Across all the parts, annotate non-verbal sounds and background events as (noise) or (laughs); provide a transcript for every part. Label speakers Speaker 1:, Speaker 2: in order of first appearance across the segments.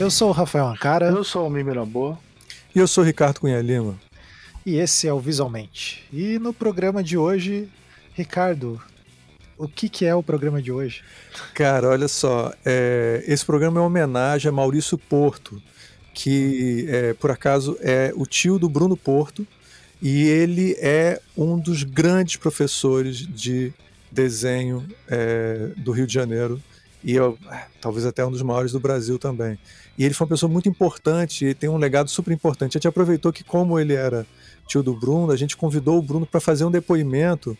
Speaker 1: Eu sou o Rafael Ancara.
Speaker 2: Eu sou o Mimi Boa.
Speaker 3: E eu sou o Ricardo Cunha Lima.
Speaker 1: E esse é o Visualmente. E no programa de hoje, Ricardo, o que, que é o programa de hoje?
Speaker 3: Cara, olha só, é, esse programa é uma homenagem a Maurício Porto, que é, por acaso é o tio do Bruno Porto, e ele é um dos grandes professores de desenho é, do Rio de Janeiro e eu, é, talvez até um dos maiores do Brasil também. E ele foi uma pessoa muito importante e tem um legado super importante. A gente aproveitou que, como ele era tio do Bruno, a gente convidou o Bruno para fazer um depoimento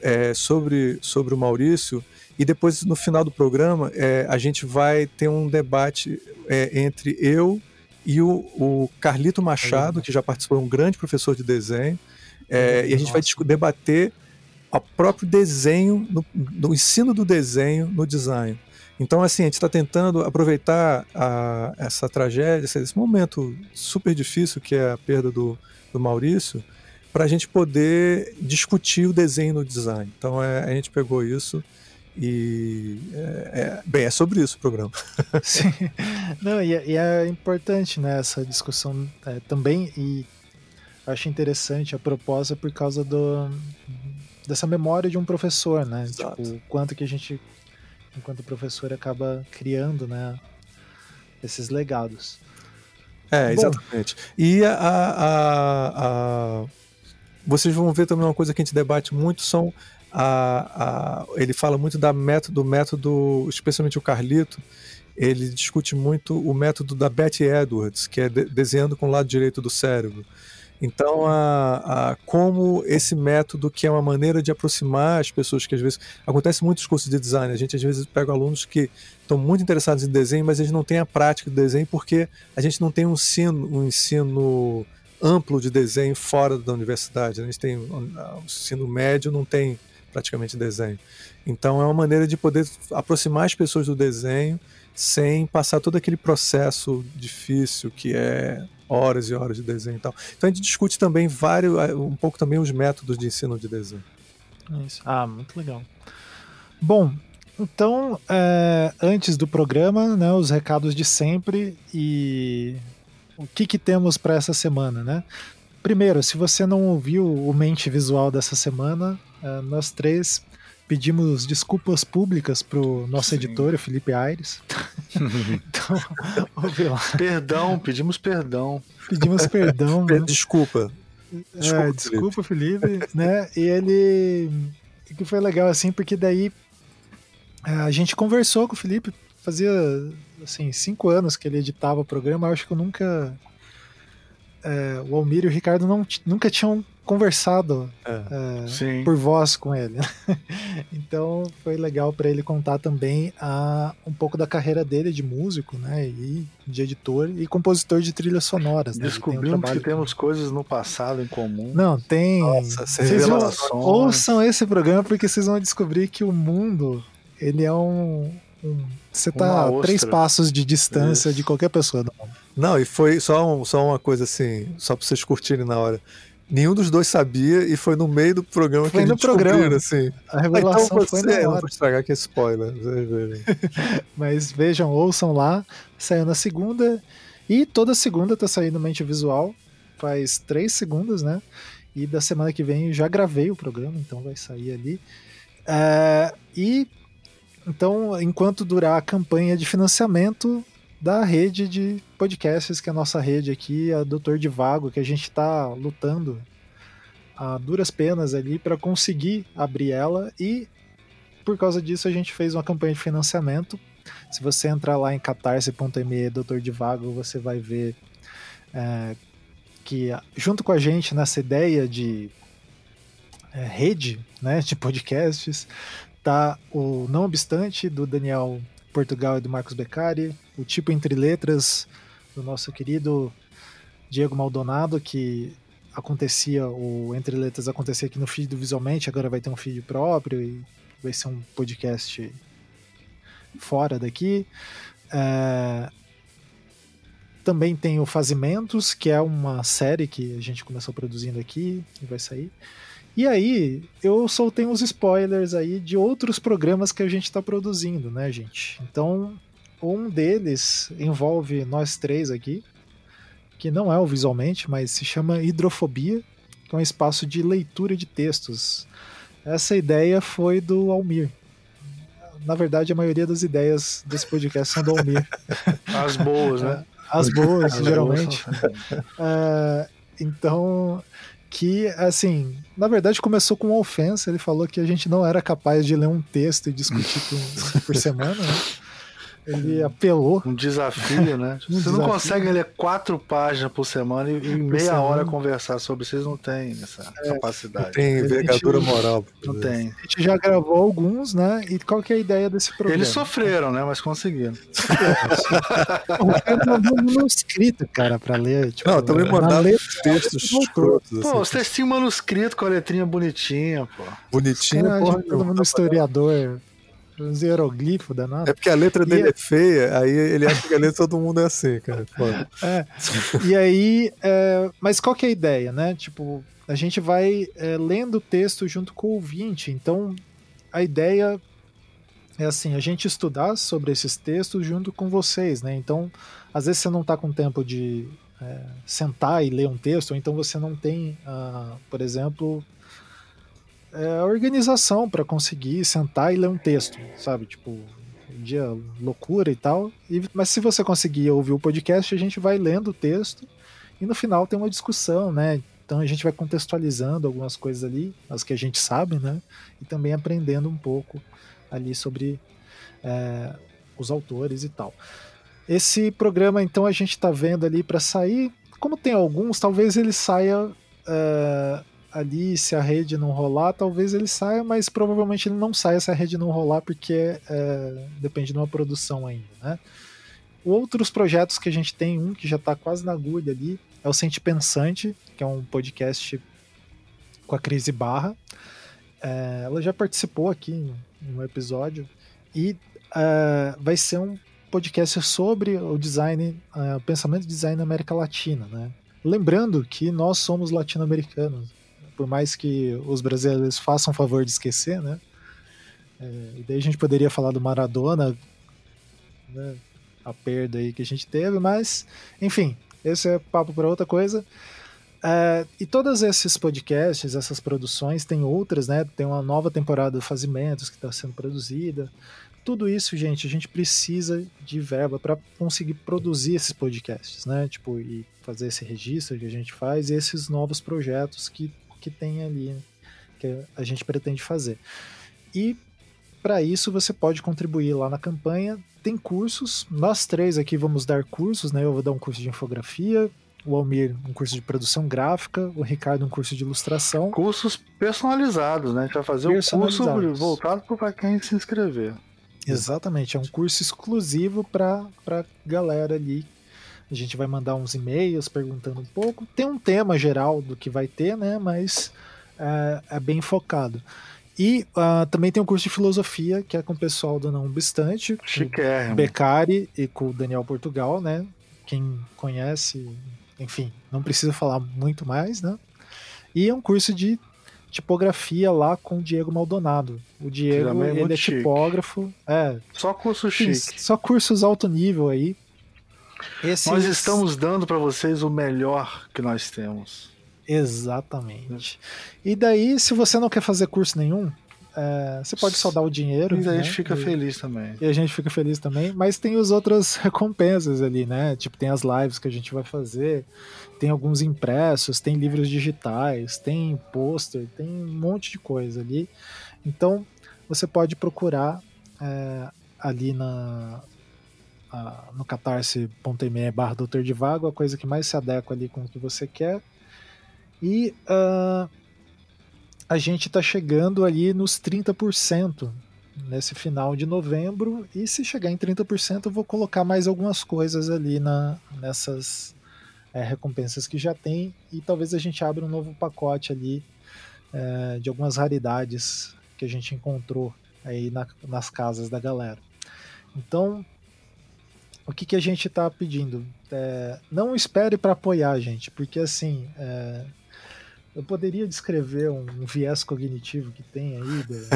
Speaker 3: é, sobre, sobre o Maurício. E depois, no final do programa, é, a gente vai ter um debate é, entre eu e o, o Carlito Machado, que já participou, um grande professor de desenho. É, e a gente vai debater o próprio desenho, no, no ensino do desenho no design. Então, assim, a gente está tentando aproveitar a, essa tragédia, esse, momento super difícil que é a perda do, do Maurício, para a gente poder discutir o desenho no design. Então, é, a gente pegou isso e, é, é, bem, é sobre isso o programa. (laughs)
Speaker 1: Sim. Não, e, é, e é importante né, essa discussão é, também, e acho interessante a proposta por causa do, dessa memória de um professor, né? Exato. Tipo, o quanto que a gente enquanto professor acaba criando, né, esses legados.
Speaker 3: É, exatamente. Bom, e a, a, a, vocês vão ver também uma coisa que a gente debate muito são a, a, ele fala muito da método, do método, especialmente o Carlito, ele discute muito o método da Betty Edwards, que é de, desenhando com o lado direito do cérebro. Então, a, a, como esse método, que é uma maneira de aproximar as pessoas, que às vezes acontece muito nos cursos de design, a gente às vezes pega alunos que estão muito interessados em desenho, mas eles não têm a prática do desenho porque a gente não tem um ensino, um ensino amplo de desenho fora da universidade. A gente tem o ensino médio, não tem praticamente desenho. Então, é uma maneira de poder aproximar as pessoas do desenho sem passar todo aquele processo difícil que é horas e horas de desenho e tal. Então a gente discute também vários, um pouco também os métodos de ensino de desenho.
Speaker 1: Isso. Ah, muito legal. Bom, então é, antes do programa, né, os recados de sempre e o que, que temos para essa semana, né? Primeiro, se você não ouviu o mente visual dessa semana, é, nós três pedimos desculpas públicas pro nosso Sim. editor, o Felipe Aires. (laughs) então, (laughs)
Speaker 2: ouve lá. Perdão, pedimos perdão.
Speaker 1: Pedimos perdão. (laughs) né?
Speaker 3: Desculpa.
Speaker 1: Desculpa, é, desculpa Felipe. Felipe, né? E ele. que foi legal, assim, porque daí é, a gente conversou com o Felipe. Fazia, assim, cinco anos que ele editava o programa. Eu acho que eu nunca. É, o Almir e o Ricardo não, nunca tinham conversado é, é, por voz com ele. (laughs) então foi legal para ele contar também a, um pouco da carreira dele de músico, né? E de editor e compositor de trilhas sonoras.
Speaker 2: Né? Descobrimos um que temos coisas no passado em comum.
Speaker 1: Não, tem. Nossa, vocês vão, ouçam esse programa porque vocês vão descobrir que o mundo ele é um. um você tá a três passos de distância Isso. de qualquer pessoa do mundo.
Speaker 3: Não, e foi só, um, só uma coisa assim, só pra vocês curtirem na hora. Nenhum dos dois sabia e foi no meio do programa foi que no programa. assim.
Speaker 1: A revelação ah, então
Speaker 3: foi
Speaker 1: na hora.
Speaker 3: Não vou estragar que é spoiler. (laughs)
Speaker 1: Mas vejam, ouçam lá. Saiu na segunda. E toda segunda tá saindo Mente Visual. Faz três segundas, né? E da semana que vem já gravei o programa, então vai sair ali. É, e então, enquanto durar a campanha de financiamento, da rede de podcasts, que é a nossa rede aqui, a Doutor de Vago, que a gente está lutando a duras penas ali para conseguir abrir ela e por causa disso a gente fez uma campanha de financiamento. Se você entrar lá em catarse.me Doutor de Vago, você vai ver é, que junto com a gente nessa ideia de é, rede né, de podcasts, tá o Não Obstante, do Daniel Portugal e do Marcos Beccari, o tipo entre letras do nosso querido Diego Maldonado, que acontecia, o Entre Letras acontecia aqui no feed Visualmente, agora vai ter um feed próprio e vai ser um podcast fora daqui. É... Também tem o Fazimentos, que é uma série que a gente começou produzindo aqui e vai sair. E aí, eu soltei uns spoilers aí de outros programas que a gente está produzindo, né, gente? Então, um deles envolve nós três aqui, que não é o visualmente, mas se chama Hidrofobia, que é um espaço de leitura de textos. Essa ideia foi do Almir. Na verdade, a maioria das ideias desse podcast são do Almir. (laughs)
Speaker 2: As boas, né?
Speaker 1: As boas, As geralmente. Boas uh, então, que, assim, na verdade começou com uma ofensa. Ele falou que a gente não era capaz de ler um texto e discutir por, por semana, né? Ele apelou.
Speaker 2: Um desafio, né? (laughs) Um Você desafio. não consegue ler quatro páginas por semana e em meia semana. hora conversar sobre. Vocês não têm essa é, capacidade. Não
Speaker 3: tem envergadura moral.
Speaker 2: Não tem.
Speaker 1: A gente já gravou alguns, né? E qual que é a ideia desse programa?
Speaker 2: Eles sofreram, né? Mas conseguiram.
Speaker 1: o cara mandou um manuscrito, cara, pra ler.
Speaker 3: Tipo, não, também mandaram textos escrotos.
Speaker 2: Pô, assim. vocês tinham manuscrito com a letrinha bonitinha, pô.
Speaker 3: Bonitinha,
Speaker 1: cara, porra. Todo mundo historiador uns hieroglifos danado.
Speaker 3: É porque a letra dele e... é feia, aí ele acha que a letra todo mundo é assim, cara. (laughs)
Speaker 1: É. E aí, é... mas qual que é a ideia, né? Tipo, a gente vai é, lendo o texto junto com o ouvinte, então a ideia é assim, a gente estudar sobre esses textos junto com vocês, né? Então, às vezes você não está com tempo de é, sentar e ler um texto, ou então você não tem, uh, por exemplo, é, a organização para conseguir sentar e ler um texto, sabe? Tipo, um dia loucura e tal. E, mas se você conseguir ouvir o podcast, a gente vai lendo o texto e no final tem uma discussão, né? Então a gente vai contextualizando algumas coisas ali, as que a gente sabe, né? E também aprendendo um pouco ali sobre é, os autores e tal. Esse programa, então, a gente está vendo ali para sair. Como tem alguns, talvez ele saia é, ali, se a rede não rolar, talvez ele saia, mas provavelmente ele não saia se a rede não rolar, porque é, depende de uma produção ainda, né? Outros projetos que a gente tem, um que já está quase na agulha ali, é o Sente Pensante, que é um podcast com a Cris Barra. É, ela já participou aqui em um episódio e é, vai ser um podcast sobre o design, é, o pensamento de design na América Latina, né? Lembrando que nós somos latino-americanos, por mais que os brasileiros façam favor de esquecer, né? É, e daí a gente poderia falar do Maradona, né? a perda aí que a gente teve, mas, enfim, esse é papo para outra coisa. É, e todos esses podcasts, essas produções, tem outras, né? Tem uma nova temporada do Fazimentos que está sendo produzida. Tudo isso, gente, a gente precisa de verba para conseguir produzir esses podcasts, né? Tipo, e fazer esse registro que a gente faz e esses novos projetos que que tem ali, que a gente pretende fazer. E para isso você pode contribuir lá na campanha. Tem cursos, nós três aqui vamos dar cursos, né? Eu vou dar um curso de infografia, o Almir um curso de produção gráfica, o Ricardo um curso de ilustração.
Speaker 2: Cursos personalizados, né? A gente vai fazer um curso voltado para quem se inscrever.
Speaker 1: Exatamente, é um curso exclusivo para a galera ali a gente vai mandar uns e-mails perguntando um pouco. Tem um tema geral do que vai ter, né? Mas é, é bem focado. E uh, também tem um curso de filosofia, que é com o pessoal do Não Obstante,
Speaker 2: com
Speaker 1: o Beccari e com o Daniel Portugal, né? Quem conhece, enfim, não precisa falar muito mais, né? E é um curso de tipografia lá com o Diego Maldonado. O Diego, é ele é tipógrafo. É,
Speaker 2: só curso chique.
Speaker 1: Só cursos alto nível aí.
Speaker 2: Esses... Nós estamos dando para vocês o melhor que nós temos.
Speaker 1: Exatamente. E daí, se você não quer fazer curso nenhum, é, você pode só dar o dinheiro.
Speaker 2: E
Speaker 1: a
Speaker 2: gente né? fica e, feliz também.
Speaker 1: E a gente fica feliz também. Mas tem as outras (laughs) recompensas ali, né? Tipo, tem as lives que a gente vai fazer, tem alguns impressos, tem livros digitais, tem pôster, tem um monte de coisa ali. Então, você pode procurar é, ali na, no catarse.me barra doutor de vago, a coisa que mais se adequa ali com o que você quer. E uh, a gente está chegando ali nos 30% nesse final de novembro. E se chegar em 30%, eu vou colocar mais algumas coisas ali na, nessas é, recompensas que já tem. E talvez a gente abra um novo pacote ali é, de algumas raridades que a gente encontrou aí na, nas casas da galera. Então, o que, que a gente está pedindo? É, não espere para apoiar, gente, porque assim, é, eu poderia descrever um, um, viés cognitivo que tem aí de,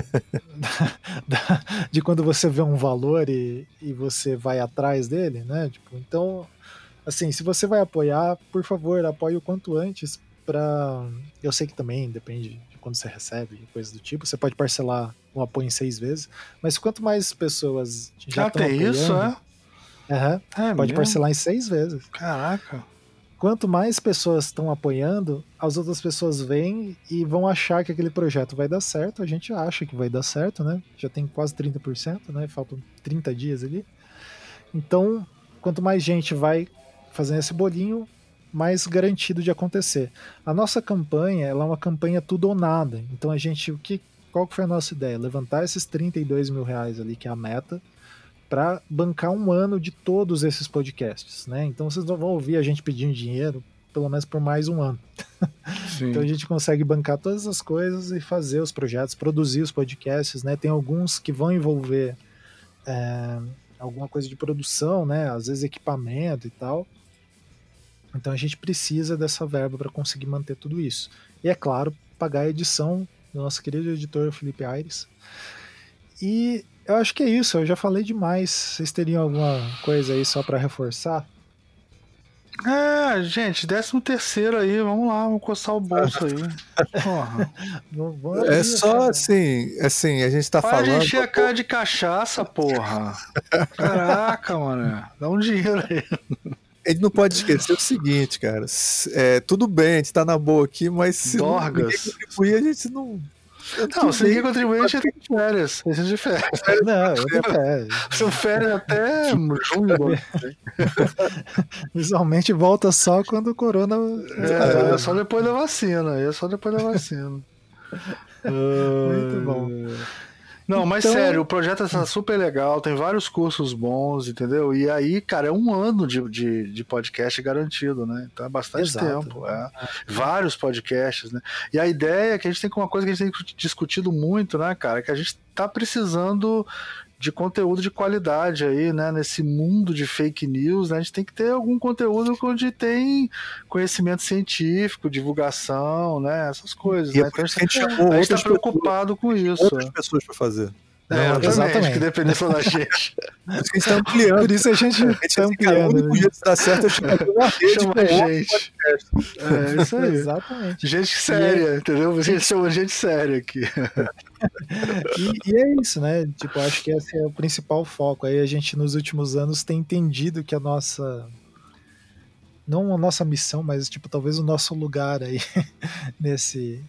Speaker 1: (laughs) da, de quando você vê um valor e, e você vai atrás dele, né? Tipo, então, assim, se você vai apoiar, por favor, apoie o quanto antes para eu sei que também depende de quando você recebe coisas do tipo você pode parcelar o apoio em seis vezes mas quanto mais pessoas
Speaker 2: já, tem isso é?
Speaker 1: Uhum, é pode mesmo? parcelar em seis vezes
Speaker 2: caraca
Speaker 1: quanto mais pessoas estão apoiando, as outras pessoas vêm e vão achar que aquele projeto vai dar certo. A gente acha que vai dar certo, né? Já tem quase 30%, né? Faltam 30 dias ali. Então, quanto mais gente vai fazendo esse bolinho, mais garantido de acontecer. A nossa campanha, ela é uma campanha tudo ou nada. Então a gente, o que, qual que foi a nossa ideia? Levantar esses 32 mil reais ali, que é a meta, para bancar um ano de todos esses podcasts, né? Então vocês não vão ouvir a gente pedindo dinheiro, pelo menos por mais um ano. (laughs) então a gente consegue bancar todas as coisas e fazer os projetos, produzir os podcasts, né? Tem alguns que vão envolver é, alguma coisa de produção, né? Às vezes equipamento e tal. Então a gente precisa dessa verba para conseguir manter tudo isso. E é claro, pagar a edição do nosso querido editor Felipe Aires. E eu acho que é isso, eu já falei demais. Vocês teriam alguma coisa aí só para reforçar?
Speaker 2: É, gente, décimo terceiro aí, vamos lá, vamos coçar o bolso aí. (laughs) Porra.
Speaker 3: é só assim, assim, a gente tá Para falando. Para
Speaker 2: encher a cara de cachaça, porra. Caraca, mano. Dá um dinheiro aí.
Speaker 3: A gente não pode esquecer o seguinte, cara. É, tudo bem, a gente tá na boa aqui, mas se
Speaker 2: Dorgas.
Speaker 3: não (laughs) contribuir, a gente não
Speaker 2: não, se ninguém contribuir, a gente tem férias. A gente de férias.
Speaker 1: Não, eu tenho férias.
Speaker 2: São férias até junho. (laughs)
Speaker 1: Visualmente volta só quando o corona.
Speaker 2: É, é só depois da vacina. É só depois da vacina.
Speaker 1: Muito bom.
Speaker 2: Não, então... mas sério, o projeto está super legal, tem vários cursos bons, entendeu? E aí, cara, é um ano de, de, de podcast garantido, né? Então é bastante Exato. tempo. É. Vários podcasts, né? E a ideia é que a gente tem uma coisa que a gente tem discutido muito, né, cara? Que a gente está precisando de conteúdo de qualidade aí, né? Nesse mundo de fake news, né? A gente tem que ter algum conteúdo onde tem conhecimento científico, divulgação, né? Essas coisas.
Speaker 3: E
Speaker 2: né?
Speaker 3: então a gente está
Speaker 2: preocupado com isso.
Speaker 3: Outras pessoas para fazer.
Speaker 2: É, Não, exatamente, que depende só da gente. (laughs)
Speaker 3: Por isso que a gente está ampliando.
Speaker 1: Por isso a gente está ampliando. O único
Speaker 3: jeito de dar certo é chamar
Speaker 2: Chama gente. É, isso aí. (laughs)
Speaker 1: Exatamente.
Speaker 2: Gente séria, é... entendeu? A gente chama gente séria aqui. (laughs)
Speaker 1: E, e, é isso, né? Tipo, acho que esse é o principal foco. Aí a gente, nos últimos anos, tem entendido que a nossa não a nossa missão, mas tipo talvez o nosso lugar aí (laughs) nesse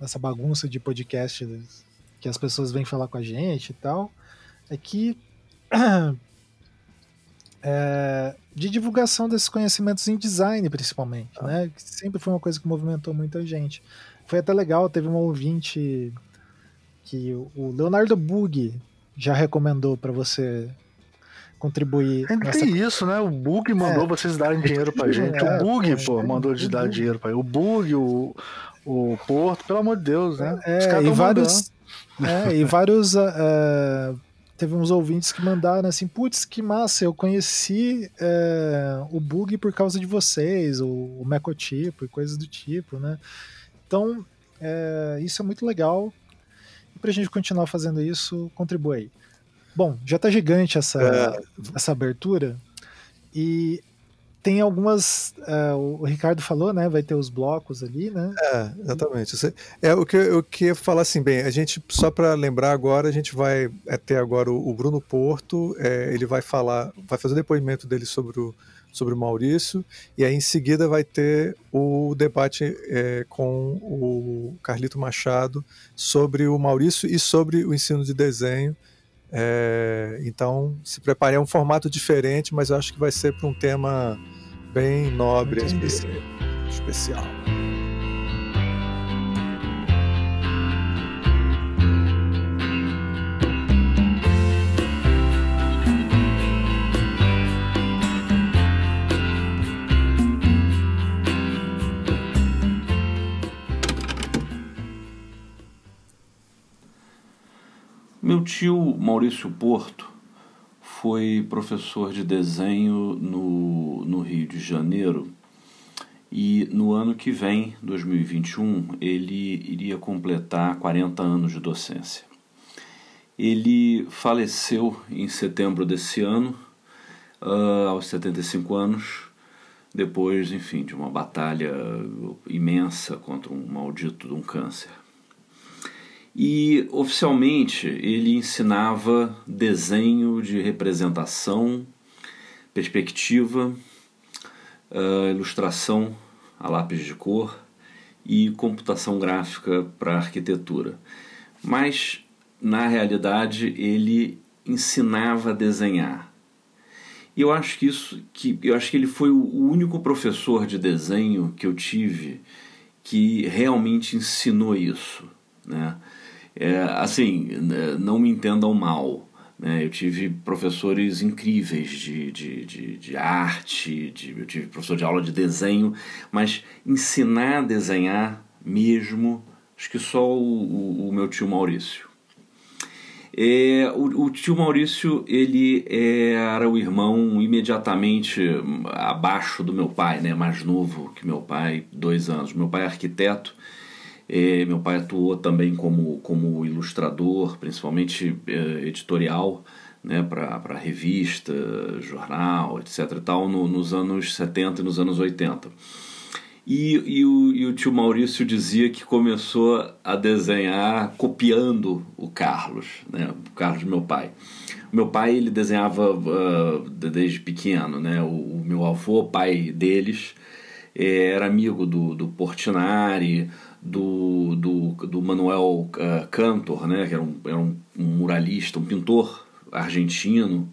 Speaker 1: nessa bagunça de podcast que as pessoas vêm falar com a gente e tal, é que (clears throat) é, de divulgação desses conhecimentos em design, principalmente, ah. né? Que sempre foi uma coisa que movimentou muita gente. Foi até legal, teve um ouvinte que o Leonardo Bug já recomendou para você contribuir.
Speaker 2: Ainda nessa... tem isso, né? O Bug mandou é. vocês darem dinheiro pra (laughs) gente. É, o Bug, pô, mandou de dar dinheiro pra ele. O Bug, o, o Porto, pelo amor de Deus, né?
Speaker 1: É, e vários, é, e (laughs) vários. Uh, teve uns ouvintes que mandaram assim: putz, que massa, eu conheci uh, o bug por causa de vocês, o, o Mecotipo e coisas do tipo, né? Então, uh, isso é muito legal. E pra gente continuar fazendo isso, contribui aí. Bom, já tá gigante essa, é. essa abertura. E tem algumas. Uh, o Ricardo falou, né? Vai ter os blocos ali, né?
Speaker 3: É, exatamente. É o que eu queria falar assim, bem, a gente, só para lembrar agora, a gente vai ter agora o, o Bruno Porto, é, ele vai falar, vai fazer o depoimento dele sobre o, sobre o Maurício, e aí em seguida vai ter o debate é, com o Carlito Machado sobre o Maurício e sobre o ensino de desenho. É, então, se prepare. É um formato diferente, mas eu acho que vai ser para um tema bem nobre, especial.
Speaker 4: Meu tio Maurício Porto foi professor de desenho no, no Rio de Janeiro e no ano que vem, 2021, ele iria completar 40 anos de docência. Ele faleceu em setembro desse ano, uh, aos 75 anos, depois, enfim, de uma batalha imensa contra um maldito de um câncer. E oficialmente ele ensinava desenho de representação, perspectiva, uh, ilustração a lápis de cor e computação gráfica para arquitetura. Mas na realidade ele ensinava a desenhar. E eu acho que isso que eu acho que ele foi o único professor de desenho que eu tive que realmente ensinou isso, né? É, assim, não me entendam mal. Né? Eu tive professores incríveis de, de, de, de arte, de, eu tive professor de aula de desenho, mas ensinar a desenhar mesmo, acho que só o, o, o meu tio Maurício. É, o, o, tio Maurício ele era o irmão imediatamente abaixo do meu pai, né, mais novo que meu pai, dois anos. Meu pai é arquiteto é, meu pai atuou também como, como ilustrador, principalmente é, editorial, né, para revista, jornal, etc. E tal, no, nos anos 70 e nos anos 80. E, e, o, e o tio Maurício dizia que começou a desenhar copiando o Carlos, né, o Carlos, meu pai. Meu pai ele desenhava uh, desde pequeno, né? O, o, meu avô, pai deles, é, era amigo do, do Portinari, do, do, do Manuel uh, Cantor, né, que era, um, era um, um muralista, um pintor argentino.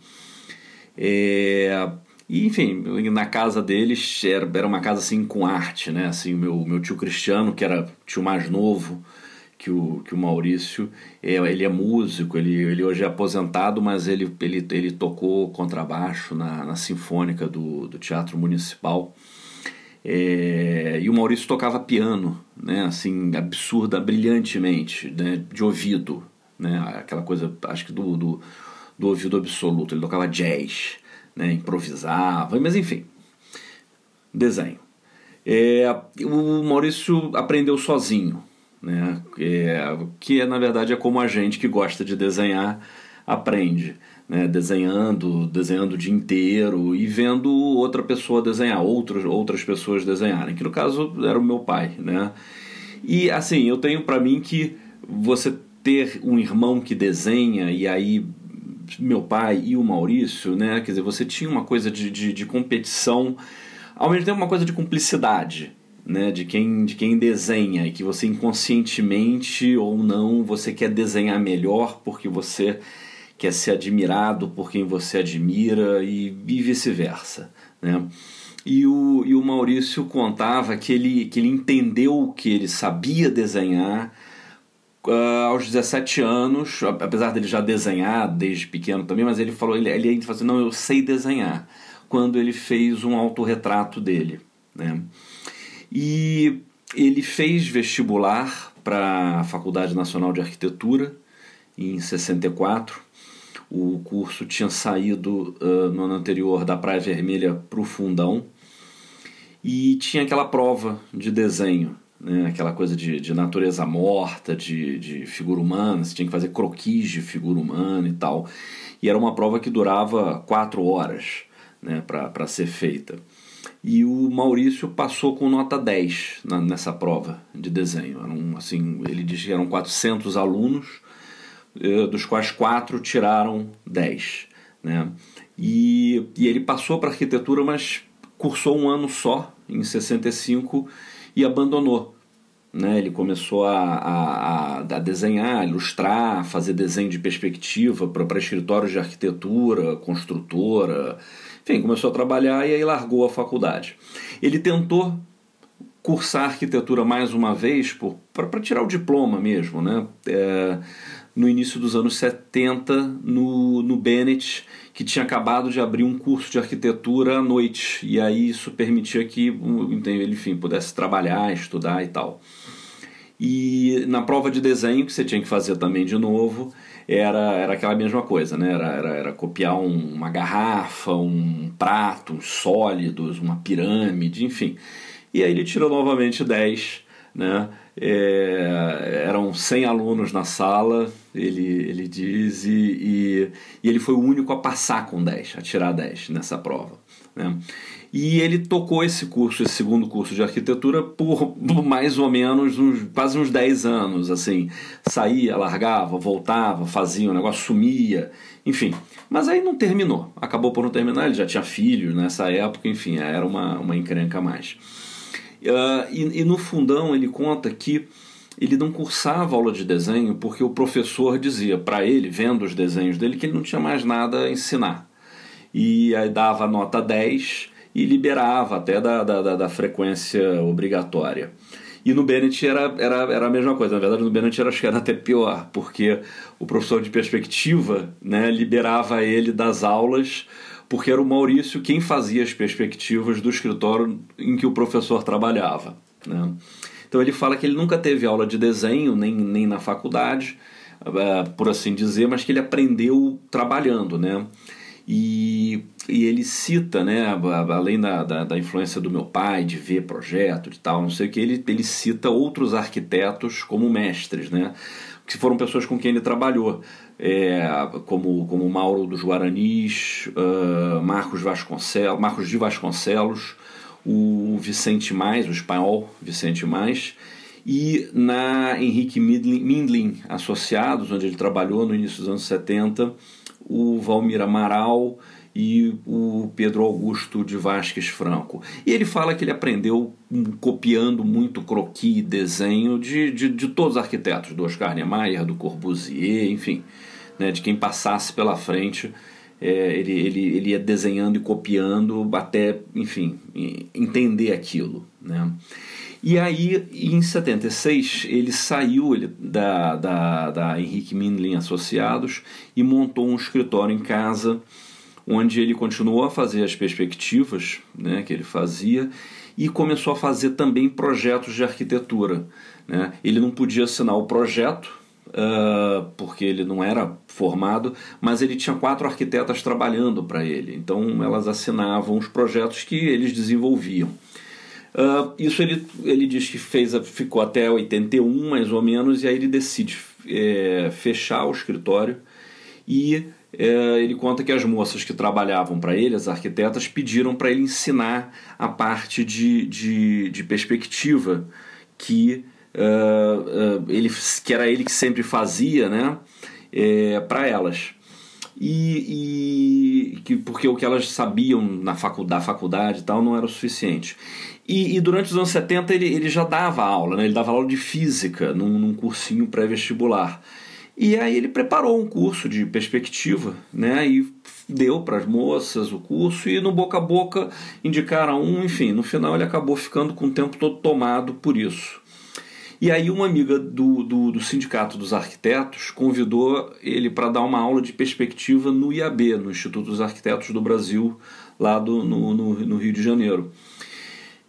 Speaker 4: É, e, enfim, na casa deles era, era uma casa assim com arte, né? Assim, meu, meu tio Cristiano, que era tio mais novo que o, que o Maurício, é, ele é músico, ele, ele hoje é aposentado, mas ele, ele, ele tocou contrabaixo na, na Sinfônica do, do Teatro Municipal. É, e o Maurício tocava piano, né, assim, absurda, brilhantemente, né, de ouvido, né, aquela coisa, acho que do, do, do ouvido absoluto. Ele tocava jazz, né, improvisava, mas enfim, desenho. É, o Maurício aprendeu sozinho, né, é, que é, na verdade é como a gente que gosta de desenhar aprende né, desenhando, desenhando o dia inteiro e vendo outra pessoa desenhar, outros, outras pessoas desenharem, que no caso era o meu pai, né? E assim, eu tenho para mim que você ter um irmão que desenha e aí meu pai e o Maurício, né? Quer dizer, você tinha uma coisa de, de, de competição, ao mesmo tempo uma coisa de cumplicidade, né, de quem de quem desenha e que você inconscientemente ou não você quer desenhar melhor porque você quer ser admirado por quem você admira e, e vice-versa. Né? E o, e o Maurício contava que ele, que ele entendeu que ele sabia desenhar uh, aos 17 anos, apesar dele já desenhar desde pequeno também, mas ele falou, ele, ele falou assim, não, eu sei desenhar, quando ele fez um autorretrato dele. Né? E ele fez vestibular para a Faculdade Nacional de Arquitetura em 64 o curso tinha saído uh, no ano anterior da Praia Vermelha para o Fundão e tinha aquela prova de desenho, né? aquela coisa de, de natureza morta, de, de figura humana, você tinha que fazer croquis de figura humana e tal. E era uma prova que durava quatro horas né? para ser feita. E o Maurício passou com nota 10 na, nessa prova de desenho. Eram, assim, ele diz que eram 400 alunos dos quais quatro tiraram 10. Né? E, e ele passou para arquitetura, mas cursou um ano só, em 65, e abandonou. Né? Ele começou a, a, a desenhar, ilustrar, fazer desenho de perspectiva para escritórios de arquitetura, construtora, enfim, começou a trabalhar e aí largou a faculdade. Ele tentou cursar arquitetura mais uma vez para tirar o diploma mesmo, né? É, no início dos anos 70 no, no Bennett, que tinha acabado de abrir um curso de arquitetura à noite. E aí isso permitia que ele enfim, pudesse trabalhar, estudar e tal. E na prova de desenho, que você tinha que fazer também de novo, era, era aquela mesma coisa, né? Era, era, era copiar um, uma garrafa, um prato, uns sólidos, uma pirâmide, enfim. E aí ele tira novamente 10, né? É, eram 100 alunos na sala, ele, ele diz, e, e, e, ele foi o único a passar com 10, a tirar 10 nessa prova. Né? E ele tocou esse curso, esse segundo curso de arquitetura, por mais ou menos uns, quase uns 10 anos. assim Saía, largava, voltava, fazia, o negócio sumia, enfim. Mas aí não terminou, acabou por não terminar, ele já tinha filhos nessa época, enfim, era uma, uma encrenca a mais. Uh, e, e no fundão ele conta que ele não cursava aula de desenho porque o professor dizia para ele, vendo os desenhos dele, que ele não tinha mais nada a ensinar. E aí dava nota 10 e liberava até da, da, da frequência obrigatória. E no Bennett era, era, era a mesma coisa. Na verdade, no Bennett era, acho que era até pior, porque o professor de perspectiva né, liberava ele das aulas, porque era o Maurício quem fazia as perspectivas do escritório em que o professor trabalhava. Né? Então ele fala que ele nunca teve aula de desenho, nem, nem na faculdade, eh, por assim dizer, mas que ele aprendeu trabalhando. Né? E, e ele cita, né, além da, da, da, influência do meu pai, de ver projeto e tal, não sei o que, ele, ele cita outros arquitetos como mestres, né, que foram pessoas com quem ele trabalhou, é, como, como Mauro dos Guaranis, uh, Marcos Vasconcelos, Marcos de Vasconcelos, o Vicente Mais, o espanhol Vicente Mais, e na Henrique Mindlin Associados, onde ele trabalhou no início dos anos 70, o Valmir Amaral e o Pedro Augusto de Vasques Franco. E ele fala que ele aprendeu copiando muito croquis e desenho de, de, de todos os arquitetos, do Oscar Niemeyer, do Corbusier, enfim, né, de quem passasse pela frente. É, ele, ele, ele ia desenhando e copiando até, enfim, entender aquilo. Né? E aí, em 76, ele saiu ele, da, da, da Henrique Mindlin Associados e montou um escritório em casa, onde ele continuou a fazer as perspectivas né, que ele fazia e começou a fazer também projetos de arquitetura. Né? Ele não podia assinar o projeto, uh, porque ele não era formado, mas ele tinha quatro arquitetas trabalhando para ele, então elas assinavam os projetos que eles desenvolviam. Uh, isso ele, ele diz que fez, ficou até 81 mais ou menos, e aí ele decide é, fechar o escritório e ele conta que as moças que trabalhavam para ele, as arquitetas, pediram para ele ensinar a parte de, de, de perspectiva que, uh, uh, ele, que era ele que sempre fazia né, é, para elas. E, e, que, porque o que elas sabiam na faculdade, da faculdade e tal não era o suficiente. E, e, durante os anos 70 ele, ele já dava aula, né? ele dava aula de física num, num cursinho pré-vestibular. E aí ele preparou um curso de perspectiva, né? E deu para as moças o curso e no boca a boca indicaram um, enfim, no final ele acabou ficando com o tempo todo tomado por isso. E aí uma amiga do, do, do Sindicato dos Arquitetos convidou ele para dar uma aula de perspectiva no IAB, no Instituto dos Arquitetos do Brasil, lá do, no, no, no Rio de Janeiro.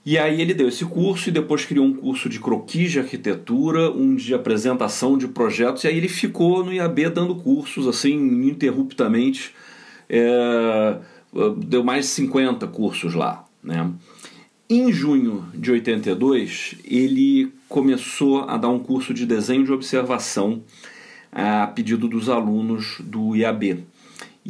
Speaker 4: E aí ele deu esse curso e depois criou um curso de croquis de arquitetura, um de apresentação de projetos, e aí ele ficou no IAB dando cursos assim ininterruptamente. É, deu mais de 50 cursos lá. Né? Em junho de 82, ele começou a dar um curso de desenho de observação a pedido dos alunos do IAB.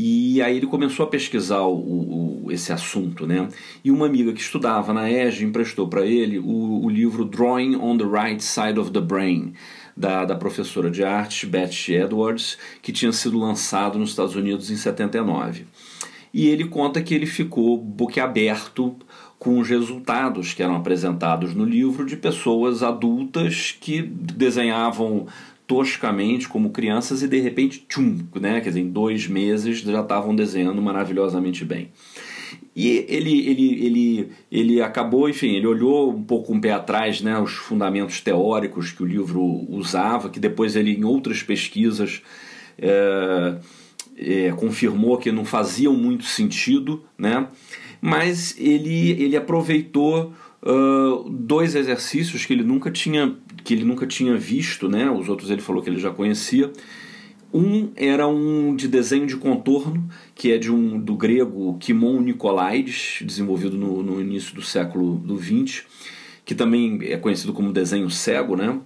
Speaker 4: E aí ele começou a pesquisar o, o, esse assunto, né? E uma amiga que estudava na EGE emprestou para ele o, o, livro Drawing on the Right Side of the Brain, da, da professora de arte Beth Edwards, que tinha sido lançado nos Estados Unidos em 79. E ele conta que ele ficou boquiaberto com os resultados que eram apresentados no livro de pessoas adultas que desenhavam toscamente como crianças e de repente, tchum, né? Quer dizer, em dois meses já estavam desenhando maravilhosamente bem. E ele, ele, ele, ele acabou, enfim, ele olhou um pouco um pé atrás né, os fundamentos teóricos que o livro usava, que depois ele, em outras pesquisas, é, é, confirmou que não faziam muito sentido, né? mas ele, ele aproveitou uh, dois exercícios que ele nunca tinha que ele nunca tinha visto, né? Os outros ele falou que ele já conhecia. Um era um de desenho de contorno, que é de um do grego Kimon Nicolaides, desenvolvido no, no início do século do 20, que também é conhecido como desenho cego, né?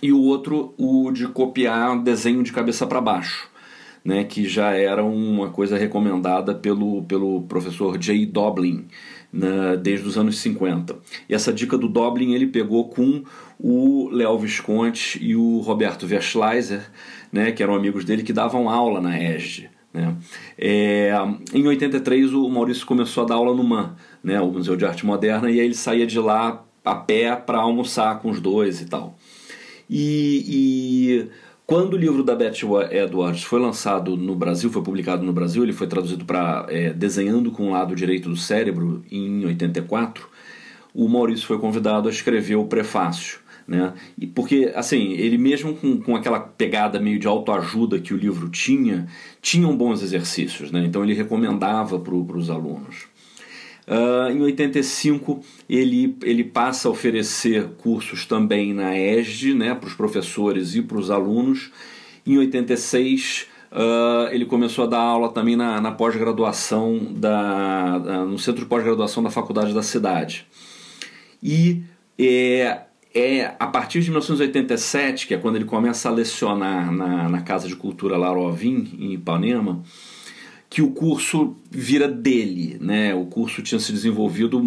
Speaker 4: E o outro, o de copiar desenho de cabeça para baixo, né? Que já era uma coisa recomendada pelo, pelo professor Jay Doblin, né, desde os anos 50. E essa dica do Doblin ele pegou com o Léo Visconti e o Roberto Verschleiser, né, que eram amigos dele que davam aula na ESG. Né? É, em 83 o Maurício começou a dar aula no MAN, né, o Museu de Arte Moderna, e aí ele saía de lá a pé para almoçar com os dois e tal. E, e quando o livro da Beth Edwards foi lançado no Brasil, foi publicado no Brasil, ele foi traduzido para é, Desenhando com o Lado Direito do Cérebro em 84, o Maurício foi convidado a escrever o prefácio. Né? E porque, assim, ele mesmo com, com aquela pegada meio de autoajuda que o livro tinha, tinham bons exercícios, né? então ele recomendava para os alunos. Uh, em 85 ele, ele passa a oferecer cursos também na ESD né, para os professores e para os alunos. Em 86 uh, ah, ele começou a dar aula também na, na pós-graduação da, da, no centro de pós-graduação da faculdade da cidade. E é, é a partir de 1987, que é quando ele começa a lecionar na, na Casa de Cultura Larovin, em Ipanema, que o curso vira dele, né? O curso tinha se desenvolvido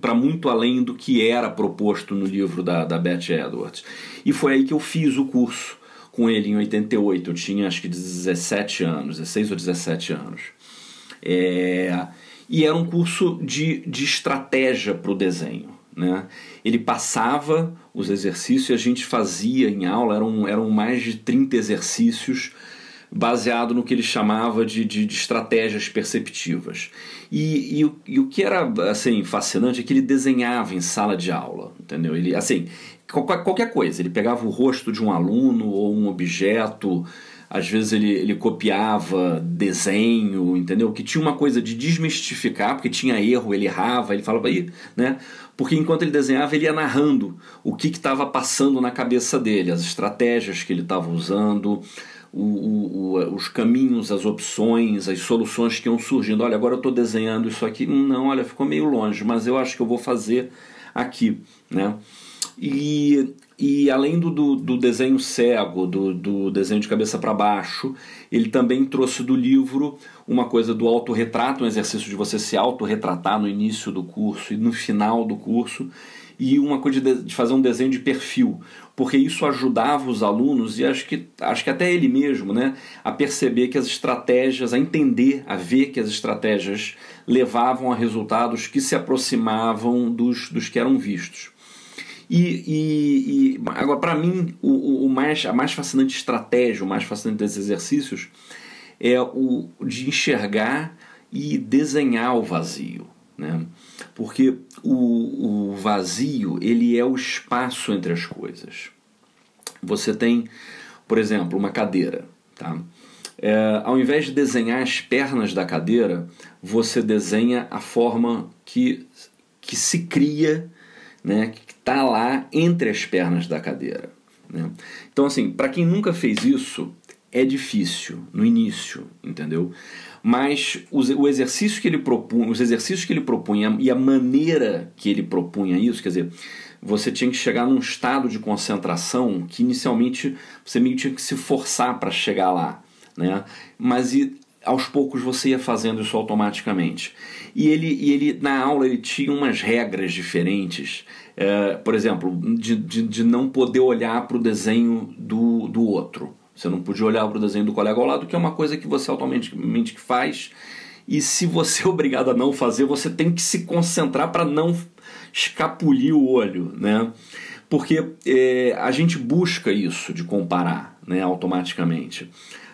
Speaker 4: para muito além do que era proposto no livro da, da Beth Edwards. E foi aí que eu fiz o curso com ele em 88. Eu tinha acho que 17 anos, 16 ou 17 anos. É... E era um curso de, de estratégia para o desenho. Né? Ele passava os exercícios e a gente fazia em aula, eram, eram mais de 30 exercícios baseado no que ele chamava de, de, de estratégias perceptivas. E, e, e, o que era assim fascinante é que ele desenhava em sala de aula, entendeu? Ele assim qualquer, coisa, ele pegava o rosto de um aluno ou um objeto, às vezes ele, ele copiava desenho, entendeu? Que tinha uma coisa de desmistificar, porque tinha erro, ele errava, ele falava aí, né? Porque enquanto ele desenhava, ele ia narrando o que estava passando na cabeça dele, as estratégias que ele estava usando, o, o, os caminhos, as opções, as soluções que iam surgindo. Olha, agora eu estou desenhando isso aqui. Não, olha, ficou meio longe, mas eu acho que eu vou fazer aqui. Né? E, e além do, do, do desenho cego, do, do desenho de cabeça para baixo, ele também trouxe do livro uma coisa do autorretrato, um exercício de você se autorretratar no início do curso e no final do curso e uma coisa de, de fazer um desenho de perfil, porque isso ajudava os alunos e acho que, acho que até ele mesmo, né, a perceber que as estratégias, a entender, a ver que as estratégias levavam a resultados que se aproximavam dos, dos que eram vistos. E, e, e agora, para mim, o, o, mais, a mais fascinante estratégia, o mais fascinante desses exercícios é o de enxergar e desenhar o vazio. Né? Porque o, o vazio ele é o espaço entre as coisas. Você tem, por exemplo, uma cadeira. Tá? É, ao invés de desenhar as pernas da cadeira, você desenha a forma que, que se cria, né, está lá entre as pernas da cadeira. Né? Então, assim, para quem nunca fez isso, é difícil no início, entendeu? mas o exercício que ele propunha, os exercícios que ele propunha e a maneira que ele propunha isso, quer dizer, você tinha que chegar num estado de concentração que inicialmente você meio tinha que se forçar para chegar lá, né? Mas e, aos poucos você ia fazendo isso automaticamente. E ele, e ele na aula ele tinha umas regras diferentes, é, por exemplo, de, de, de não poder olhar para o desenho do, do outro. Você não podia olhar para o desenho do colega ao lado, que é uma coisa que você automaticamente faz. E se você (laughs) é obrigado a não fazer, você tem que se concentrar para não escapulir o olho, né? Porque é, a gente busca isso de comparar, né, automaticamente.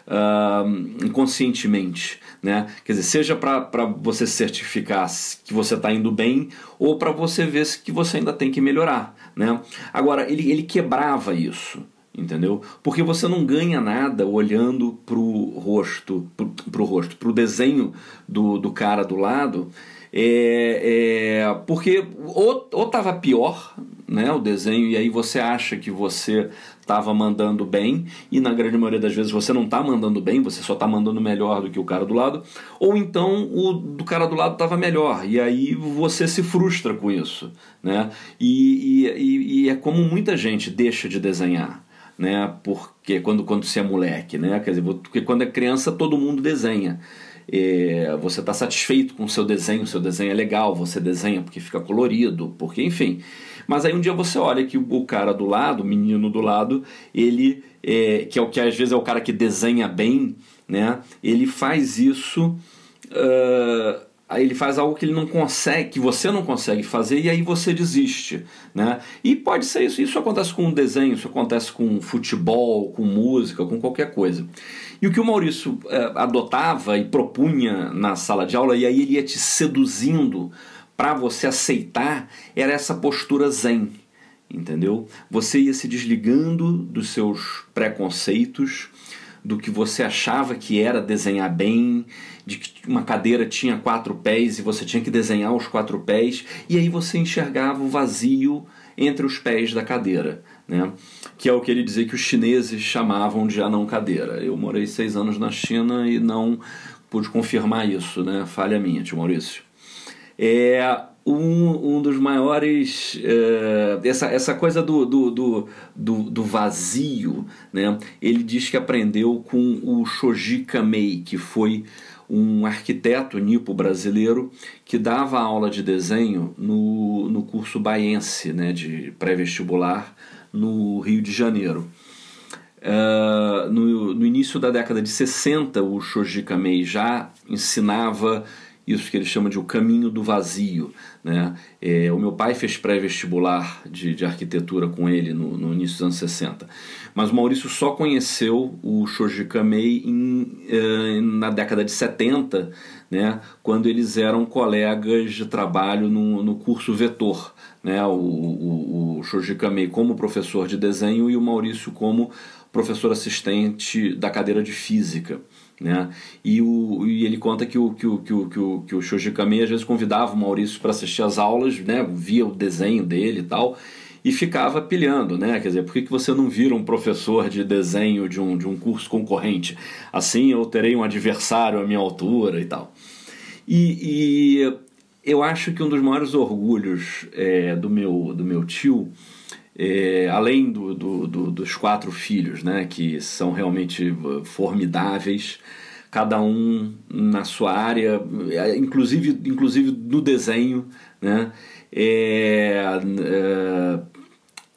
Speaker 4: Uh, inconscientemente, né? Quer dizer, seja para você certificar que você está indo bem ou para você ver que você ainda tem que melhorar, né? Agora ele, ele quebrava isso, entendeu? Porque você não ganha nada olhando pro rosto, pro, pro rosto, pro desenho do, do cara do lado, é, é, porque ou, ou tava pior, né, o desenho, e aí você acha que você estava mandando bem, e na grande maioria das vezes você não está mandando bem, você só está mandando melhor do que o cara do lado, ou então o do cara do lado estava melhor, e aí você se frustra com isso. Né? E, e, e é como muita gente deixa de desenhar. Né? Porque quando, quando você é moleque, né? Quer dizer, porque quando é criança todo mundo desenha. É, você está satisfeito com o seu desenho, o seu desenho é legal, você desenha porque fica colorido, porque enfim. Mas aí um dia você olha que o cara do lado, o menino do lado, ele, é, que é o que às vezes é o cara que desenha bem, né? Ele faz isso. Uh, ele faz algo que ele não consegue, que você não consegue fazer, e aí você desiste. Né? E pode ser isso. Isso acontece com desenho, isso acontece com futebol, com música, com qualquer coisa. E o que o Maurício é, adotava e propunha na sala de aula, e aí ele ia te seduzindo para você aceitar, era essa postura zen. Entendeu? Você ia se desligando dos seus preconceitos, do que você achava que era desenhar bem, de que uma cadeira tinha quatro pés e você tinha que desenhar os quatro pés, e aí você enxergava o vazio entre os pés da cadeira, né? que é o que ele dizia que os chineses chamavam de anão cadeira. Eu morei seis anos na China e não pude confirmar isso, né? falha minha, tio Maurício. É, um, um dos maiores. É, essa, essa coisa do, do, do, do, do vazio, né? ele diz que aprendeu com o Shoji Kamei, que foi um arquiteto nipo brasileiro que dava aula de desenho no, no curso baiense né, de pré-vestibular no Rio de Janeiro. Uh, no, no, início da década de 60, o Shoji Kamei já ensinava isso que ele chama de o caminho do vazio. Né? É, o meu pai fez pré-vestibular de, de arquitetura com ele no, no, início dos anos 60. Mas o Maurício só conheceu o Shoji Kamei em, eh, na década de 70, né? quando eles eram colegas de trabalho no, no curso Vetor. Né? O, o, o Shoji Kamei como professor de desenho e o Maurício como professor assistente da cadeira de física. Né? E, o, e ele conta que o, que o, que o, que o, que o Shoji às vezes convidava o Maurício para assistir às aulas, né? via o desenho dele e tal, e ficava pilhando, né? Quer dizer, por que, que você não vira um professor de desenho de um, de um curso concorrente? Assim eu terei um adversário à minha altura e tal. E, e eu acho que um dos maiores orgulhos é, do, meu, do meu tio é, além do, do, do, dos quatro filhos, né, que são realmente uh, formidáveis, cada um na sua área, é, inclusive, inclusive no desenho, né, é,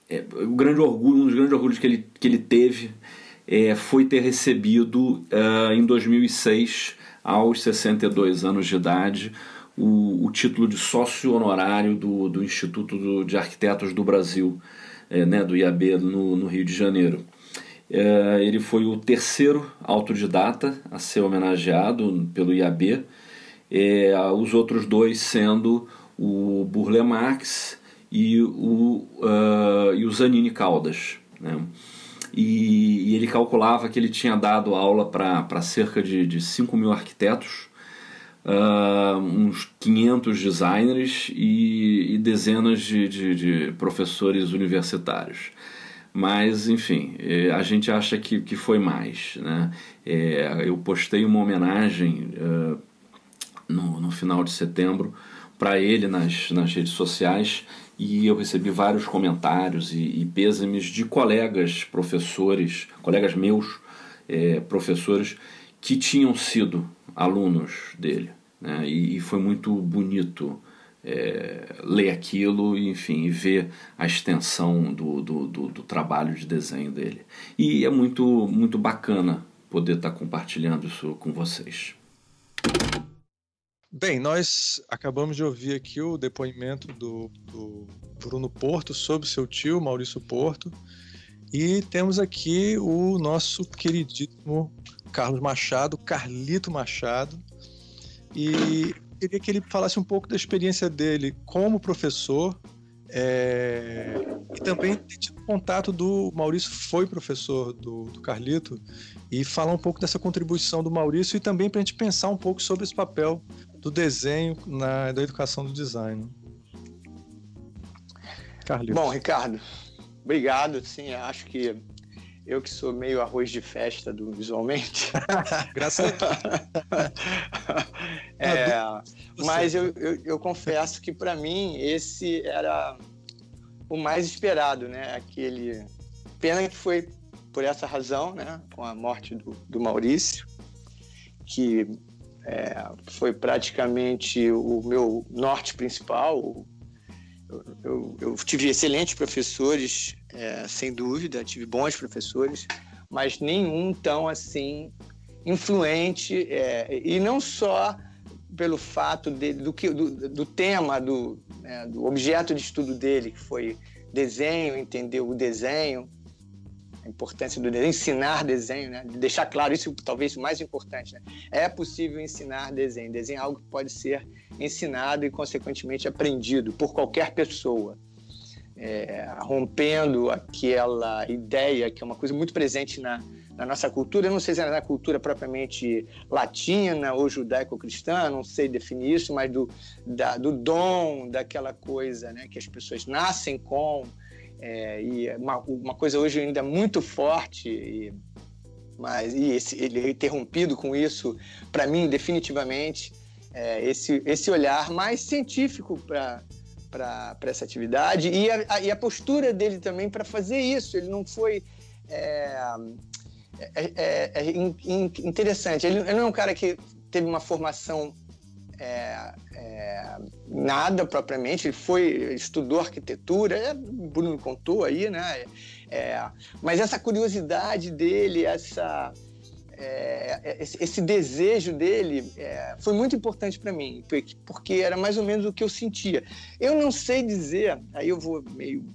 Speaker 4: é, é, o grande orgulho, um dos grandes orgulhos que ele, que ele teve é, foi ter recebido uh, em 2006, aos 62 anos de idade, o, o título de sócio honorário do, do Instituto de Arquitetos do Brasil é, né, do IAB no, no, Rio de Janeiro. É, ele foi o terceiro autodidata a ser homenageado pelo IAB, é, os outros dois sendo o Burle Marx e o, uh, e o Zanini Caldas. Né? E, e, ele calculava que ele tinha dado aula para cerca de, de 5 mil arquitetos uh, uns 500 designers e, e dezenas de, de, de, professores universitários. Mas, enfim, é, a gente acha que, que foi mais. Né? É, eu postei uma homenagem uh, no, no final de setembro para ele nas, nas redes sociais e eu recebi vários comentários e, e pêsames de colegas professores, colegas meus é, professores que tinham sido alunos dele. Né? E, e, foi muito bonito é, ler aquilo enfim, e ver a extensão do, do, do, do, trabalho de desenho dele. E é muito, muito bacana poder estar compartilhando isso com vocês.
Speaker 3: Bem, nós acabamos de ouvir aqui o depoimento do, do Bruno Porto sobre seu tio, Maurício Porto, e temos aqui o nosso queridíssimo Carlos Machado, Carlito Machado, e queria que ele falasse um pouco da experiência dele como professor é, e também ter tido contato do Maurício, foi professor do, do, Carlito, e falar um pouco dessa contribuição do Maurício e também para a gente pensar um pouco sobre esse papel do desenho na, da educação do design.
Speaker 5: Carlos. Bom, Ricardo, obrigado. Sim, acho que eu que sou meio arroz de festa do visualmente. (laughs)
Speaker 3: Graças a Deus. (laughs)
Speaker 5: é, mas eu, eu, eu, confesso que para mim esse era o mais esperado, né? Aquele pena que foi por essa razão, né? Com a morte do, do Maurício, que é, foi praticamente o meu norte principal, eu, eu, eu tive excelentes professores, é, sem dúvida, tive bons professores, mas nenhum tão assim influente é, e não só pelo fato de, do, que, do, do tema, do, né, do objeto de estudo dele, que foi desenho, entender o desenho, a importância do desenho, ensinar desenho, né? deixar claro isso talvez o mais importante. Né? É possível ensinar desenho. Desenho é algo que pode ser ensinado e, consequentemente, aprendido por qualquer pessoa. É, rompendo aquela ideia que é uma coisa muito presente na, na nossa cultura, eu não sei se é na cultura propriamente latina ou judaico-cristã, não sei definir isso, mas do, da, do dom, daquela coisa né, que as pessoas nascem com, é, e uma, uma, coisa hoje ainda muito forte, e, mas e esse, ele é interrompido com isso, para mim, definitivamente, é, esse, esse olhar mais científico para para essa atividade e a, e a, postura dele também para fazer isso. Ele não foi. É, é, é, é interessante. Ele, ele, não é um cara que teve uma formação é, é, nada propriamente, ele foi, estudou arquitetura, o Bruno contou aí, né? Mas essa curiosidade dele, essa, é, esse, esse, desejo dele é, foi muito importante para mim, porque era mais ou menos o que eu sentia. Eu não sei dizer, aí eu vou meio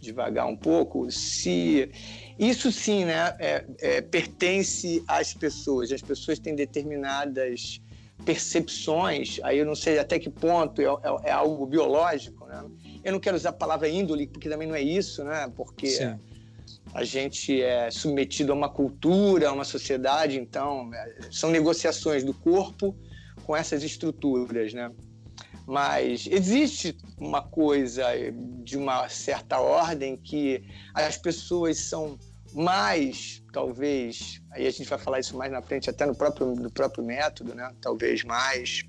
Speaker 5: devagar um pouco, se isso sim né, é, pertence às pessoas. As pessoas têm determinadas percepções, aí eu não sei até que ponto é, é, é, algo biológico, né? Eu não quero usar a palavra índole, porque também não é isso, né? Porque Sim. A gente é submetido a uma cultura, a uma sociedade, então é, são negociações do corpo com essas estruturas, né? Mas existe uma coisa de uma certa ordem que as pessoas são mais, talvez, aí a gente vai falar isso mais na frente, até no próprio, no próprio método, né? Talvez mais,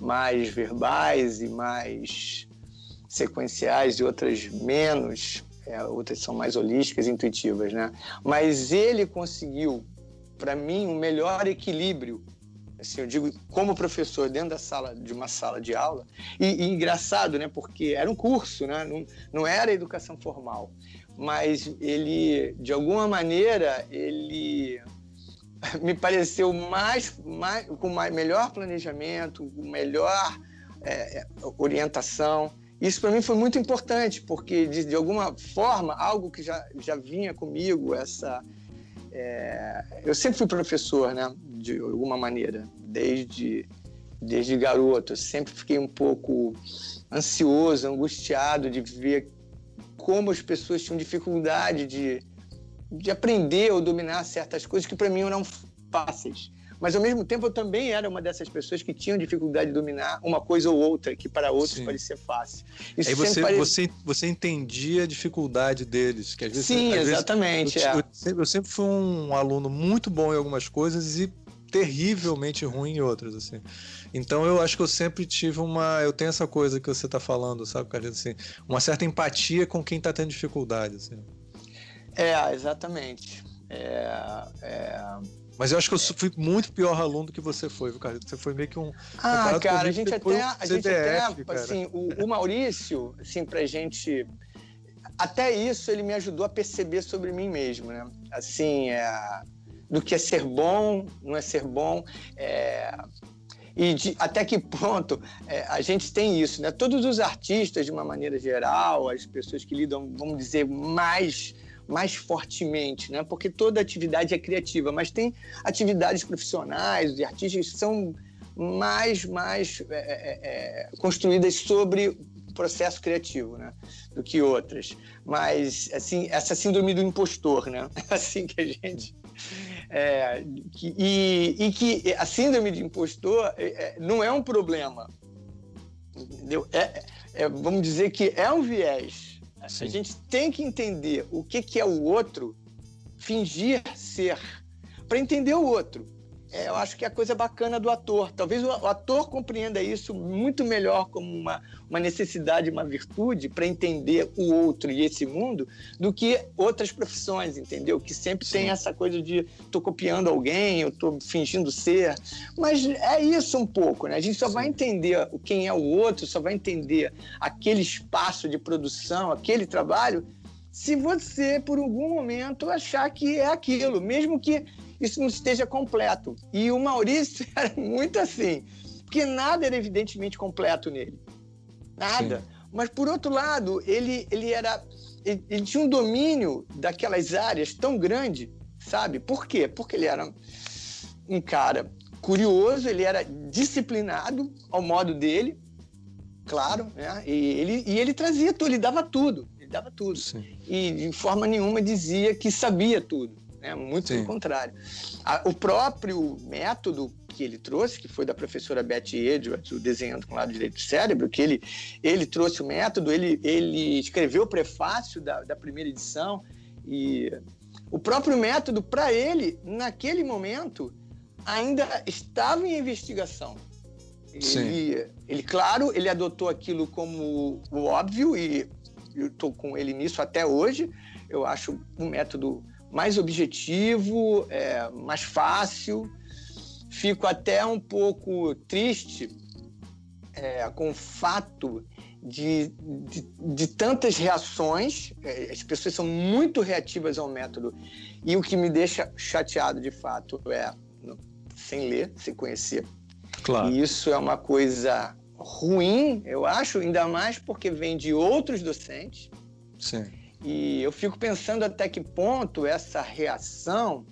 Speaker 5: mais verbais e mais sequenciais e outras menos, é, outras são mais holísticas, intuitivas, né? Mas ele conseguiu, para mim, um melhor equilíbrio. Assim, eu digo como professor dentro da sala de uma sala de aula. E, e engraçado, né, porque era um curso, né, não, não era educação formal. Mas ele, de alguma maneira, ele (laughs) me pareceu mais, mais com mais, melhor planejamento, melhor é, é, orientação. Isso para mim foi muito importante, porque de, de, alguma forma, algo que já, já vinha comigo, essa. É, eu sempre fui professor, né? De alguma maneira, desde, desde garoto. Eu sempre fiquei um pouco ansioso, angustiado de ver como as pessoas tinham dificuldade de, de aprender ou dominar certas coisas que para mim eram fáceis. Mas ao mesmo tempo eu também era uma dessas pessoas que tinham dificuldade de dominar uma coisa ou outra que para outros Sim. parecia fácil.
Speaker 3: Isso Aí você, pare... você, você entendia a dificuldade deles, que às vezes
Speaker 5: Sim, às exatamente.
Speaker 3: Vezes, eu, é. eu, sempre, eu sempre fui um aluno muito bom em algumas coisas e terrivelmente ruim em outras, assim. Então eu acho que eu sempre tive uma. Eu tenho essa coisa que você está falando, sabe, Carlinhos? Assim, uma certa empatia com quem está tendo dificuldade, assim.
Speaker 5: É, exatamente. É, é...
Speaker 3: Mas eu acho que eu fui muito pior aluno do que você foi, viu, Carlinhos? Você foi meio que um.
Speaker 5: Ah, cara, a gente até. A gente até assim, o, o Maurício, assim, pra gente até isso ele me ajudou a perceber sobre mim mesmo, né? Assim, é, do que é ser bom, não é ser bom. É, e de, até que ponto é, a gente tem isso, né? Todos os artistas, de uma maneira geral, as pessoas que lidam, vamos dizer, mais mais fortemente, né? Porque toda atividade é criativa, mas tem atividades profissionais e artistas que são mais mais é, é, é construídas sobre processo criativo, né? Do que outras. Mas, assim, essa síndrome do impostor, né? (laughs) Assim que a gente é, que, e, e, que a síndrome de impostor é, é, não é um problema. Entendeu? É, é, vamos dizer que é um viés. Sim. A gente tem que entender o que, que é o outro, fingir ser, para entender o outro é, eu acho que é a coisa bacana do ator. Talvez o, o ator compreenda isso muito melhor como uma, uma necessidade, uma virtude para entender o outro e esse mundo do que outras profissões, entendeu? Que sempre Sim. tem essa coisa de tô copiando alguém, eu tô fingindo ser. Mas é isso um pouco, né? A gente só Sim. vai entender quem é o outro, só vai entender aquele espaço de produção, aquele trabalho, se você, por algum momento, achar que é aquilo, mesmo que isso não esteja completo. E o Maurício (laughs) era muito assim, porque nada era evidentemente completo nele. Nada. Sim. Mas, por outro lado, ele, ele era. Ele, ele, tinha um domínio daquelas áreas tão grande, sabe? Por quê? Porque ele era um cara curioso, ele era disciplinado ao modo dele, claro, né? E ele, e ele trazia tudo, ele dava tudo, ele dava tudo. Sim. E de forma nenhuma dizia que sabia tudo né? muito Sim. pelo contrário. A, o próprio método que ele trouxe, que foi da professora Betty Edwards, o Desenhando com o Lado Direito do Cérebro, que ele, ele trouxe o método, ele, ele escreveu o prefácio da, da primeira edição e o próprio método, para ele, naquele momento, ainda estava em investigação. Ele, ele, claro, ele adotou aquilo como o óbvio e eu estou com ele nisso até hoje. Eu acho um método mais objetivo, é, mais fácil. Fico até um pouco triste é, com o fato de, de, de, tantas reações. É, as pessoas são muito reativas ao método. E o que me deixa chateado, de fato, é sem ler, sem conhecer. Claro. E isso é uma coisa ruim, eu acho, ainda mais porque vem de outros docentes. Sim. E eu fico pensando até que ponto essa reação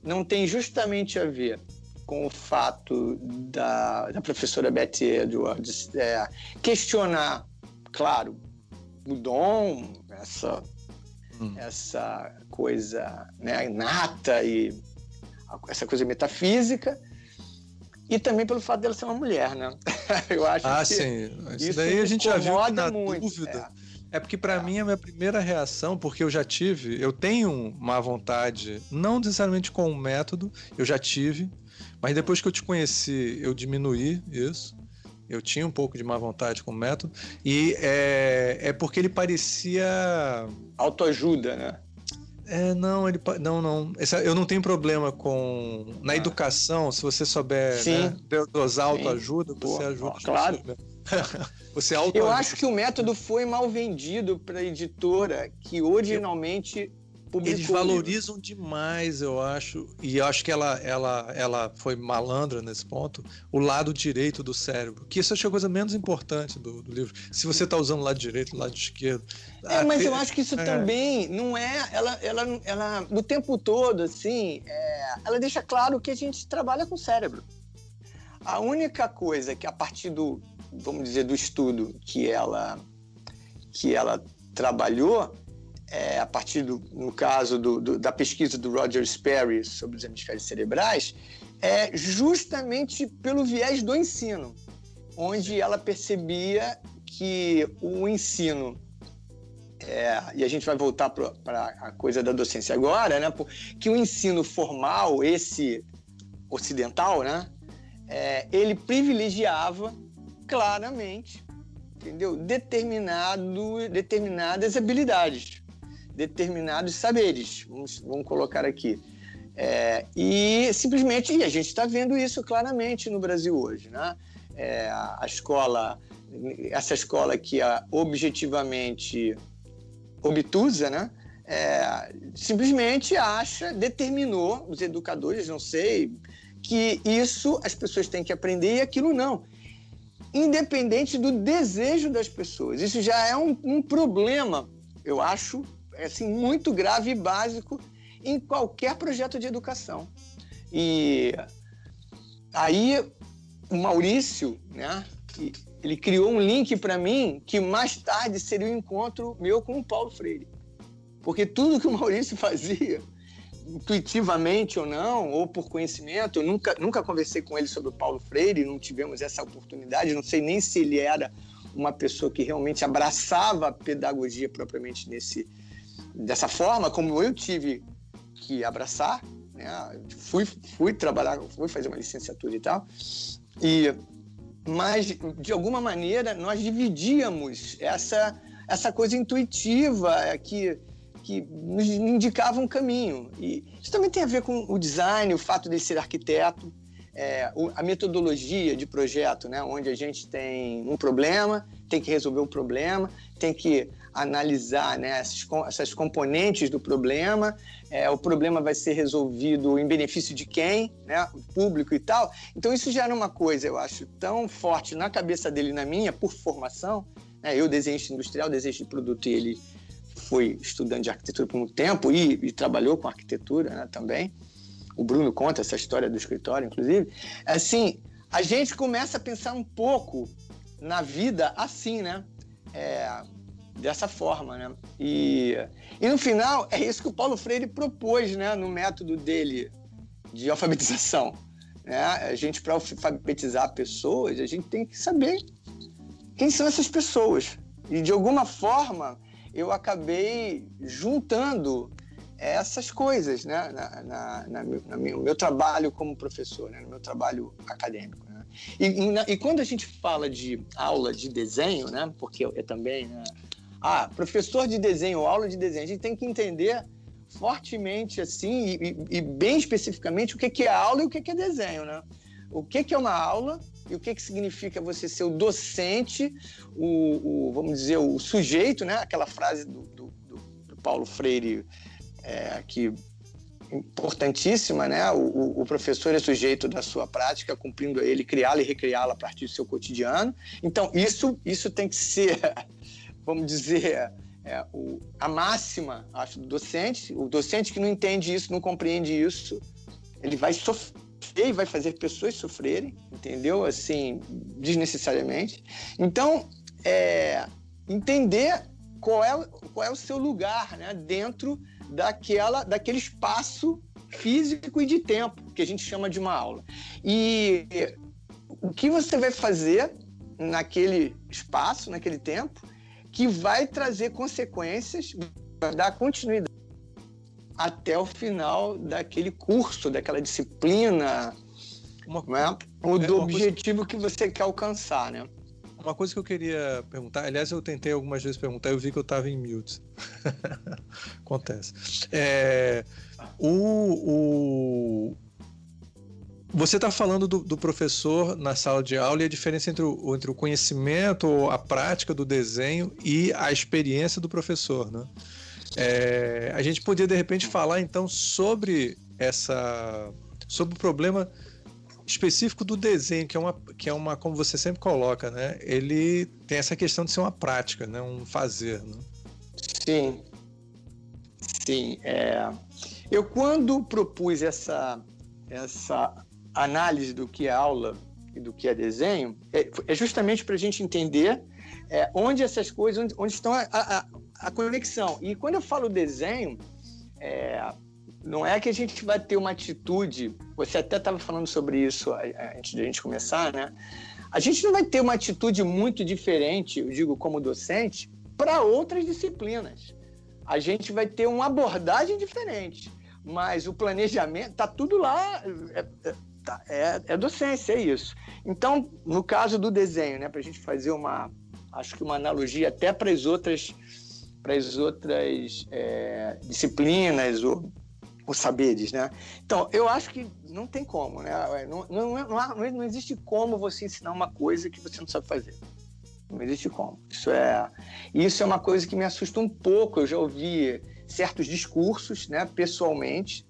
Speaker 5: não tem justamente a ver com o fato da, da professora Betty Edwards é, questionar, claro, o dom, essa, hum. essa coisa né, inata e essa coisa metafísica, e também pelo fato dela ser uma mulher, né? (laughs)
Speaker 3: Eu acho ah, que sim. Isso, daí a gente já viu que na muito, dúvida. É é porque para é. mim a minha primeira reação, porque eu já tive, eu tenho uma vontade, não necessariamente com o método, eu já tive, mas depois que eu te conheci, eu diminuí isso. Eu tinha um pouco de má vontade com o método. E é, é porque ele parecia.
Speaker 5: Autoajuda, né?
Speaker 3: É, não, ele não, não. Eu não tenho problema com na ah. educação, se você souber né, dosar autoajuda, você ajuda.
Speaker 5: Claro. Você (laughs) auto Eu acho que o método foi mal vendido para a editora que originalmente publicou.
Speaker 3: Eles valorizam demais, eu acho, e eu acho que ela, ela, ela foi malandra nesse ponto, o lado direito do cérebro. Que isso acho que é a coisa menos importante do, do livro. Se você está usando o lado direito, o lado esquerdo.
Speaker 5: É, mas eu acho que isso é. também não é. Ela, ela, ela, o tempo todo, assim, é, ela deixa claro que a gente trabalha com o cérebro. A única coisa que a partir do, vamos dizer, do estudo que ela, que ela trabalhou, é, a partir do, no caso do, do, da pesquisa do Roger Sperry sobre os hemisférios cerebrais, é justamente pelo viés do ensino, onde ela percebia que o ensino é, e a gente vai voltar para a coisa da docência agora, né? Que o ensino formal, esse ocidental, né? É, ele privilegiava claramente, entendeu? Determinado, determinadas habilidades, determinados saberes, vamos, vamos colocar aqui. É, e simplesmente, e a gente está vendo isso claramente no Brasil hoje, né? É, a escola, essa escola que é objetivamente obtusa, né? É, simplesmente acha, determinou, os educadores, não sei, que isso as pessoas têm que aprender e aquilo não independente do desejo das pessoas. Isso já é um, um problema, eu acho, assim, muito grave e básico em qualquer projeto de educação. E aí o Maurício, né, ele criou um link para mim que mais tarde seria o um encontro meu com o Paulo Freire. Porque tudo que o Maurício fazia intuitivamente ou não, ou por conhecimento. Eu nunca, nunca conversei com ele sobre o Paulo Freire, não tivemos essa oportunidade, não sei nem se ele era uma pessoa que realmente abraçava a pedagogia propriamente nesse, dessa forma, como eu tive que abraçar, né? Fui, fui trabalhar, fui fazer uma licenciatura e tal. E, mas, de alguma maneira, nós dividíamos essa, essa coisa intuitiva é, que, que nos indicava um caminho. E isso também tem a ver com o design, o fato de ser arquiteto, é, a metodologia de projeto, né? onde a gente tem um problema, tem que resolver o problema, tem que analisar né, essas, essas componentes do problema, é, o problema vai ser resolvido em benefício de quem, né, o público e tal. Então isso já era uma coisa, eu acho, tão forte na cabeça dele na minha, por formação. Né, eu desenhista industrial, desenho de produto, e ele foi estudante de arquitetura por muito tempo e, e trabalhou com arquitetura né, também. O Bruno conta essa história do escritório, inclusive. Assim, a gente começa a pensar um pouco na vida assim, né? É, dessa forma, né? E, e no final é isso que o Paulo Freire propôs, né, no método dele de alfabetização. Né? A gente para alfabetizar pessoas, a gente tem que saber quem são essas pessoas. E de alguma forma eu acabei juntando essas coisas, né, na, na, na, na meu, meu, trabalho como professor, né, no meu trabalho acadêmico. Né? E, e, e, quando a gente fala de aula de desenho, né, porque eu também né, ah, professor de desenho, aula de desenho, a gente tem que entender fortemente assim e, e bem especificamente o que, é aula e o que, é desenho, né? O que, é uma aula e o que, que significa você ser o docente, o, o vamos dizer, o sujeito, né? Aquela frase do, do, do Paulo Freire é, que importantíssima, né? O, o, professor é sujeito da sua prática, cumprindo a ele, criá-la e recriá-la a partir do seu cotidiano. Então, isso, isso tem que ser (laughs) vamos dizer, é, o, a máxima, acho, do docente. O docente que não entende isso, não compreende isso, ele vai sofrer e vai fazer pessoas sofrerem, entendeu? Assim, desnecessariamente. Então, é, entender qual é, qual é o seu lugar né, dentro daquela, daquele espaço físico e de tempo que a gente chama de uma aula. E o que você vai fazer naquele espaço, naquele tempo, que vai trazer consequências, vai dar continuidade até o final daquele curso, daquela disciplina, uma, né? ou do é, objetivo coisa... que você quer alcançar, né?
Speaker 3: Uma coisa que eu queria perguntar, aliás, eu tentei algumas vezes perguntar, eu vi que eu estava em mute. (laughs) Acontece. É, o, o, você está falando do, do, professor na sala de aula e a diferença entre o, entre o conhecimento, a prática do desenho e a experiência do professor, né? É, a gente podia de repente falar então sobre essa, sobre o problema específico do desenho, que é uma, que é uma, como você sempre coloca, né? Ele tem essa questão de ser uma prática, né? Um fazer, né?
Speaker 5: Sim, sim. É... Eu quando propus essa essa análise do que é aula e do que é desenho é, é justamente para a gente entender é, onde essas coisas, onde, onde estão a, a, a, conexão. E quando eu falo desenho, é, não é que a gente vai ter uma atitude, você até estava falando sobre isso antes de a gente começar, né? A gente não vai ter uma atitude muito diferente, eu digo como docente, para outras disciplinas. A gente vai ter uma abordagem diferente, mas o planejamento, está tudo lá. É, é, Tá, é, é docência, é isso. Então, no caso do desenho, né, para a gente fazer uma, acho que uma analogia até para as outras, para as outras é, disciplinas ou, ou saberes, né? Então, eu acho que não tem como, né? Não, não, não, há, não existe como você ensinar uma coisa que você não sabe fazer. Não existe como. Isso é, isso é uma coisa que me assusta um pouco. Eu já ouvi certos discursos, né, pessoalmente,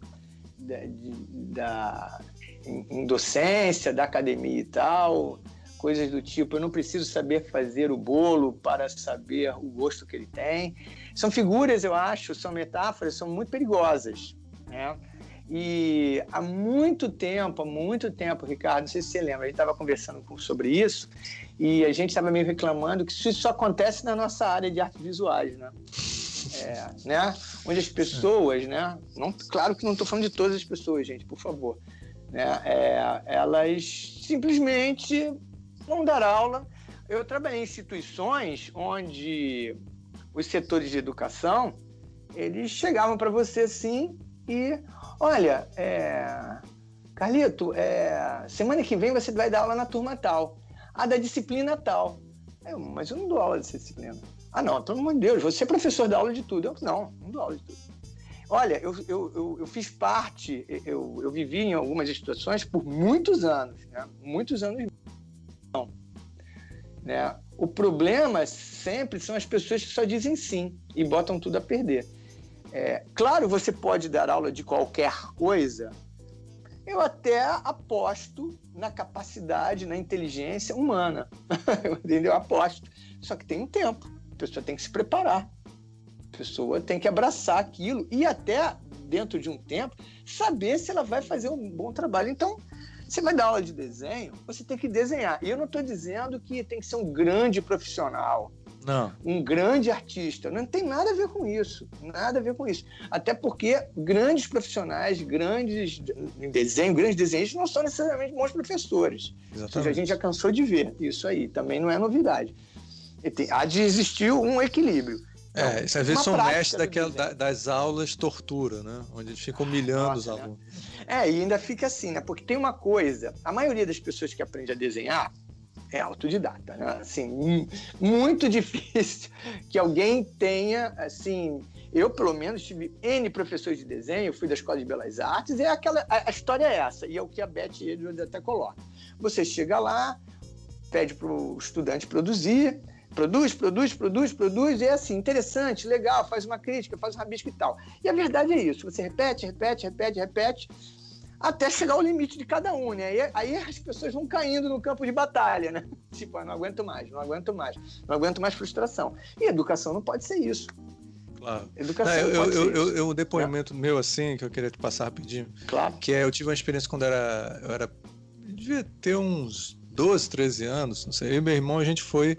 Speaker 5: da, de, da em, em docência, da academia e tal, coisas do tipo, eu não preciso saber fazer o bolo para saber o gosto que ele tem. São figuras, eu acho, são metáforas, são muito perigosas, né? E há muito tempo, há muito tempo, Ricardo, não sei se você lembra, a gente estava conversando sobre isso e a gente estava meio reclamando que isso só acontece na nossa área de artes visuais, né? É, né? Onde as pessoas, né? Não, claro que não estou falando de todas as pessoas, gente, por favor né? É, elas simplesmente vão dar aula, eu trabalhei em instituições onde os setores de educação eles chegavam para você assim e olha, é, Carlito, é, semana que vem você vai dar aula na turma tal, a da disciplina tal. Eu, mas eu não dou aula dessa disciplina. Ah, não, pelo amor de Deus, você é professor da aula de tudo. Eu, não, não dou aula de tudo. Olha, eu, eu, eu, eu fiz parte, eu, eu vivi em algumas situações por muitos anos, né? muitos anos. Né? O problema sempre são as pessoas que só dizem sim e botam tudo a perder. É, claro, você pode dar aula de qualquer coisa. Eu até aposto na capacidade, na inteligência humana. (laughs) Entendeu? Eu aposto. Só que tem um tempo. A pessoa tem que se preparar. A pessoa tem que abraçar aquilo e até dentro de um tempo saber se ela vai fazer um bom trabalho. Então, você vai dar aula de desenho, você tem que desenhar. E eu não estou dizendo que tem que ser um grande profissional.
Speaker 3: Não.
Speaker 5: Um grande artista. Não tem nada a ver com isso. Nada a ver com isso. Até porque grandes profissionais, grandes em desenho, grandes desenhistas não são necessariamente bons professores. Exatamente. Seja, a gente já cansou de ver isso aí. Também não é novidade. Tem, há de existir um equilíbrio.
Speaker 3: É, isso às vezes são mestres daquela, da, das aulas tortura, né? Onde eles ficam humilhando Nossa, os alunos. Né?
Speaker 5: É, e ainda fica assim, né? Porque tem uma coisa, a maioria das pessoas que aprende a desenhar é autodidata, né? Assim, muito (laughs) difícil que alguém tenha, assim, eu pelo menos tive N professores de desenho, fui da Escola de Belas Artes, é aquela, a, a história é essa, e é o que a Beth Edwards até coloca. Você chega lá, pede para o estudante produzir, Produz, produz, produz, produz, e é assim, interessante, legal, faz uma crítica, faz um rabisco e tal. E a verdade é isso, você repete, repete, repete, repete, até chegar ao limite de cada um, né? Aí, aí as pessoas vão caindo no campo de batalha, né? (laughs) Tipo, ah, não aguento mais, não aguento mais, não aguento mais frustração. E educação não pode ser isso.
Speaker 3: Claro. Educação não, eu, eu, eu, eu, um depoimento é. meu, assim, que eu queria te passar rapidinho.
Speaker 5: Claro.
Speaker 3: Que é, eu tive uma experiência quando era, eu era. Eu devia ter uns 12, 13 anos, não sei. Eu e meu irmão, a gente foi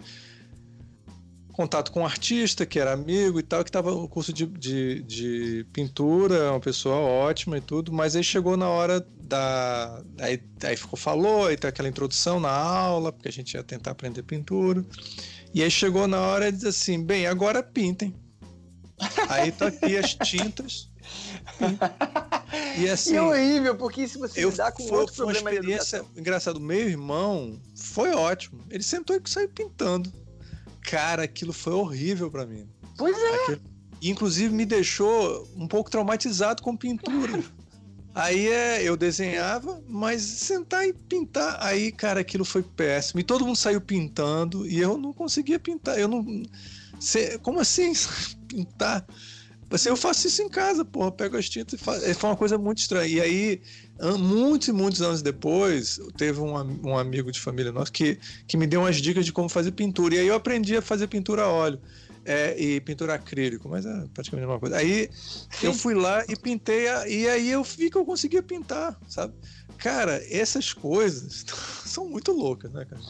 Speaker 3: contato com um artista que era amigo e tal, que estava no curso de, de, de, pintura, uma pessoa ótima e tudo, mas aí chegou na hora da. Aí, aí ficou, falou, aí tem aquela introdução na aula, porque a gente ia tentar aprender pintura. E aí chegou na hora e diz assim: bem, agora pintem. Aí tá aqui as tintas.
Speaker 5: E assim. E é horrível, porque se você
Speaker 3: eu, lidar com foi, outro foi problema uma experiência engraçado. Meu irmão foi ótimo. Ele sentou e saiu pintando. Cara, aquilo foi horrível para mim.
Speaker 5: Pois é. Aquilo,
Speaker 3: inclusive me deixou um pouco traumatizado com pintura. (laughs) Aí é, eu desenhava, mas sentar e pintar, aí, cara, aquilo foi péssimo. E todo mundo saiu pintando e eu não conseguia pintar. Eu não. Cê, como assim (laughs) pintar? Assim, eu faço isso em casa, porra, pego as tintas e faço. Foi uma coisa muito estranha. E aí, muitos e muitos anos depois, teve um, um amigo de família nosso que, que me deu umas dicas de como fazer pintura. E aí eu aprendi a fazer pintura a óleo. É, e pintura acrílico, mas é praticamente a mesma coisa. Aí eu fui lá e pintei, a, e aí eu vi que eu conseguia pintar, sabe? Cara, essas coisas (laughs) são muito loucas, né, cara?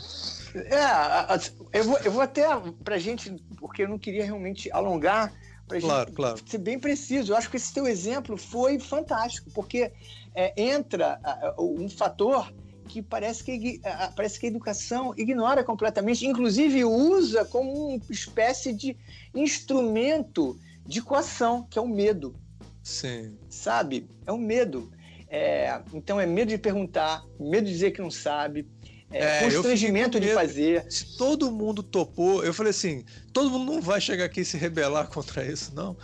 Speaker 5: É, eu vou, eu vou até pra gente, porque eu não queria realmente alongar, Pra
Speaker 3: claro,
Speaker 5: gente
Speaker 3: claro.
Speaker 5: ser bem preciso. Eu acho que esse teu exemplo foi fantástico, porque é, entra um fator que parece que, parece que a educação ignora completamente, inclusive usa como uma espécie de instrumento de coação, que é o medo.
Speaker 3: Sim.
Speaker 5: Sabe? É o medo. É, então é medo de perguntar, medo de dizer que não sabe, é, constrangimento de fazer.
Speaker 3: Se todo mundo topou, eu falei assim: todo mundo não vai chegar aqui e se rebelar (laughs) contra isso, não.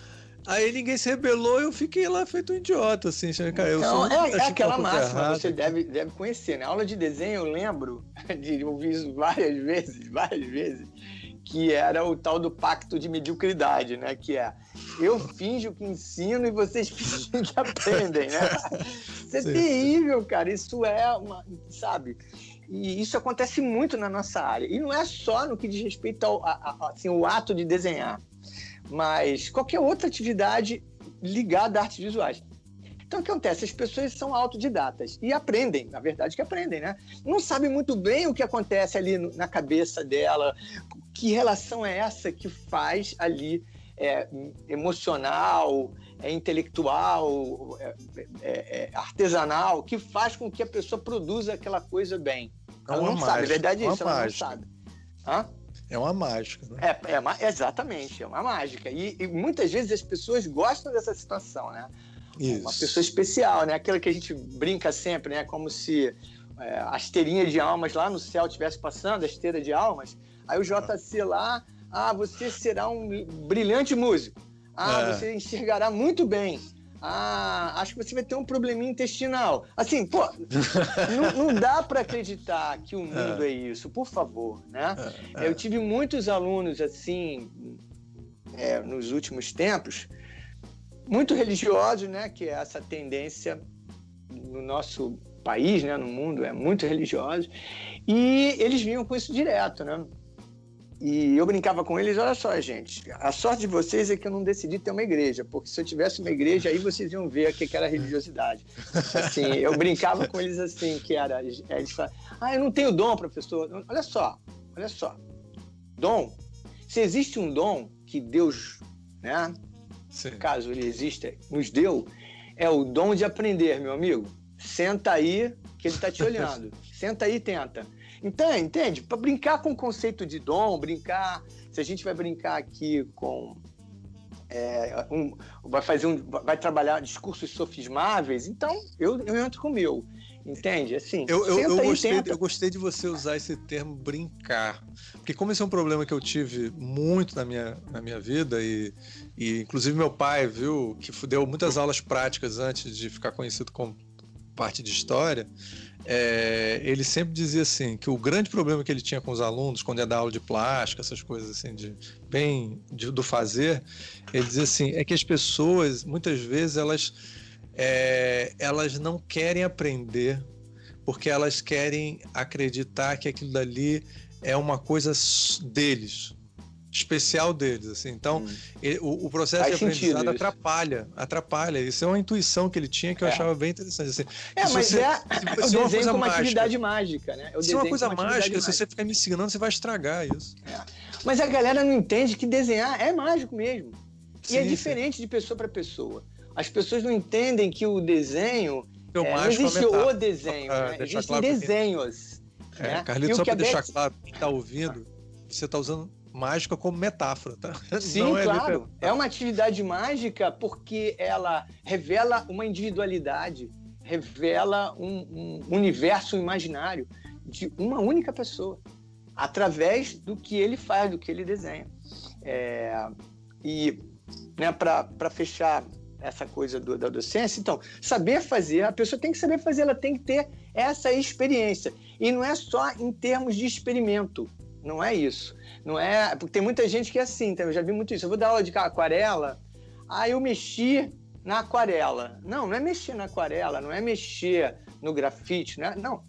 Speaker 3: Aí ninguém se rebelou eu fiquei lá feito um idiota, assim. Cara, eu
Speaker 5: sou, é, é aquela máxima, você deve, deve conhecer. Na né? aula de desenho eu lembro (laughs) de ouvir isso várias (laughs) vezes, várias vezes, que era o tal do pacto de mediocridade, né? Que é eu finjo que ensino e vocês fingem que aprendem, né? Isso é terrível, cara. Isso é uma. Sabe? E isso acontece muito na nossa área. E não é só no que diz respeito ao a, a, assim, o ato de desenhar, mas qualquer outra atividade ligada a artes visuais. Então, o que acontece? As pessoas são autodidatas e aprendem, na verdade que aprendem, né? Não sabem muito bem o que acontece ali na cabeça dela, que relação é essa que faz ali é, emocional, é, intelectual, é, é, é artesanal, que faz com que a pessoa produza aquela coisa bem. Ela não mágica, sabe, a verdade é isso, ela mágica. não sabe.
Speaker 2: Hã? É uma mágica, né?
Speaker 5: É, é exatamente, é uma mágica. E, e, muitas vezes as pessoas gostam dessa situação, né? Isso. Uma pessoa especial, né? Aquela que a gente brinca sempre, né? Como se é, a esteirinha de almas lá no céu estivesse passando, a esteira de almas. Aí o JC lá, ah, você será um brilhante músico. Ah, é. você enxergará muito bem. Ah, acho que você vai ter um probleminha intestinal. Assim, pô, não, não, dá para acreditar que o mundo é. é, isso, por favor, né? É, é. Eu tive muitos alunos assim é, nos últimos tempos, muito religiosos, né? Que é essa tendência no nosso país, né? No mundo é muito religioso e eles vinham com isso direto, né? E eu brincava com eles, olha só, gente, a sorte de vocês é que eu não decidi ter uma igreja, porque se eu tivesse uma igreja, aí vocês iam ver o que era religiosidade. Assim, eu brincava com eles assim, que era, eles falavam, ah, eu não tenho dom, professor. Olha só, olha só, dom, se existe um dom que Deus, né, Sim. caso ele exista, nos deu, é o dom de aprender, meu amigo. Senta aí, que ele está te olhando. (laughs) Senta aí e tenta. Então, entende? Para brincar com o conceito de dom, brincar. Se a gente vai brincar aqui com. É, um, vai fazer um, vai trabalhar discursos sofismáveis, então eu, eu entro com o meu. Entende? Assim,
Speaker 3: eu, eu, eu gostei, eu gostei de você usar esse termo brincar. Porque como esse é um problema que eu tive muito na minha, na minha vida, e, e inclusive meu pai, viu, que deu muitas aulas práticas antes de ficar conhecido como parte de história, é, ele sempre dizia assim que o grande problema que ele tinha com os alunos quando ia dar aula de plástica, essas coisas assim de bem de, do fazer, ele dizia assim é que as pessoas muitas vezes elas é, elas não querem aprender porque elas querem acreditar que aquilo dali é uma coisa deles, especial deles, assim. Então, hum. ele, o, o, processo Faz de aprendizado atrapalha, atrapalha. Isso é uma intuição que ele tinha que eu é. achava bem interessante. Assim,
Speaker 5: é, mas você, é, se, se é uma coisa uma atividade mágica, né?
Speaker 3: se é uma coisa mágica, se você ficar me ensinando, você vai estragar isso.
Speaker 5: É. Mas a galera não entende que desenhar é mágico mesmo. Sim, e é diferente sim. de pessoa para pessoa. As pessoas não entendem que o desenho é, não existe o desenho, né? existem claro desenhos.
Speaker 3: É, né? Carlito, só para deixar claro, quem está ouvindo, você está usando mágica como metáfora, tá? (laughs)
Speaker 5: Sim, é claro. É uma atividade mágica porque ela revela uma individualidade, revela um, um universo imaginário de uma única pessoa, através do que ele faz, do que ele desenha. É, e né, para fechar essa coisa do, da docência, então, saber fazer, a pessoa tem que saber fazer, ela tem que ter essa experiência. E não é só em termos de experimento, não é isso. Não é. Porque tem muita gente que é assim, tá? eu já vi muito isso. Eu vou dar aula de aquarela, aí eu mexi na aquarela. Não, não é mexer na aquarela, não é mexer no grafite, né? Não.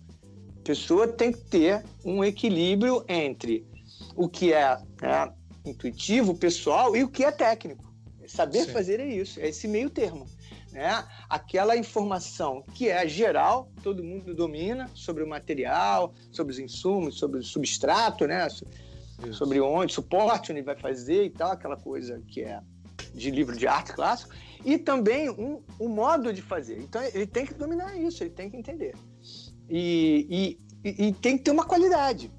Speaker 5: A pessoa tem que ter um equilíbrio entre o que é né, intuitivo, pessoal, e o que é técnico. Saber Sim. fazer é isso, é esse meio termo. Né? Aquela informação que é geral, todo mundo domina sobre o material, sobre os insumos, sobre o substrato, né? Isso. sobre onde, suporte onde vai fazer e tal, aquela coisa que é de livro de arte clássico, e também um, um modo de fazer. Então ele tem que dominar isso, ele tem que entender. E, e, e tem que ter uma qualidade,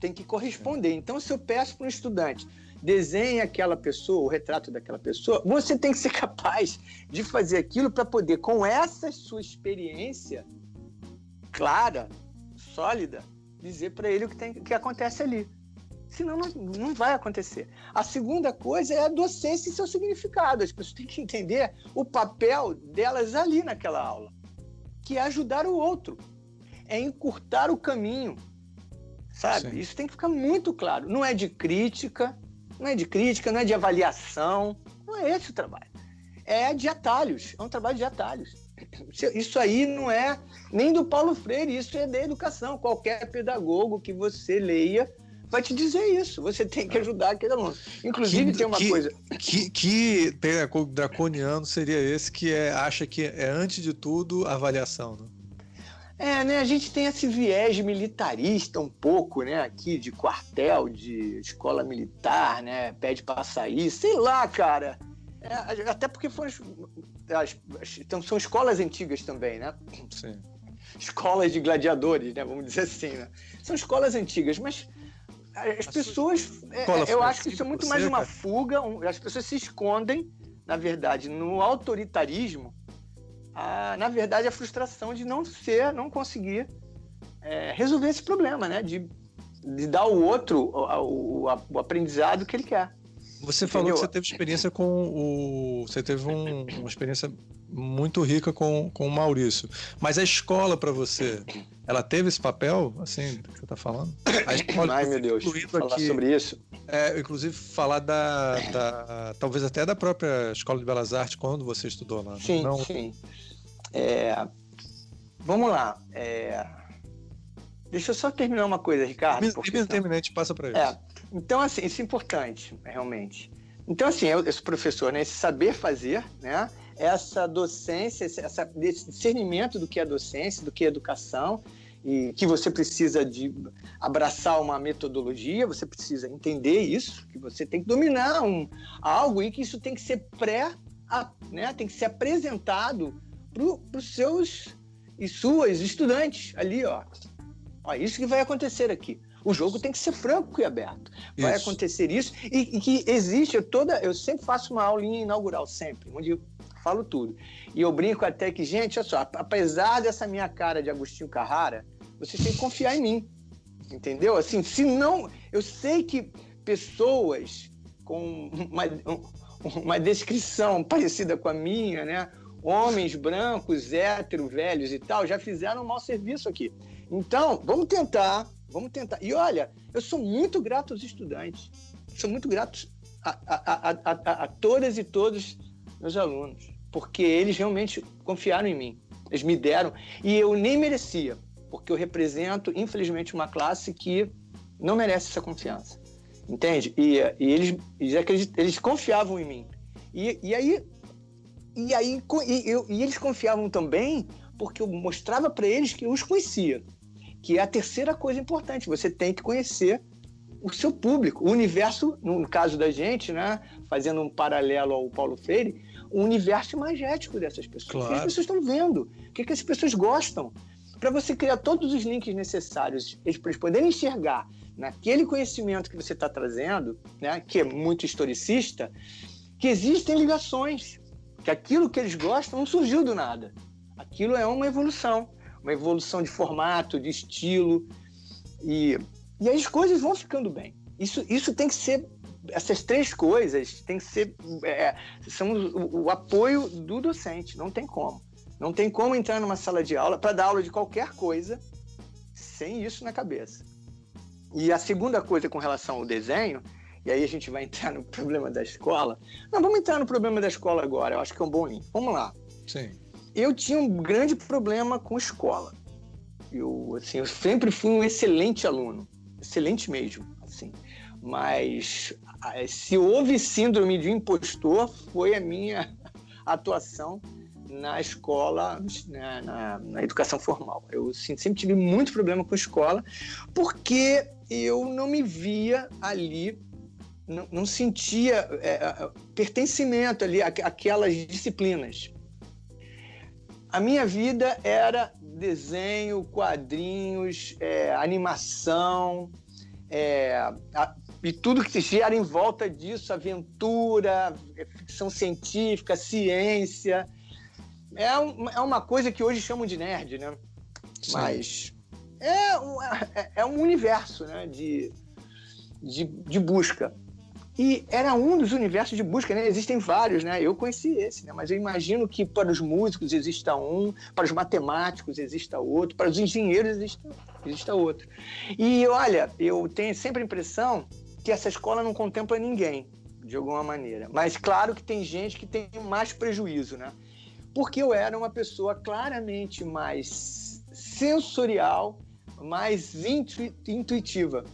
Speaker 5: tem que corresponder. Então, se eu peço para um estudante desenhe aquela pessoa, o retrato daquela pessoa, você tem que ser capaz de fazer aquilo para poder, com essa sua experiência clara, sólida, dizer para ele o que, tem, o que acontece ali. Senão não, não vai acontecer. A segunda coisa é a docência e seu significado. As pessoas têm que entender o papel delas ali naquela aula, que é ajudar o outro, é encurtar o caminho. Sabe? Sim. Isso tem que ficar muito claro. Não é de crítica, não é de crítica, não é de avaliação. Não é esse o trabalho. É de atalhos. É um trabalho de atalhos. Isso aí não é nem do Paulo Freire, isso é da educação. Qualquer pedagogo que você leia vai te dizer isso. Você tem que ajudar aquele aluno. Inclusive, que, tem uma
Speaker 3: que,
Speaker 5: coisa.
Speaker 3: Que, que draconiano seria esse que é, acha que é, antes de tudo, avaliação, né?
Speaker 5: É, né? A gente tem esse viés militarista um pouco, né? Aqui de quartel, de escola militar, né? Pede para sair, sei lá, cara. É, até porque foram as, as, então, são escolas antigas também, né?
Speaker 3: Sim.
Speaker 5: Escolas de gladiadores, né? Vamos dizer assim, né? São escolas antigas, mas as pessoas. É, eu acho que isso é muito mais uma fuga. Um, as pessoas se escondem, na verdade, no autoritarismo. A, na verdade, a frustração de não ser, não conseguir é, resolver esse problema, né? De, de dar ao outro o, o, o aprendizado que ele quer.
Speaker 3: Você Entendeu? falou que você teve experiência com o. Você teve um, uma experiência muito rica com, com o Maurício. Mas a escola para você, ela teve esse papel, assim, que você está falando? (coughs) A
Speaker 5: escola, Ai, meu Deus, falar aqui, sobre isso.
Speaker 3: É, inclusive falar da, da, talvez até da própria Escola de Belas Artes, quando você estudou lá. Né?
Speaker 5: Sim, Não... sim. É, vamos lá. É, deixa eu só terminar uma coisa, Ricardo.
Speaker 3: Termina, a gente passa para isso.
Speaker 5: É, então, assim, isso é importante, realmente. Então, assim, eu, esse professor, né, esse saber fazer, né, essa docência, essa, esse discernimento do que é docência, do que é educação, e que você precisa de abraçar uma metodologia, você precisa entender isso, que você tem que dominar um, algo e que isso tem que ser pré, né, tem que ser apresentado para os seus e suas estudantes ali, ó. ó. Isso que vai acontecer aqui. O jogo tem que ser franco e aberto. Vai isso. acontecer isso e, e, que existe toda. Eu sempre faço uma aulinha inaugural, sempre, onde eu falo tudo. E eu brinco até que, gente, olha só, apesar dessa minha cara de Agostinho Carrara, vocês têm que confiar em mim. Entendeu? Assim, se não. Eu sei que pessoas com uma, uma descrição parecida com a minha, né? Homens brancos, héteros, velhos e tal, já fizeram um mau serviço aqui. Então, vamos tentar, vamos tentar. E olha, eu sou muito grato aos estudantes. Sou muito grato a, a, a, a, a todas e todos meus alunos, porque eles realmente confiaram em mim. Eles me deram e eu nem merecia, porque eu represento, infelizmente, uma classe que não merece essa confiança. Entende? E, e eles, eles, eles confiavam em mim. E, e aí, e, aí e, eu, e eles confiavam também porque eu mostrava para eles que eu os conhecia. Que é a terceira coisa importante. Você tem que conhecer o seu público, o universo, no caso da gente, né, fazendo um paralelo ao Paulo Freire, o universo imagético dessas pessoas. Claro. O que as pessoas estão vendo? O que, que as pessoas gostam? Para você criar todos os links necessários para eles poderem enxergar naquele conhecimento que você está trazendo, né, que é muito historicista, que existem ligações, que aquilo que eles gostam não surgiu do nada. Aquilo é uma evolução, uma evolução de formato, de estilo, e, e as coisas vão ficando bem. Isso, isso tem que ser essas três coisas têm que ser é, são o, o, apoio do docente, não tem como. Não tem como entrar numa sala de aula para dar aula de qualquer coisa sem isso na cabeça. E a segunda coisa com relação ao desenho, e aí a gente vai entrar no problema da escola. Não, vamos entrar no problema da escola agora, eu acho que é um bom link. Vamos lá.
Speaker 3: Sim.
Speaker 5: Eu tinha um grande problema com escola. Eu, assim, eu sempre fui um excelente aluno, excelente mesmo, assim. Mas se houve síndrome de impostor, foi a minha (laughs) atuação na escola, na, na, na educação formal. Eu assim, sempre tive muito problema com a escola, porque eu não me via ali, não, não sentia é, pertencimento ali àquelas disciplinas. A minha vida era desenho, quadrinhos, é, animação, é, a, e tudo que gira em volta disso, aventura, ficção científica, ciência. É, um, é uma coisa que hoje chamam de nerd, né? Sim. Mas é, é, é, um universo né? de, de, de busca. E era um dos universos de busca, né? Existem vários, né? Eu conheci esse, né? Mas eu imagino que para os músicos exista um, para os matemáticos exista outro, para os engenheiros exista, exista outro. E olha, eu tenho sempre a impressão que essa escola não contempla ninguém, de alguma maneira. Mas claro que tem gente que tem mais prejuízo, né? Porque eu era uma pessoa claramente mais sensorial, mais intu intuitiva.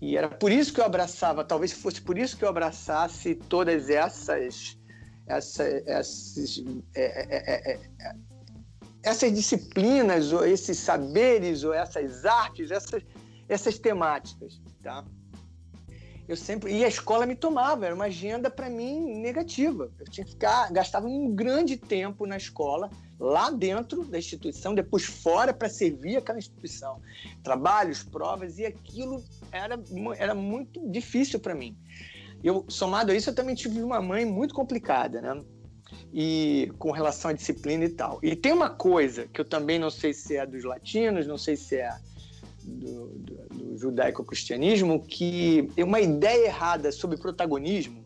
Speaker 5: E era por isso que eu abraçava, talvez fosse por isso que eu abraçasse todas essas essa, essas, é, é, é, é, essas disciplinas, ou esses saberes, ou essas artes, essas, essas temáticas. Tá? Eu sempre e a escola me tomava, era uma agenda para mim negativa. Eu tinha que ficar, gastava um grande tempo na escola, lá dentro da instituição, depois fora para servir aquela instituição. Trabalhos, provas e aquilo era, era muito difícil para mim. Eu somado a isso, eu também tive uma mãe muito complicada, né? E com relação à disciplina e tal. E tem uma coisa que eu também não sei se é dos latinos, não sei se é do, do, do judaico-cristianismo que é uma ideia errada sobre protagonismo,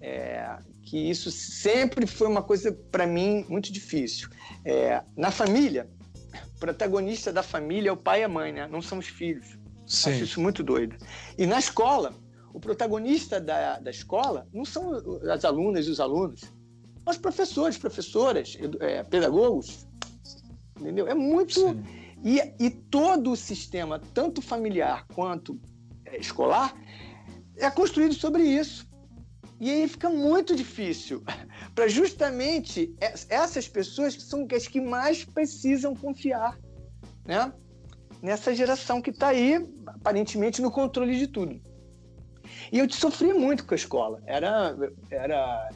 Speaker 5: é, que isso sempre foi uma coisa para mim muito difícil. É, na família, protagonista da família é o pai e a mãe, né? Não são os filhos. Sim. Acho isso muito doido. E na escola, o protagonista da, da escola não são as alunas e os alunos, os professores, professoras, é, pedagogos. Entendeu? É muito. Sim e, e todo o sistema, tanto familiar quanto é, escolar, é construído sobre isso. E aí fica muito difícil (laughs) para justamente essas pessoas que são as que mais precisam confiar, né? Nessa geração que está aí, aparentemente, no controle de tudo. E eu te sofri muito com a escola. Era, era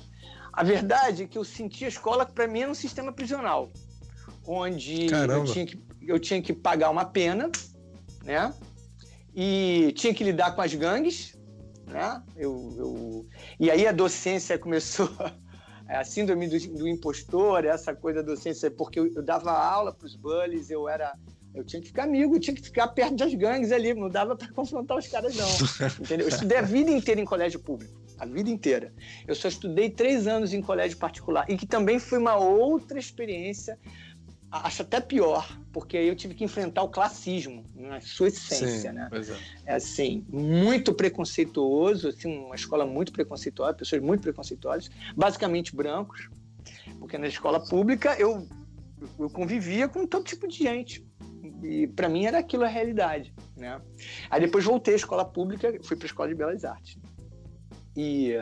Speaker 5: a verdade é que eu sentia a escola para mim era um sistema prisional, onde Caramba. eu tinha que eu tinha que pagar uma pena, né? E tinha que lidar com as gangues, né? Eu, eu... E aí a docência começou, (laughs) a síndrome do, do impostor, essa coisa da docência, porque eu, eu dava aula para os bullies, eu era eu tinha que ficar amigo, tinha que ficar perto das gangues ali, não dava para (laughs) confrontar os caras, não. Entendeu? Eu estudei a vida inteira em colégio público, a vida inteira. Eu só estudei três anos em colégio particular, e que também foi uma outra experiência acho até pior, porque aí eu tive que enfrentar o classismo na sua essência, Sim, né? É. é. assim, muito preconceituoso, assim, uma escola muito preconceituosa, pessoas muito preconceituosas, basicamente brancos, porque na escola pública eu, eu convivia com todo tipo de gente. E para mim era aquilo a realidade, né? Aí depois voltei à escola pública, fui para a escola de belas artes. E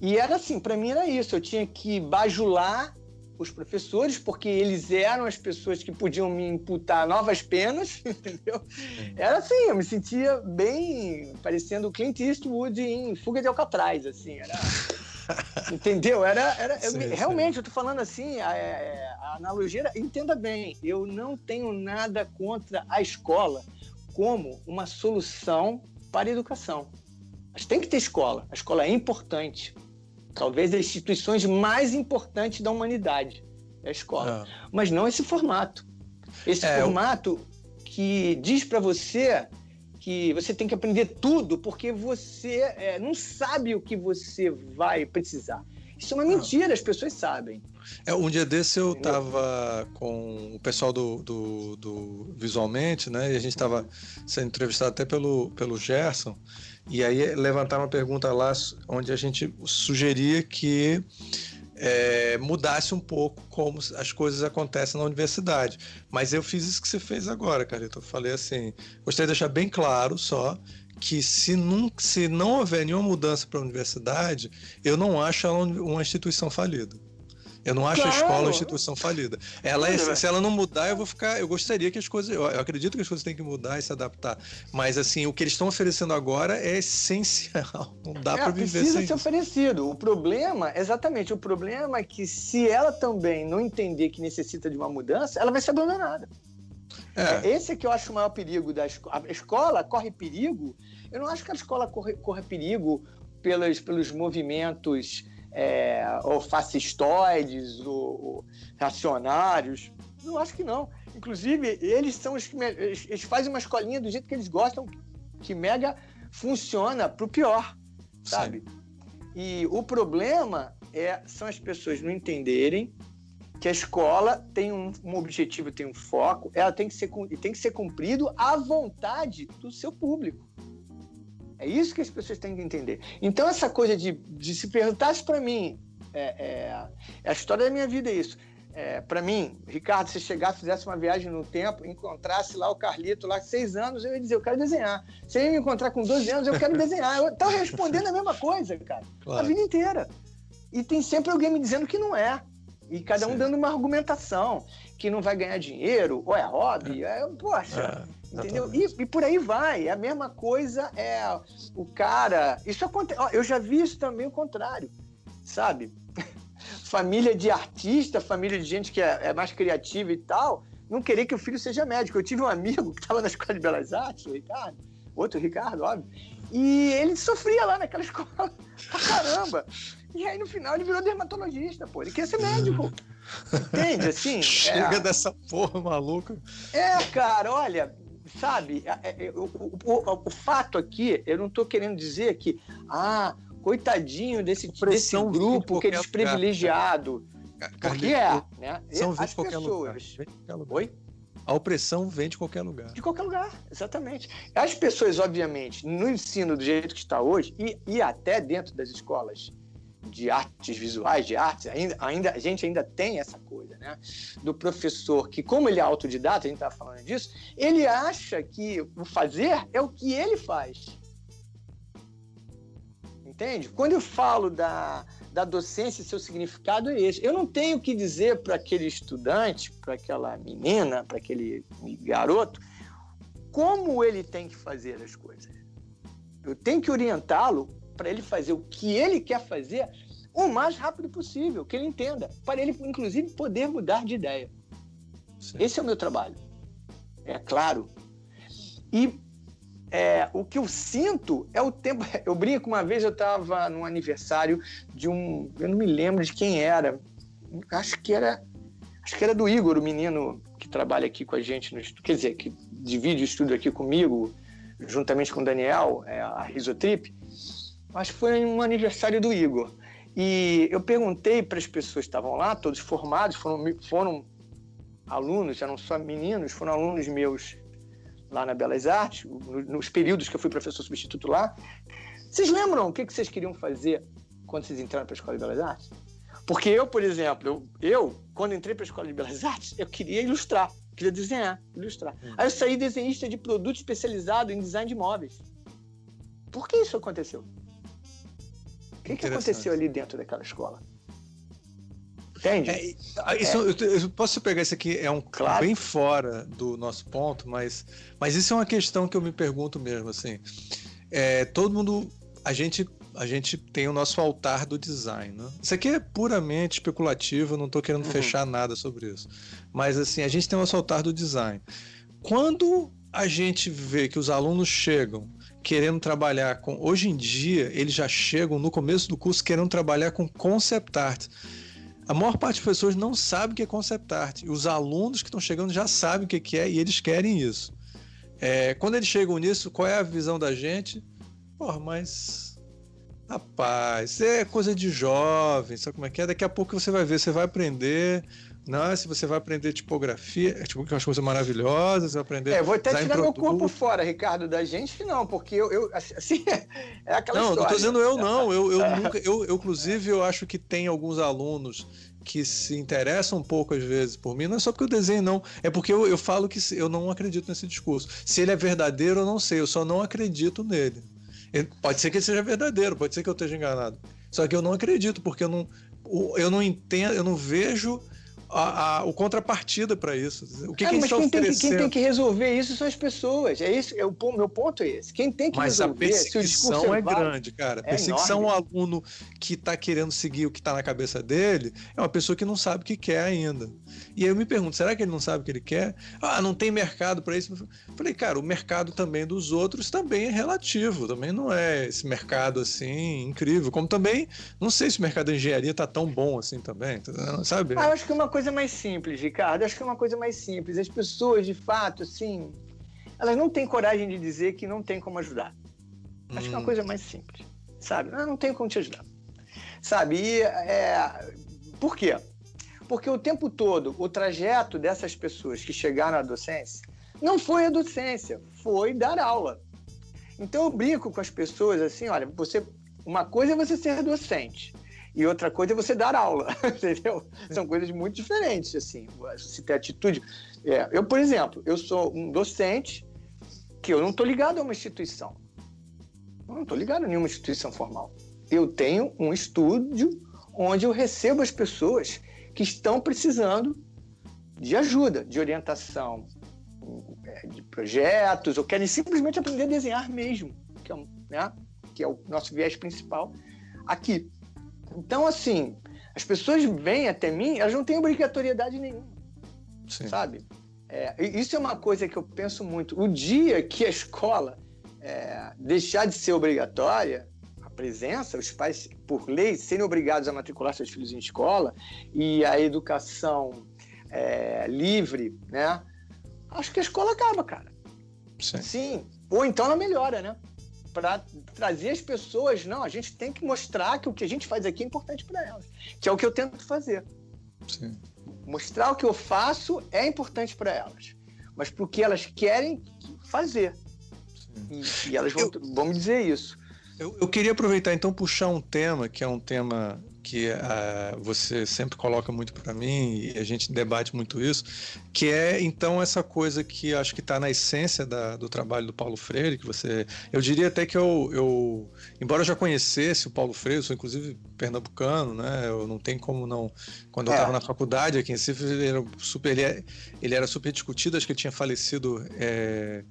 Speaker 5: e era assim, para mim era isso, eu tinha que bajular os professores, porque eles eram as pessoas que podiam me imputar novas penas, (laughs) entendeu? Era assim, eu me sentia bem parecendo Clint Eastwood em Fuga de Alcatraz, assim, era... (laughs) Entendeu? Era, era sim, eu, realmente, eu tô falando assim, a, é, a analogia, entenda bem, eu não tenho nada contra a escola como uma solução para a educação. Mas tem que ter escola. A escola é importante talvez as instituições mais importantes da humanidade, é a escola. É. Mas não esse formato. Esse é, formato eu... que diz para você que você tem que aprender tudo porque você é, não sabe o que você vai precisar. Isso é uma mentira, as pessoas sabem.
Speaker 3: É, um dia desse eu estava com o pessoal do, do, do, Visualmente, né? E a gente estava sendo entrevistado até pelo, pelo Gerson. E aí levantaram uma pergunta lá onde a gente sugeria que é, mudasse um pouco como as coisas acontecem na universidade. Mas eu fiz isso que você fez agora, Carito. Eu falei assim: gostaria de deixar bem claro só que se não, se não houver nenhuma mudança para a universidade, eu não acho ela uma instituição falida. Eu não acho claro. a escola uma instituição falida. Ela é, se ela não mudar, eu vou ficar. Eu gostaria que as coisas. Eu, acredito que as coisas têm que mudar e se adaptar. Mas assim, o que eles estão oferecendo agora é essencial. (laughs) Não dá é, para viver
Speaker 5: precisa
Speaker 3: sem
Speaker 5: ser oferecido. O problema, exatamente, o problema é que se ela também não entender que necessita de uma mudança, ela vai ser abandonada. É. Esse é que eu acho o maior perigo da escola. A escola corre perigo. Eu não acho que a escola corre, corre perigo pelos, pelos movimentos é, ou fascistoides ou, ou reacionários. Não acho que não. Inclusive, eles são os que eles fazem uma escolinha do jeito que eles gostam, que mega funciona para o pior, sabe? Sim. E o problema é são as pessoas não entenderem que a escola tem um, um, objetivo, tem um foco, ela tem que ser tem que ser cumprido à vontade do seu público. É isso que as pessoas têm que entender. Então, essa coisa de, de se perguntasse para mim, é, é, é, a história da minha vida, é isso. É, para mim, Ricardo, se chegasse, fizesse uma viagem no tempo, encontrasse lá o Carlito, lá seis anos, eu ia dizer, eu quero desenhar. Se ele me encontrar com 12 anos, eu quero desenhar. Eu tava respondendo a mesma coisa, cara, claro. a vida inteira. E tem sempre alguém me dizendo que não é. E cada um dando uma argumentação, que não vai ganhar dinheiro, ou é hobby, é, é poxa. É. Entendeu? E, e, por aí vai. A mesma coisa é o cara. Isso acontece. Eu já vi isso também o contrário, sabe? (laughs) família de artista, família de gente que é, é, mais criativa e tal, não querer que o filho seja médico. Eu tive um amigo que estava na Escola de Belas Artes, o Ricardo, outro Ricardo, óbvio, e ele sofria lá naquela (laughs) escola pra caramba. E aí no final ele virou dermatologista, pô. Ele queria ser médico. (laughs) Entende? Assim.
Speaker 3: Chega é... dessa porra maluca.
Speaker 5: É, cara, olha, sabe, é, é, o, o, o, o, fato aqui, eu não estou querendo dizer que, ah, coitadinho desse, desse grupo que é desprivilegiado. Porque é, né?
Speaker 3: São As pessoas. Lugar. Oi? A opressão vem de qualquer lugar.
Speaker 5: De qualquer lugar, exatamente. As pessoas, obviamente, no ensino do jeito que está hoje, e, e até dentro das escolas de artes visuais, de artes, ainda, ainda, a gente ainda tem essa coisa, né? Do professor que, como ele é autodidata, a gente estava falando disso, ele acha que o fazer é o que ele faz. Entende? Quando eu falo da, da docência, seu significado é esse. Eu não tenho que dizer para aquele estudante, para aquela menina, para aquele garoto, como ele tem que fazer as coisas. Eu tenho que orientá-lo para ele fazer o que ele quer fazer o mais rápido possível, que ele entenda, para ele, inclusive, poder mudar de ideia. Sim. Esse é o meu trabalho. É claro. E é, o que eu sinto é o tempo. (laughs) Eu brinco, uma vez eu estava num aniversário de um. Eu não me lembro de quem era. Acho que era. Acho que era do Igor, o menino que trabalha aqui com a gente no. Quer dizer, que divide o estúdio aqui comigo, juntamente com o Daniel, é, a Risotrip. Acho que foi um aniversário do Igor. E eu perguntei para as pessoas que estavam lá, todos formados, foram, foram alunos, eram só meninos, foram alunos meus lá na Belas Artes, nos períodos que eu fui professor substituto lá. Vocês lembram o que vocês queriam fazer quando vocês entraram para a Escola de Belas Artes? Porque eu, por exemplo, eu, eu quando entrei para a Escola de Belas Artes, eu queria ilustrar, queria desenhar, ilustrar. Hum. Aí eu saí desenhista de produto especializado em design de móveis. Por que isso aconteceu? O que, que aconteceu ali dentro daquela escola? Entende? É,
Speaker 3: ah, isso, é. eu, eu, posso pegar isso aqui, é um claro. bem fora do nosso ponto, mas, mas isso é uma questão que eu me pergunto mesmo, assim. É, todo mundo, a gente, a gente tem o nosso altar do design, né? Isso aqui é puramente especulativo, não estou querendo uhum. fechar nada sobre isso. Mas assim, a gente tem o nosso altar do design. Quando a gente vê que os alunos chegam querendo trabalhar com. Hoje em dia, eles já chegam no começo do curso querendo trabalhar com concept art. A maior parte das pessoas não sabe o que é concept art. Os alunos que estão chegando já sabem o que é e eles querem isso. É, quando eles chegam nisso, qual é a visão da gente? Porra, mas. Rapaz, é coisa de jovem, sabe como é que é? Daqui a pouco você vai ver, você vai aprender, não, se você vai aprender tipografia, é tipo, que é uma coisa maravilhosa, você vai aprender.
Speaker 5: É, vou até tirar meu corpo fora, Ricardo, da gente, não, porque eu, eu assim, (laughs) é aquela
Speaker 3: não,
Speaker 5: história. Não,
Speaker 3: não tô dizendo eu, não. Eu, eu (laughs) nunca, eu, eu, inclusive, eu acho que tem alguns alunos que se interessam um pouco às vezes por mim, não é só porque eu desenho, não. É porque eu, eu falo que eu não acredito nesse discurso. Se ele é verdadeiro, eu não sei, eu só não acredito nele. Ele, pode ser que ele seja verdadeiro, pode ser que eu esteja enganado. Só que eu não acredito, porque eu não, eu não entendo, eu não vejo a, a, o contrapartida para isso. O que, ah, que mas quem
Speaker 5: tem que, quem tem que resolver isso são as pessoas. É isso, é o meu ponto é esse. Quem tem que
Speaker 3: mas
Speaker 5: resolver.
Speaker 3: Mas a perseguição é, é grande, cara. É perseguição ao aluno que está querendo seguir o que está na cabeça dele é uma pessoa que não sabe o que quer ainda. E aí eu me pergunto, será que ele não sabe o que ele quer? Ah, não tem mercado para isso. Falei, cara, o mercado também dos outros também é relativo. Também não é esse mercado assim incrível. Como também não sei se o mercado da engenharia está tão bom assim também, sabe?
Speaker 5: Ah, eu acho que uma coisa mais simples, Ricardo. Acho que é uma coisa mais simples. As pessoas, de fato, assim, elas não têm coragem de dizer que não tem como ajudar. Acho hum. que é uma hum. coisa mais simples, sabe? Não, não tenho como te ajudar. Sabe? E, é... Por quê? Porque o tempo todo, o trajeto dessas pessoas que chegaram à docência não foi a docência, foi dar aula. Então eu brinco com as pessoas assim, olha, você, uma coisa é você ser docente, e outra coisa é você dar aula, (laughs) entendeu? São coisas muito diferentes, assim. Você ter atitude. É, eu, por exemplo, eu sou um docente que eu não estou ligado a uma instituição. Eu não estou ligado a nenhuma instituição formal. Eu tenho um estúdio onde eu recebo as pessoas que estão precisando de ajuda, de orientação, é, de projetos, ou querem simplesmente aprender a desenhar mesmo, que é, né, que é o nosso viés principal aqui. Então, assim, as pessoas vêm até mim, elas não têm obrigatoriedade nenhuma, Sim. sabe? É, isso é uma coisa que eu penso muito. O dia que a escola é, deixar de ser obrigatória, presença, os pais, por lei, serem obrigados a matricular seus filhos em escola e a educação é, livre, né? Acho que a escola acaba, cara. Sim. Sim. Ou então ela melhora, né? Para trazer as pessoas, não, a gente tem que mostrar que o que a gente faz aqui é importante para elas, que é o que eu tento fazer. Sim. Mostrar o que eu faço é importante para elas, mas para o que elas querem fazer. E, e, elas vão, eu, vão me dizer isso.
Speaker 3: Eu, eu, queria aproveitar então puxar um tema que é um tema que uh, você sempre coloca muito para mim e a gente debate muito isso, que é então essa coisa que acho que está na essência da, do trabalho do Paulo Freire, que você, eu diria até que eu, eu embora eu já conhecesse o Paulo Freire, eu sou inclusive pernambucano, né? Eu não tem como não. Quando eu estava é. na faculdade aqui em Recife, ele era super, ele, é, ele era super discutido, acho que ele tinha falecido. É,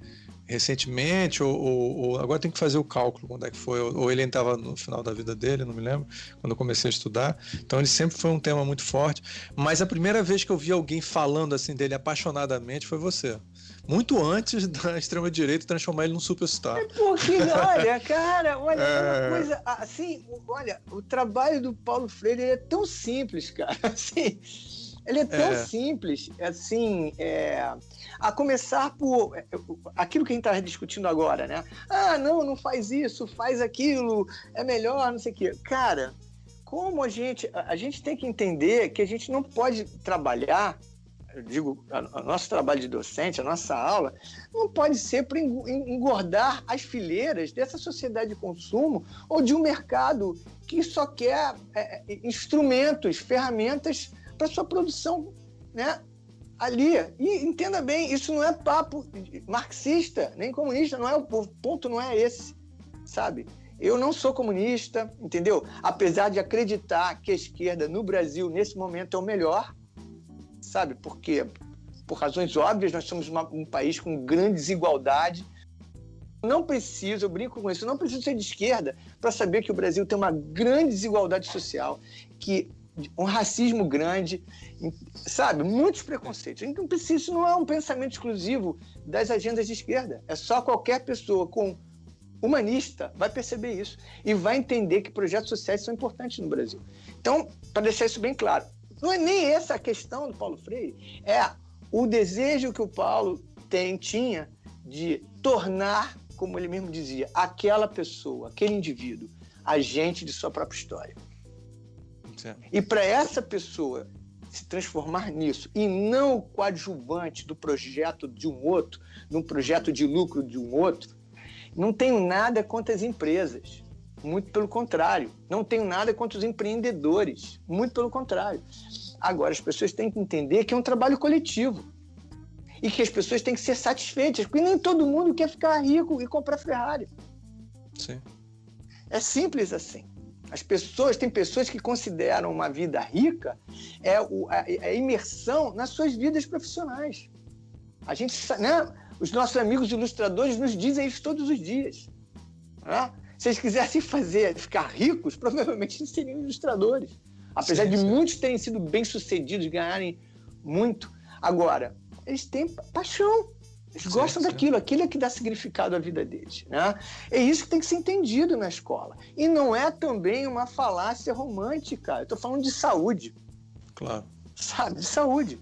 Speaker 3: recentemente, ou, ou, ou, agora tem que fazer o cálculo quando é que foi, ou, ou ele estava no final da vida dele, não me lembro, quando eu comecei a estudar. Então ele sempre foi um tema muito forte. Mas a primeira vez que eu vi alguém falando assim dele apaixonadamente foi você. Muito antes da (laughs) extrema-direita transformar ele num superstar. (laughs)
Speaker 5: É porque, (laughs) olha, cara, olha, é... uma coisa assim, olha, o trabalho do Paulo Freire é tão simples, cara. Assim, ele é tão é. simples, assim, é, a começar por é, aquilo que a gente está discutindo agora, né? Ah, não, não faz isso, faz aquilo, é melhor, não sei o quê. Cara, como a gente, a gente tem que entender que a gente não pode trabalhar, eu digo, o nosso trabalho de docente, a nossa aula, não pode ser para engordar as fileiras dessa sociedade de consumo ou de um mercado que só quer é, instrumentos, ferramentas para sua produção né, ali. E entenda bem, isso não é papo marxista, nem comunista, não é o ponto não é esse, sabe? Eu não sou comunista, entendeu? Apesar de acreditar que a esquerda no Brasil nesse momento é o melhor, sabe? Porque por razões óbvias nós somos uma, um país com grande desigualdade. Não preciso, eu brinco com isso, não preciso ser de esquerda para saber que o Brasil tem uma grande desigualdade social, que um racismo grande, sabe? Muitos preconceitos. Então, isso não é um pensamento exclusivo das agendas de esquerda. É só qualquer pessoa com humanista vai perceber isso e vai entender que projetos sociais são importantes no Brasil. Então, para deixar isso bem claro, não é nem essa a questão do Paulo Freire, é o desejo que o Paulo tem, tinha de tornar, como ele mesmo dizia, aquela pessoa, aquele indivíduo, agente de sua própria história. E para essa pessoa se transformar nisso e não coadjuvante do projeto de um outro, num projeto de lucro de um outro, não tenho nada contra as empresas. Muito pelo contrário. Não tenho nada contra os empreendedores. Muito pelo contrário. Agora, as pessoas têm que entender que é um trabalho coletivo. E que as pessoas têm que ser satisfeitas. Porque nem todo mundo quer ficar rico e comprar Ferrari.
Speaker 3: Sim.
Speaker 5: É simples assim. As pessoas, tem pessoas que consideram uma vida rica é o, a, a imersão nas suas vidas profissionais. A gente, né? Os nossos amigos ilustradores nos dizem isso todos os dias. Né? Se eles quisessem fazer, ficar ricos, (laughs) provavelmente seriam ilustradores. Apesar sim, de sim. muitos terem sido bem-sucedidos, ganharem muito. Agora, eles têm paixão. Eles sim, gostam daquilo, aquilo é que dá significado à vida deles. Né? É isso que tem que ser entendido na escola. E não é também uma falácia romântica. Eu estou falando de saúde.
Speaker 3: Claro.
Speaker 5: Sabe, de saúde.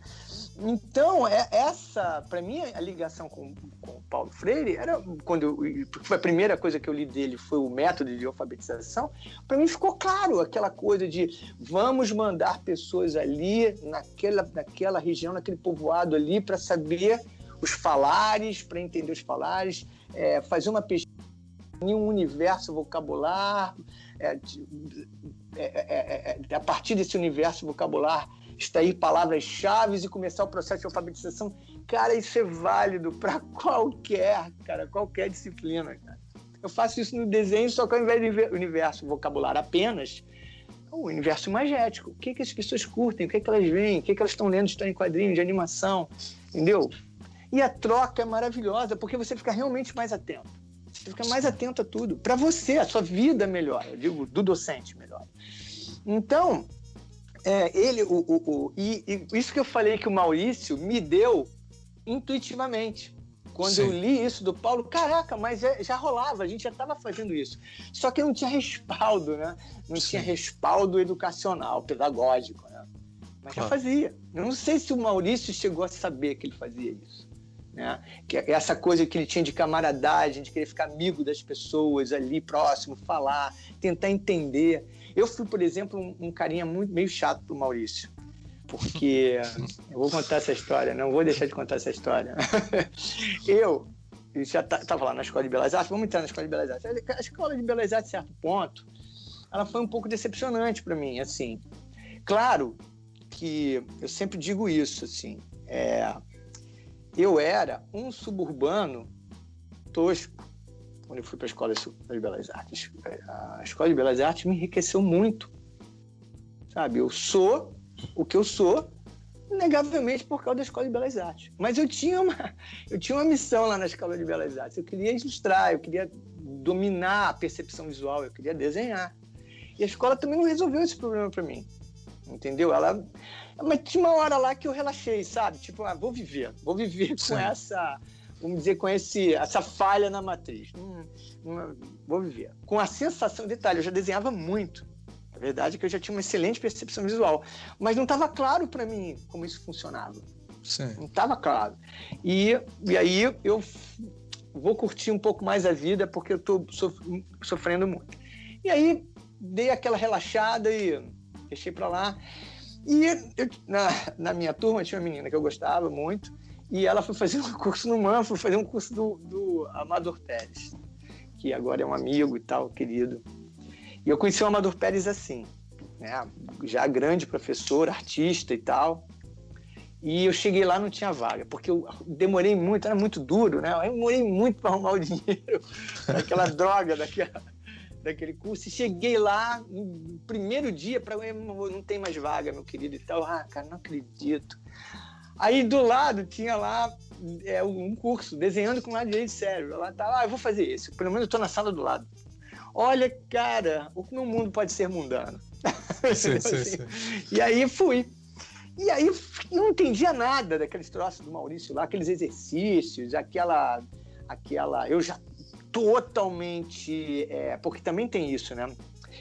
Speaker 5: Então, é, essa, para mim, a ligação com, com o Paulo Freire era quando eu, a primeira coisa que eu li dele foi o método de alfabetização. Para mim ficou claro aquela coisa de vamos mandar pessoas ali naquela, naquela região, naquele povoado ali para saber os falares, para entender os falares, é, fazer uma pesquisa em um universo vocabular, é, é, é, é, a partir desse universo vocabular extrair palavras-chave e começar o processo de alfabetização. Cara, isso é válido para (laughs) qualquer, cara, qualquer disciplina, cara. Eu faço isso no desenho, só que ao invés de universo vocabular apenas, o universo imagético. O que, que as pessoas curtem, o que, que elas veem, o que, que elas estão lendo, estão em quadrinhos de animação, entendeu? E a troca é maravilhosa, porque você fica realmente mais atento. Você fica mais atento a tudo. Para você, a sua vida melhora, eu digo, do docente melhora. Então, é, ele, o, o, o e, e, isso que eu falei que o Maurício me deu intuitivamente. Quando Sim. eu li isso do Paulo, caraca, mas já, já rolava, a gente já estava fazendo isso. Só que não tinha respaldo, né? Não Sim. tinha respaldo educacional, pedagógico, né? Mas claro. já fazia. Eu não sei se o Maurício chegou a saber que ele fazia isso. Né? Que é essa coisa que ele tinha de camaradagem, de querer ficar amigo das pessoas ali próximo, falar, tentar entender. Eu fui, por exemplo, um, um carinha muito meio chato pro Maurício porque (laughs) eu vou contar essa história, não vou deixar de contar essa história. (laughs) eu já estava lá na Escola de Belas Artes, vamos entrar na Escola de Belas Artes. A Escola de Belas Artes, a certo ponto, ela foi um pouco decepcionante para mim, assim. Claro que eu sempre digo isso, assim, é, eu era um suburbano tosco quando eu fui para a Escola de Belas Artes. A Escola de Belas Artes me enriqueceu muito, sabe? Eu sou o que eu sou, negavelmente por causa da Escola de Belas Artes. Mas eu tinha uma, eu tinha uma missão lá na Escola de Belas Artes. Eu queria ilustrar, eu queria dominar a percepção visual, eu queria desenhar. E a escola também não resolveu esse problema para mim. Entendeu? Ela. Mas tinha uma hora lá que eu relaxei, sabe? Tipo, ah, vou viver, vou viver Sim. com essa. Vamos dizer, com esse, essa falha na matriz. Hum, hum, vou viver. Com a sensação, detalhe, eu já desenhava muito. A verdade é que eu já tinha uma excelente percepção visual, mas não estava claro para mim como isso funcionava. Sim. Não estava claro. E, e aí eu vou curtir um pouco mais a vida porque eu estou sofrendo muito. E aí dei aquela relaxada e deixei para lá. E eu, na, na minha turma tinha uma menina que eu gostava muito e ela foi fazer um curso no MAN, foi fazer um curso do, do Amador Pérez, que agora é um amigo e tal, querido. E eu conheci o Amador Pérez assim, né? já grande professor, artista e tal. E eu cheguei lá não tinha vaga, porque eu demorei muito, era muito duro, né? Eu demorei muito para arrumar o (laughs) dinheiro daquela droga, daquela, daquele curso. E cheguei lá no primeiro dia para não tem mais vaga, meu querido e tal. Ah, cara, não acredito. Aí do lado tinha lá é, um curso, desenhando com lado direito de cérebro. Lá tá, ah, eu vou fazer esse. Pelo menos eu tô na sala do lado. Olha, cara, o meu mundo pode ser mundano. (laughs) Sim, sim, assim. sim. E aí fui. E aí não entendia nada daqueles troços do Maurício lá, aqueles exercícios, aquela. aquela eu já totalmente. É, porque também tem isso, né?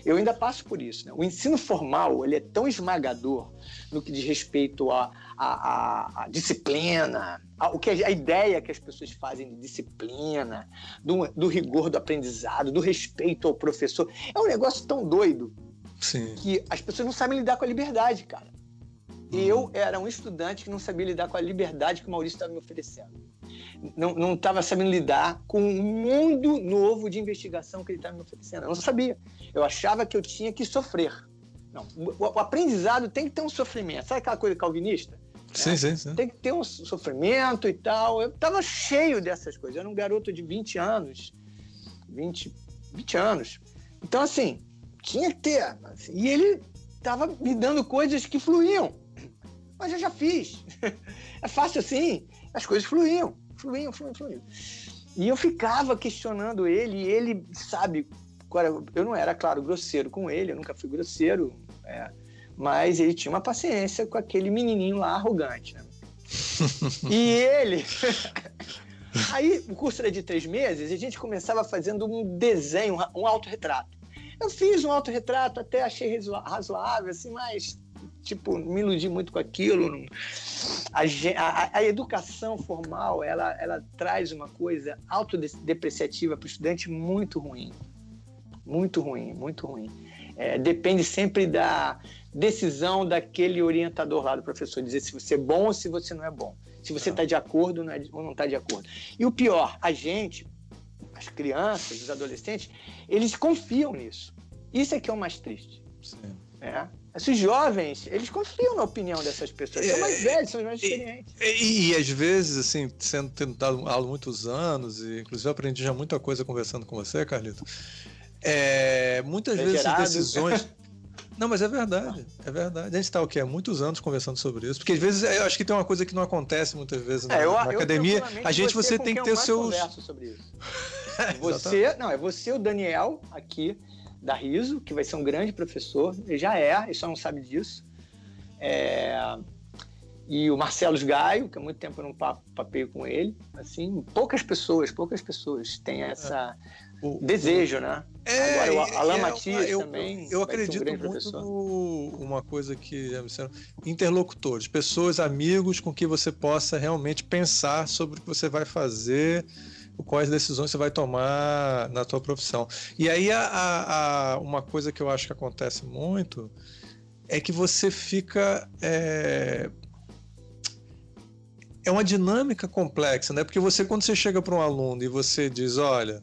Speaker 5: Eu ainda passo por isso. Né? O ensino formal ele é tão esmagador no que diz respeito à a, a, a, disciplina, a, o que a, ideia que as pessoas fazem de disciplina, do, do rigor do aprendizado, do respeito ao professor. É um negócio tão doido Sim. que as pessoas não sabem lidar com a liberdade, cara. Eu era um estudante que não sabia lidar com a liberdade que o Maurício estava me oferecendo não estava sabendo lidar com um mundo novo de investigação que ele estava me oferecendo. Eu não sabia. Eu achava que eu tinha que sofrer. Não, o, o aprendizado tem que ter um sofrimento. Sabe aquela coisa calvinista?
Speaker 3: Sim, é. sim, sim.
Speaker 5: Tem que ter um sofrimento e tal. Eu estava cheio dessas coisas. Eu era um garoto de 20 anos. 20, 20 anos. Então, assim, tinha que ter. Assim, e ele estava me dando coisas que fluíam. Mas eu já fiz. é fácil assim. As coisas fluíam fluindo, fluindo, fluindo. E eu ficava questionando ele, e ele, sabe, eu não era, claro, grosseiro com ele, eu nunca fui grosseiro, é, mas ele tinha uma paciência com aquele menininho lá arrogante, né? (laughs) e ele. (laughs) Aí o curso era de três meses e a gente começava fazendo um desenho, um autorretrato. Eu fiz um autorretrato, até achei razoável, assim, mas tipo, me iludi muito com aquilo. A, a, a, educação formal, ela, ela traz uma coisa autodepreciativa para o estudante muito ruim. Muito ruim, muito ruim. É, depende sempre da decisão daquele orientador lá do professor, dizer se você é bom ou se você não é bom. Se você está de acordo é ou não está de acordo. E o pior, a gente, as crianças, os adolescentes, eles confiam nisso. Isso é que é o mais triste. Sim. É. Esses jovens, eles confiam na opinião dessas pessoas. São mais é, velhos, são mais experientes.
Speaker 3: E, e, e, às vezes, assim, sendo tendo dado aula muitos anos, e inclusive eu aprendi já muita coisa conversando com você, Carlito. É, muitas vezes gerado. decisões. (laughs) Não, mas é verdade, é verdade. A gente está o quê? Há muitos anos conversando sobre isso. Porque às vezes eu acho que tem uma coisa que não acontece muitas vezes na, é, eu, na academia. A gente você, você tem que ter seus.
Speaker 5: sobre isso. (laughs) você, não, é você, o Daniel, aqui da Riso, que vai ser um grande professor. Ele já é, ele só não sabe disso. É, e o Marcelo Gaio, que há muito tempo eu não papeio com ele. Assim, poucas pessoas, poucas pessoas têm essa o, desejo, né?
Speaker 3: É, Agora, o Alain é, Matias eu, também. Eu, eu acredito um muito no, uma coisa que disseram, interlocutores, pessoas, amigos com que você possa realmente pensar sobre o que você vai fazer, quais decisões você vai tomar na tua profissão. E aí a, a, uma coisa que eu acho que acontece muito é que você fica é, é uma dinâmica complexa, né? Porque você, quando você chega para um aluno e você diz, olha,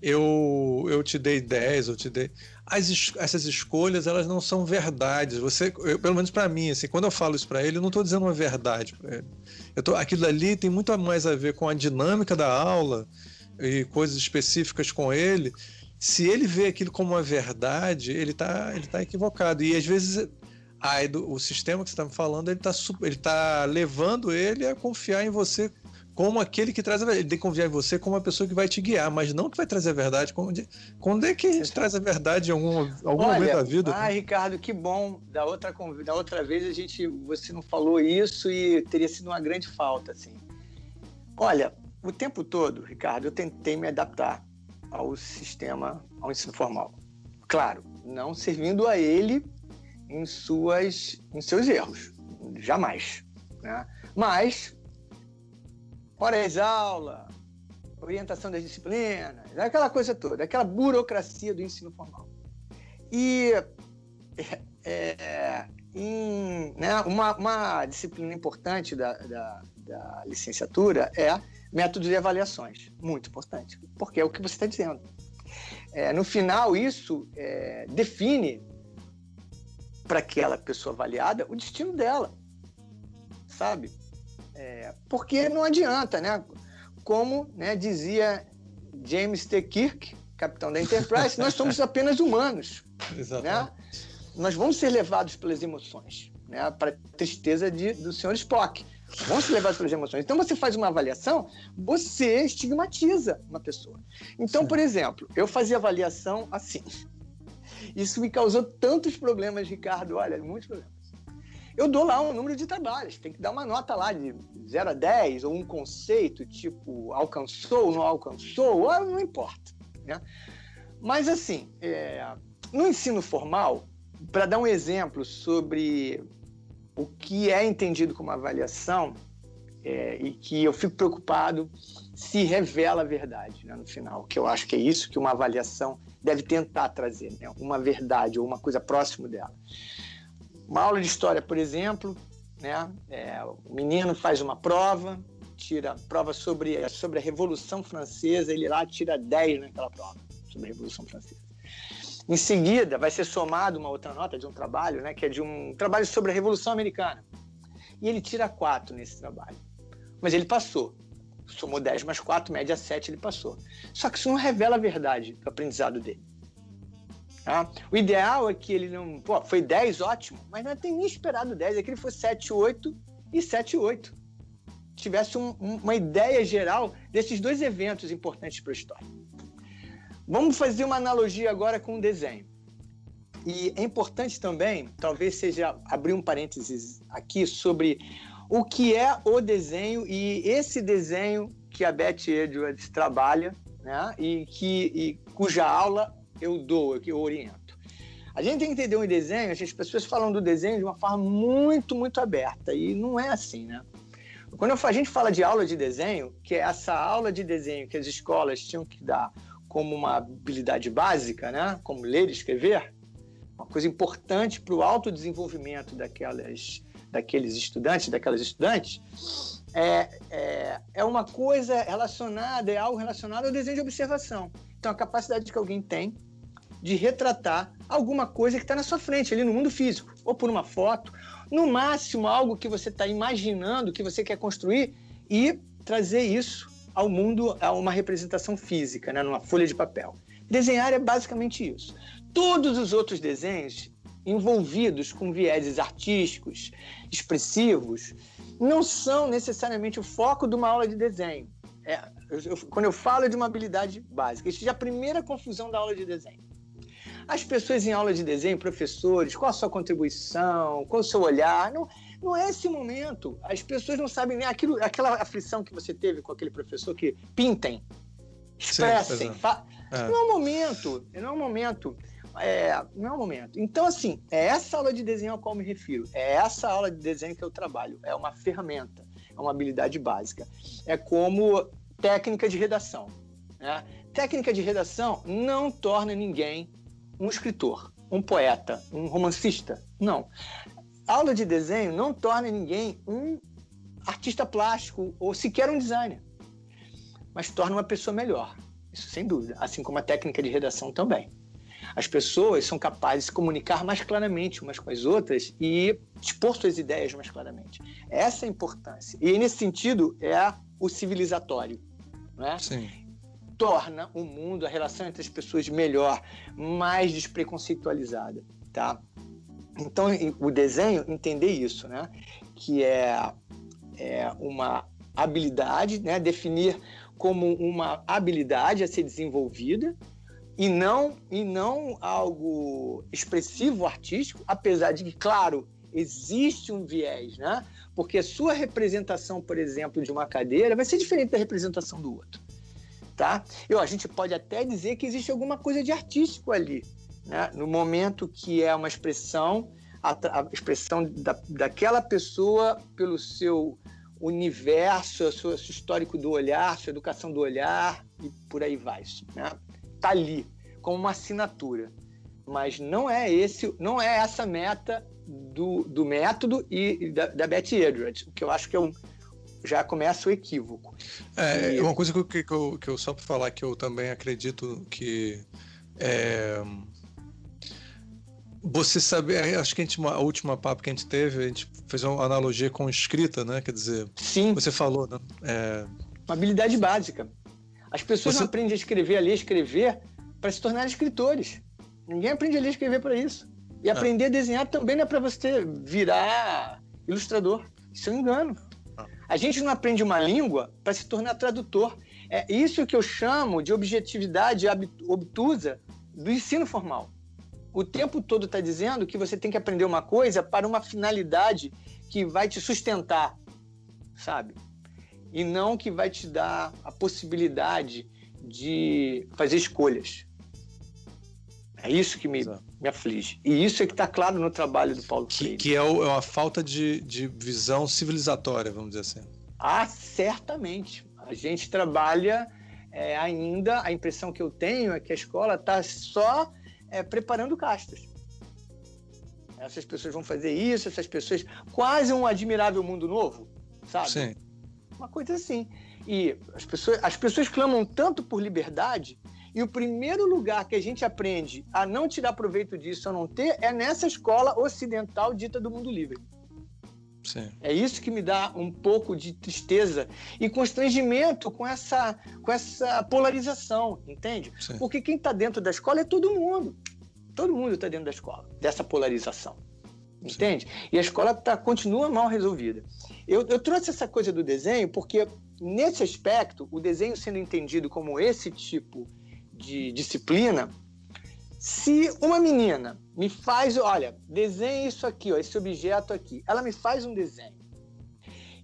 Speaker 3: eu, eu te dei 10, eu te dei. As, essas escolhas, elas não são verdades. Você, eu, pelo menos para mim, assim, quando eu falo isso para ele, eu não estou dizendo uma verdade para ele. Eu tô, aquilo ali tem muito mais a ver com a dinâmica da aula e coisas específicas com ele. Se ele vê aquilo como uma verdade, ele está ele tá equivocado. E às vezes a, o sistema que você está me falando, ele está ele tá levando ele a confiar em você como aquele que traz a verdade. Ele tem que confiar em você como uma pessoa que vai te guiar, mas não que vai trazer a verdade. Quando, quando é que a gente traz a verdade em algum, algum Olha, momento da vida?
Speaker 5: Ah, Ricardo, que bom. Da outra, da outra vez a gente, você não falou isso e teria sido uma grande falta, assim. Olha, o tempo todo, Ricardo, eu tentei me adaptar ao sistema, ao ensino formal. Claro, não servindo a ele em, suas, em seus erros. Jamais. Né? Mas, horas aula, orientação das disciplinas, aquela coisa toda, aquela burocracia do ensino formal. E é, é, em, né, uma, uma, disciplina importante da, da, da, licenciatura é métodos de avaliações. Muito importante, porque é o que você está dizendo. É, no final, isso é, define para aquela pessoa avaliada o destino dela, sabe? É, porque não adianta, né? Como né, dizia James T. Kirk, capitão da Enterprise, nós somos (laughs) apenas humanos. Exatamente. Né? Nós vamos ser levados pelas emoções, né? para a tristeza de, do senhor Spock. Vamos ser levados pelas emoções. Então você faz uma avaliação, você estigmatiza uma pessoa. Então, Sim. por exemplo, eu fazia avaliação assim. Isso me causou tantos problemas, Ricardo. Olha, muitos problemas. Eu dou lá um número de trabalhos, tem que dar uma nota lá de 0 a 10, ou um conceito, tipo, alcançou, não alcançou, não importa. Né? Mas, assim, é, no ensino formal, para dar um exemplo sobre o que é entendido como avaliação, é, e que eu fico preocupado se revela a verdade né, no final, que eu acho que é isso que uma avaliação deve tentar trazer, né, uma verdade ou uma coisa próximo dela. Uma aula de história, por exemplo, né, é, o menino faz uma prova, tira prova sobre, sobre a Revolução Francesa, ele lá tira 10 naquela prova sobre a Revolução Francesa. Em seguida, vai ser somado uma outra nota de um trabalho, né, que é de um trabalho sobre a Revolução Americana. E ele tira 4 nesse trabalho. Mas ele passou somou 10 mais 4, média 7, ele passou. Só que isso não revela a verdade do aprendizado dele. Tá? O ideal é que ele não. Pô, foi 10, ótimo, mas não tem nem esperado 10, é que ele fosse 7, 8 e 7, 8. Tivesse um, um, uma ideia geral desses dois eventos importantes para a história. Vamos fazer uma analogia agora com o desenho. E é importante também, talvez seja abrir um parênteses aqui sobre o que é o desenho e esse desenho que a Beth Edwards trabalha, né? E que e cuja aula eu dou, eu oriento. A gente tem que entender um desenho, as pessoas falam do desenho de uma forma muito, muito aberta e não é assim, né? Quando a gente fala de aula de desenho, que é essa aula de desenho que as escolas tinham que dar como uma habilidade básica, né? Como ler e escrever, uma coisa importante para o autodesenvolvimento daquelas daqueles estudantes, daquelas estudantes, é, é, é uma coisa relacionada, é algo relacionado ao desenho de observação. Então, a capacidade que alguém tem de retratar alguma coisa que está na sua frente, ali no mundo físico, ou por uma foto, no máximo algo que você está imaginando, que você quer construir, e trazer isso ao mundo, a uma representação física, né, numa folha de papel. Desenhar é basicamente isso. Todos os outros desenhos envolvidos com vieses artísticos, expressivos, não são necessariamente o foco de uma aula de desenho. É, eu, eu, quando eu falo de uma habilidade básica, isso é a primeira confusão da aula de desenho. As pessoas em aula de desenho, professores, qual a sua contribuição, qual o seu olhar, não, não é esse momento. As pessoas não sabem nem aquilo, aquela aflição que você teve com aquele professor que pintem, expressem. Sim, é. Não é o momento, não é o momento. É, não é o momento. Então, assim, é essa aula de desenho ao qual me refiro. É essa aula de desenho que eu trabalho. É uma ferramenta, é uma habilidade básica. É como técnica de redação. Né? Técnica de redação não torna ninguém um escritor, um poeta, um romancista. Não. Aula de desenho não torna ninguém um artista plástico ou sequer um designer, mas torna uma pessoa melhor. Isso sem dúvida. Assim como a técnica de redação também. As pessoas são capazes de se comunicar mais claramente umas com as outras e expor suas ideias mais claramente. Essa é a importância. E nesse sentido é o civilizatório. Né?
Speaker 3: Sim
Speaker 5: torna o mundo, a relação entre as pessoas melhor, mais despreconceitualizada, tá? Então, o desenho, entender isso, né? Que é, é uma habilidade, né? Definir como uma habilidade a ser desenvolvida e não, e não algo expressivo, artístico, apesar de que, claro, existe um viés, né? Porque a sua representação, por exemplo, de uma cadeira vai ser diferente da representação do outro tá? E a gente pode até dizer que existe alguma coisa de artístico ali, né? No momento que é uma expressão, a, a expressão da, daquela pessoa pelo seu universo, seu, seu histórico do olhar, sua educação do olhar e por aí vai, né? Tá ali como uma assinatura, mas não é esse, não é essa meta do, do método e da, da Betty Edwards, o que eu acho que é um já começa o equívoco.
Speaker 3: É, e... uma coisa que, que, eu, que eu só para falar que eu também acredito que é, você sabe, é, acho que a, gente, a última papo que a gente teve, a gente fez uma analogia com escrita, né? Quer dizer,
Speaker 5: Sim.
Speaker 3: você falou, né? É...
Speaker 5: Uma habilidade básica. As pessoas você... não aprendem a escrever, a ler, a escrever para se tornar escritores. Ninguém aprende a ler e escrever para isso. E é. aprender a desenhar também não é para você virar ilustrador. Isso é um engano. A gente não aprende uma língua para se tornar tradutor. É isso que eu chamo de objetividade obtusa do ensino formal. O tempo todo está dizendo que você tem que aprender uma coisa para uma finalidade que vai te sustentar, sabe? E não que vai te dar a possibilidade de fazer escolhas. É isso que me, me aflige. E isso é que está claro no trabalho do Paulo
Speaker 3: que,
Speaker 5: Freire.
Speaker 3: Que é, o, é uma falta de, de visão civilizatória, vamos dizer assim.
Speaker 5: Ah, certamente. A gente trabalha é, ainda, a impressão que eu tenho é que a escola está só é, preparando castas. Essas pessoas vão fazer isso, essas pessoas. Quase um admirável mundo novo, sabe?
Speaker 3: Sim.
Speaker 5: Uma coisa assim. E as pessoas, as pessoas clamam tanto por liberdade e o primeiro lugar que a gente aprende a não tirar proveito disso, a não ter, é nessa escola ocidental dita do mundo livre.
Speaker 3: Sim.
Speaker 5: É isso que me dá um pouco de tristeza e constrangimento com essa, com essa polarização, entende? Sim. Porque quem está dentro da escola é todo mundo. Todo mundo está dentro da escola, dessa polarização. Entende? Sim. E a escola tá, continua mal resolvida. Eu, eu trouxe essa coisa do desenho porque, nesse aspecto, o desenho sendo entendido como esse tipo de disciplina, se uma menina me faz, olha, desenhe isso aqui, ó, esse objeto aqui, ela me faz um desenho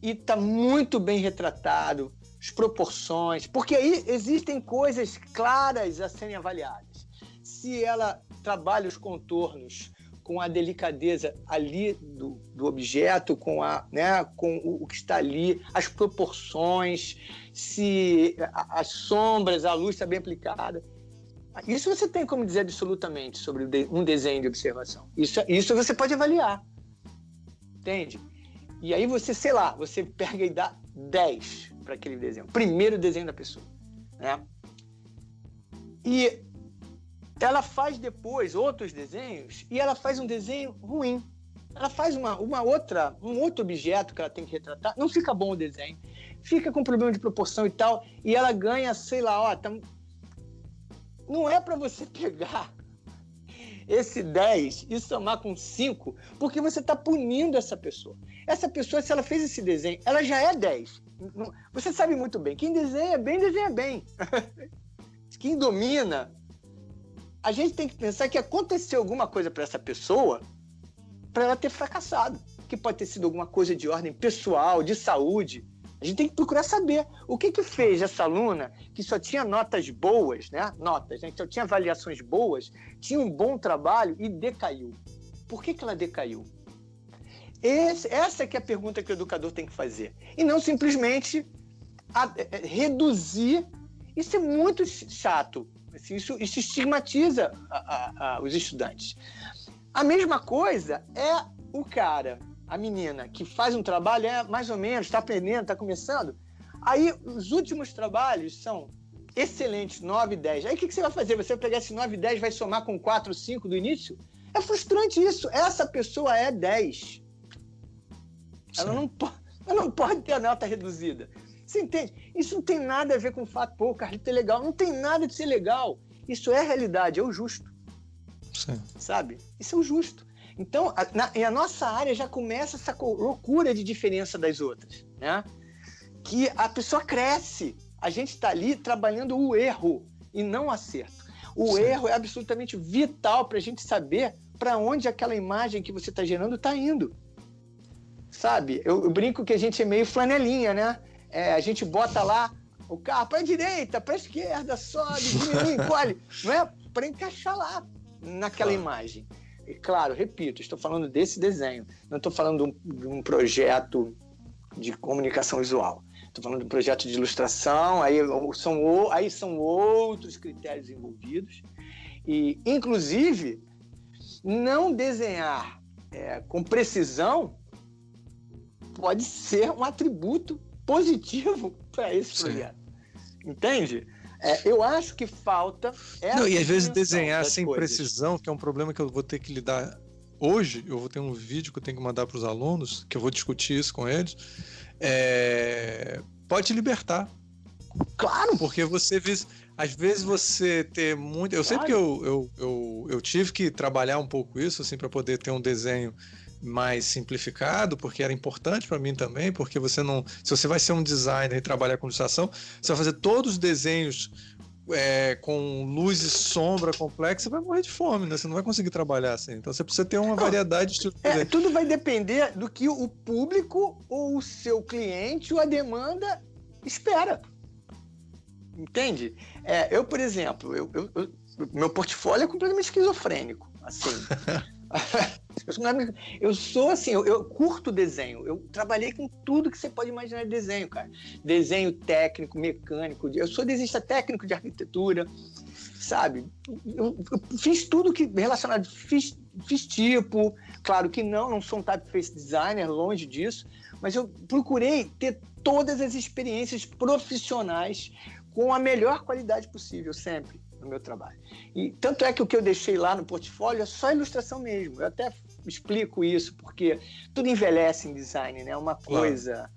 Speaker 5: e está muito bem retratado, as proporções, porque aí existem coisas claras a serem avaliadas. Se ela trabalha os contornos com a delicadeza ali do, do objeto, com, a, né, com o, o, que está ali, as proporções, se as sombras, a luz está bem aplicada. Isso você tem como dizer absolutamente sobre um desenho de observação. Isso, isso você pode avaliar. Entende? E aí você, sei lá, você pega e dá 10 para aquele desenho. Primeiro desenho da pessoa. Né? E ela faz depois outros desenhos e ela faz um desenho ruim. Ela faz uma, uma outra, um outro objeto que ela tem que retratar, não fica bom o desenho, fica com problema de proporção e tal, e ela ganha, sei lá, ó, tá, não é para você (laughs) pegar esse 10 e somar com 5, porque você está punindo essa pessoa. Essa pessoa, se ela fez esse desenho, ela já é 10. Você sabe muito bem, quem desenha bem, desenha bem. (laughs) quem domina. A gente tem que pensar que aconteceu alguma coisa para essa pessoa para ela ter fracassado. Que pode ter sido alguma coisa de ordem pessoal, de saúde. A gente tem que procurar saber o que que fez essa aluna que só tinha notas boas, né? Notas, né? Que só tinha avaliações boas, tinha um bom trabalho e decaiu. Por que, que ela decaiu? Esse, essa é que é a pergunta que o educador tem que fazer. E não simplesmente a, é, é reduzir. Isso é muito chato. Assim, isso, isso estigmatiza a, a, os estudantes. A mesma coisa é o cara a menina que faz um trabalho, é mais ou menos, está aprendendo, está começando. Aí os últimos trabalhos são excelentes, 9 e 10. Aí o que, que, você vai fazer? Você vai pegar esse 9 e 10 vai somar com 4, 5 do início? É frustrante isso. Essa pessoa é 10. Ela não, ela não pode ter a nota reduzida. Você entende? Isso não tem nada a ver com o fato, pô, o Carlito é legal. Não tem nada de ser legal. Isso é realidade, é o justo. Sim. Sabe? Isso é o justo. Então, a, na, e a nossa área já começa essa loucura de diferença das outras, né? Que a pessoa cresce. A gente está ali trabalhando o erro e não o acerto. O Sim. erro é absolutamente vital para a gente saber para onde aquela imagem que você está gerando está indo. Sabe? Eu, eu, brinco que a gente é meio flanelinha, né? É, a gente bota lá o carro para a direita, para a esquerda, sobe, diminui, (laughs) encolhe. Não é? Para encaixar lá naquela imagem. E claro, repito, estou falando desse desenho, não estou falando de um, de um projeto de comunicação visual. Estou falando de um projeto de ilustração, aí são, aí são outros critérios envolvidos. E, inclusive, não desenhar é, com precisão pode ser um atributo positivo (laughs) para esse Sim. projeto. Entende? É, eu acho que falta.
Speaker 3: Não, e às vezes desenhar sem coisas. precisão, que é um problema que eu vou ter que lidar hoje. Eu vou ter um vídeo que eu tenho que mandar para os alunos, que eu vou discutir isso com eles. É, pode libertar. Claro! Porque você às vezes você ter muito. Eu claro. sei que eu, eu, eu, eu tive que trabalhar um pouco isso, assim, para poder ter um desenho mais simplificado, porque era importante para mim também, porque você não. Se você vai ser um designer e trabalhar com ilustração, você vai fazer todos os desenhos é, com luz e sombra complexa, você vai morrer de fome, né? Você não vai conseguir trabalhar assim. Então você precisa ter uma variedade de
Speaker 5: é, Tudo vai depender do que o público ou o seu cliente ou a demanda espera. Entende? É, eu, por exemplo, eu, eu, eu, meu portfólio é completamente esquizofrênico. Assim. (laughs) Eu sou assim, eu, eu, curto desenho. Eu trabalhei com tudo que você pode imaginar de desenho, cara. Desenho técnico, mecânico. Eu sou desenhista técnico de arquitetura, sabe? Eu, eu fiz tudo que relacionado, fiz, fiz tipo. Claro que não, não sou um typeface designer, longe disso. Mas eu procurei ter todas as experiências profissionais com a melhor qualidade possível, sempre no meu trabalho. E tanto é que o que eu deixei lá no portfólio é só ilustração mesmo. Eu até explico isso, porque tudo envelhece em design, né? Uma coisa.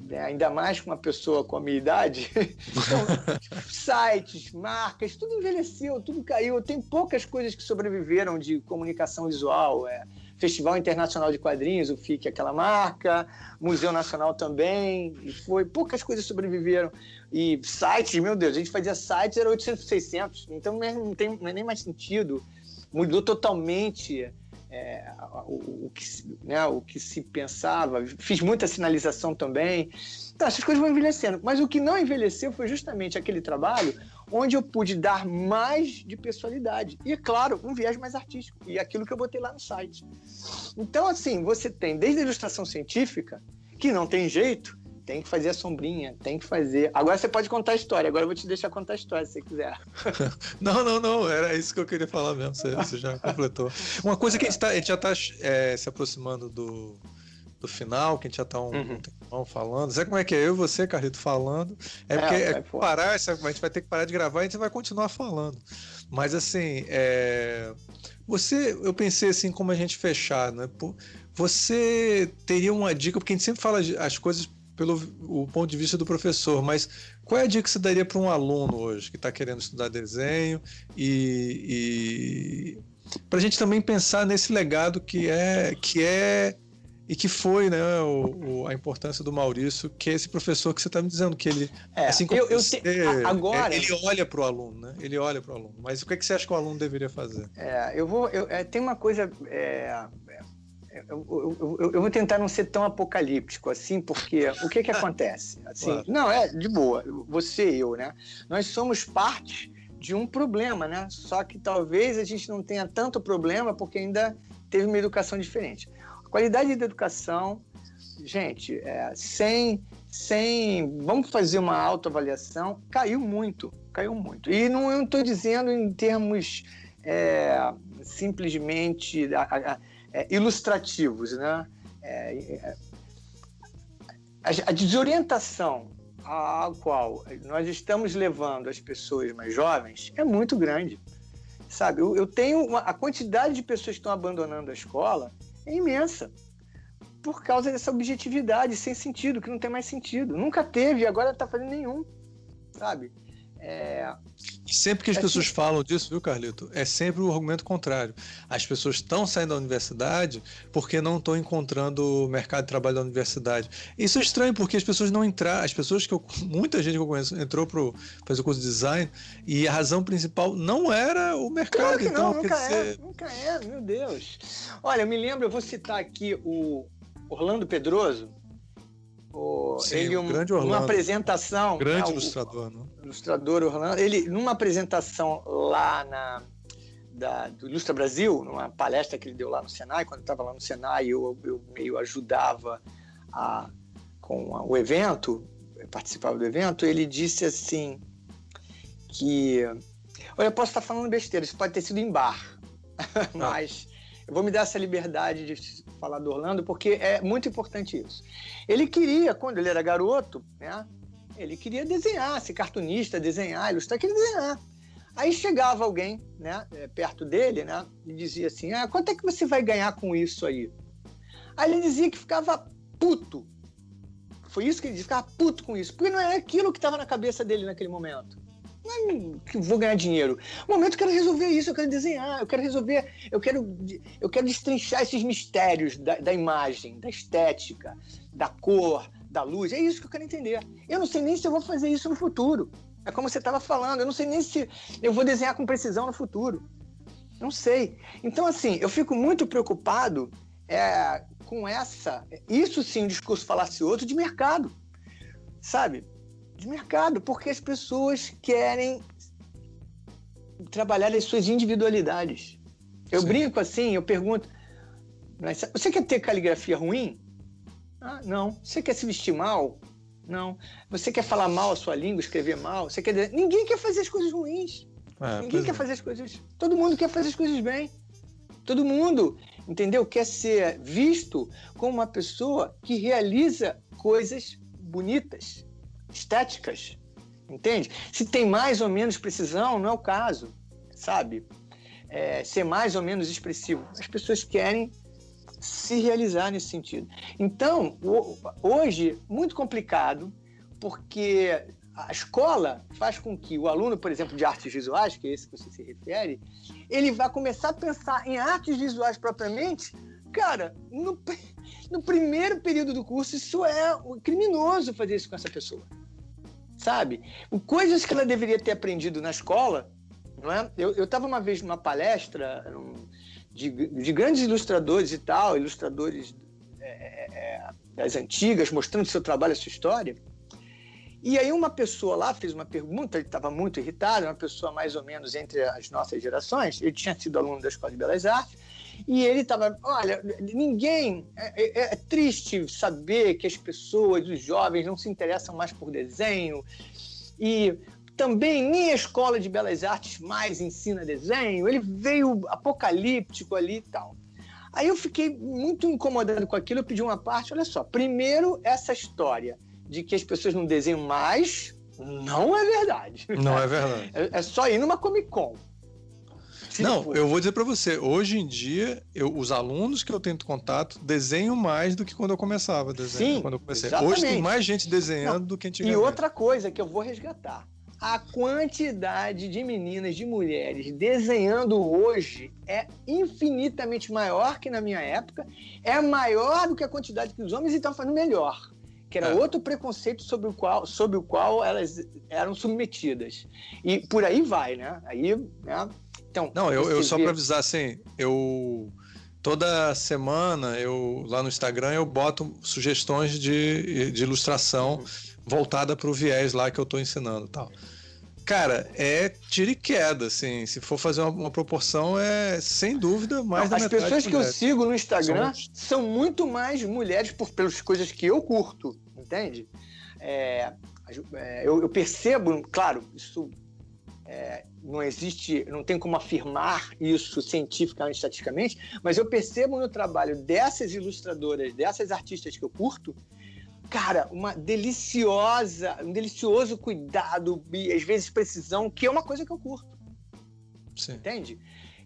Speaker 5: Né? Ainda mais com uma pessoa com a minha idade. (laughs) então, sites, marcas, tudo envelheceu, tudo caiu. Tem poucas coisas que sobreviveram de comunicação visual. É, Festival Internacional de Quadrinhos, o FIC, aquela marca, Museu Nacional também, e foi, poucas coisas sobreviveram. E sites, meu Deus, a gente fazia sites, era 800, 600, então não tem não é nem mais sentido. Mudou totalmente é, o, o, que, né, o que se pensava. Fiz muita sinalização também. Então, essas coisas vão envelhecendo. Mas o que não envelheceu foi justamente aquele trabalho onde eu pude dar mais de personalidade. E, é claro, um viés mais artístico. E aquilo que eu botei lá no site. Então, assim, você tem desde a ilustração científica, que não tem jeito, tem que fazer a sombrinha, tem que fazer. Agora você pode contar a história, agora eu vou te deixar contar a história se você quiser. (laughs)
Speaker 3: não, não, não, era isso que eu queria falar mesmo, você, você já completou. Uma coisa que a gente, tá, a gente já está é, se aproximando do, do final, que a gente já está um, uhum. um tempão falando. Sabe como é que é? Eu e você, Carlito, falando. É, é porque é, é parar, a gente vai ter que parar de gravar e a gente vai continuar falando. Mas assim, é... você, eu pensei assim, como a gente fechar, né? Você teria uma dica, porque a gente sempre fala as coisas pelo o ponto de vista do professor, mas qual é a dica que você daria para um aluno hoje que está querendo estudar desenho e, para a gente também pensar nesse legado que é que é e que foi né, o, o, a importância do Maurício, que é esse professor que você está me dizendo, que ele,
Speaker 5: é, assim como eu, eu
Speaker 3: você,
Speaker 5: te, agora,
Speaker 3: ele olha para o aluno, né? Ele olha para o aluno. Mas o que, é que você acha que o aluno deveria fazer?
Speaker 5: É, eu vou, eu, é, tem uma coisa, é, eu, eu, eu, vou tentar não ser tão apocalíptico assim, porque o que que (laughs) acontece? Assim, claro. Não, é de boa, você e eu, né? Nós somos parte de um problema, né? Só que talvez a gente não tenha tanto problema porque ainda teve uma educação diferente. Qualidade da educação, gente, é, sem, sem. Vamos fazer uma autoavaliação, caiu muito, caiu muito. E não estou dizendo em termos é, simplesmente é, ilustrativos, né? É, é, a, a desorientação a qual nós estamos levando as pessoas mais jovens é muito grande. Sabe, eu, eu tenho uma, a quantidade de pessoas que estão abandonando a escola é imensa. Por causa dessa objetividade sem sentido, que não tem mais sentido. Nunca teve e agora está fazendo nenhum. Sabe? É,
Speaker 3: e sempre que as é pessoas que... falam disso, viu, Carlito? É sempre o argumento contrário. As pessoas estão saindo da universidade porque não estão encontrando o mercado de trabalho da universidade. Isso é estranho porque as pessoas não entraram, as pessoas que eu, (laughs) muita gente que eu conheço entrou para fazer o curso de design e a razão principal não era o mercado. Claro
Speaker 5: então, não, nunca é, nunca é, meu Deus. Olha, eu me lembro, eu vou citar aqui o Orlando Pedroso, o, Sim, ele um, grande Orlando. numa apresentação
Speaker 3: grande né, ilustrador o,
Speaker 5: né? Ilustrador Orlando ele numa apresentação lá na da, do Ilustra Brasil numa palestra que ele deu lá no Senai quando estava lá no Senai eu, eu meio ajudava a, com a, o evento participava do evento ele disse assim que olha eu posso estar falando besteira isso pode ter sido em bar (laughs) mas eu vou me dar essa liberdade de falar do Orlando, porque é muito importante isso. Ele queria, quando ele era garoto, né? Ele queria desenhar, ser cartunista, desenhar, ilustrar, queria desenhar. Aí chegava alguém, né, é, perto dele, né, e dizia assim: ah, quanto é que você vai ganhar com isso aí? Aí ele dizia que ficava puto. Foi isso que ele dizia, ficava puto com isso, porque não é aquilo que estava na cabeça dele naquele momento que vou ganhar dinheiro. No momento eu quero resolver isso, eu quero desenhar, eu quero resolver, eu quero, eu quero destrinchar esses mistérios da, da imagem, da estética, da cor, da luz. É isso que eu quero entender. Eu não sei nem se eu vou fazer isso no futuro. É como você estava falando, eu não sei nem se eu vou desenhar com precisão no futuro. Não sei. Então, assim, eu fico muito preocupado é, com essa. Isso sim, um discurso falacioso de mercado. Sabe? de mercado, porque as pessoas querem trabalhar as suas individualidades. Eu Sim. brinco assim, eu pergunto: você quer ter caligrafia ruim? Ah, não. Você quer se vestir mal? Não. Você quer falar mal a sua língua, escrever mal? Você quer... Ninguém quer fazer as coisas ruins. É, Ninguém quer é. fazer as coisas. Todo mundo quer fazer as coisas bem. Todo mundo, entendeu? Quer ser visto como uma pessoa que realiza coisas bonitas estéticas, entende? Se tem mais ou menos precisão, não é o caso, sabe? É, ser mais ou menos expressivo. As pessoas querem se realizar nesse sentido. Então, hoje, muito complicado, porque a escola faz com que o aluno, por exemplo, de artes visuais, que é esse que você se refere, ele vai começar a pensar em artes visuais propriamente, cara, no, no primeiro período do curso, isso é criminoso fazer isso com essa pessoa sabe? Coisas que ela deveria ter aprendido na escola, não é? Eu estava uma vez numa palestra um, de, de, grandes ilustradores e tal, ilustradores é, é, é, das antigas, mostrando seu trabalho, sua história. E aí uma pessoa lá fez uma pergunta, ele estava muito irritado, uma pessoa mais ou menos entre as nossas gerações, ele tinha sido aluno da Escola de Belas Artes, e ele estava, olha, ninguém. É, é, é, triste saber que as pessoas, os jovens, não se interessam mais por desenho. E também nem a escola de belas artes mais ensina desenho. Ele veio apocalíptico ali e tal. Aí eu fiquei muito incomodado com aquilo. Eu pedi uma parte. Olha só, primeiro, essa história de que as pessoas não desenham mais não é verdade.
Speaker 3: Não é verdade. (laughs)
Speaker 5: É, é só ir numa Comic Con.
Speaker 3: Não, eu vou dizer para você, hoje em dia, eu, os alunos que eu tento contato desenham mais do que quando eu começava a desenhar.
Speaker 5: Sim,
Speaker 3: quando eu comecei. Hoje tem mais gente desenhando Não, do que antigamente.
Speaker 5: E outra coisa que eu vou resgatar. A quantidade de meninas, de mulheres desenhando hoje é infinitamente maior que na minha época, é maior do que a quantidade que os homens estão fazendo melhor. Que era é. outro preconceito sobre o, qual, sobre o qual elas eram submetidas. E por aí vai, né? Aí, né?
Speaker 3: Então, Não, eu, eu só para avisar assim, eu toda semana eu lá no Instagram eu boto sugestões de, de ilustração uhum. Voltada para o viés lá que eu estou ensinando tal. Cara, é tiro e queda, assim. Se for fazer uma, uma proporção, é sem dúvida mais Não,
Speaker 5: da As pessoas que eu sigo no Instagram são, são muito mais mulheres por, pelas coisas que eu curto, entende? É, é, eu, eu, percebo, claro, isso é, não existe, não tem como afirmar isso cientificamente, estatisticamente, mas eu percebo no trabalho dessas ilustradoras, dessas artistas que eu curto, cara, uma deliciosa, um delicioso cuidado e às vezes precisão, que é uma coisa que eu curto. Sim. Entende?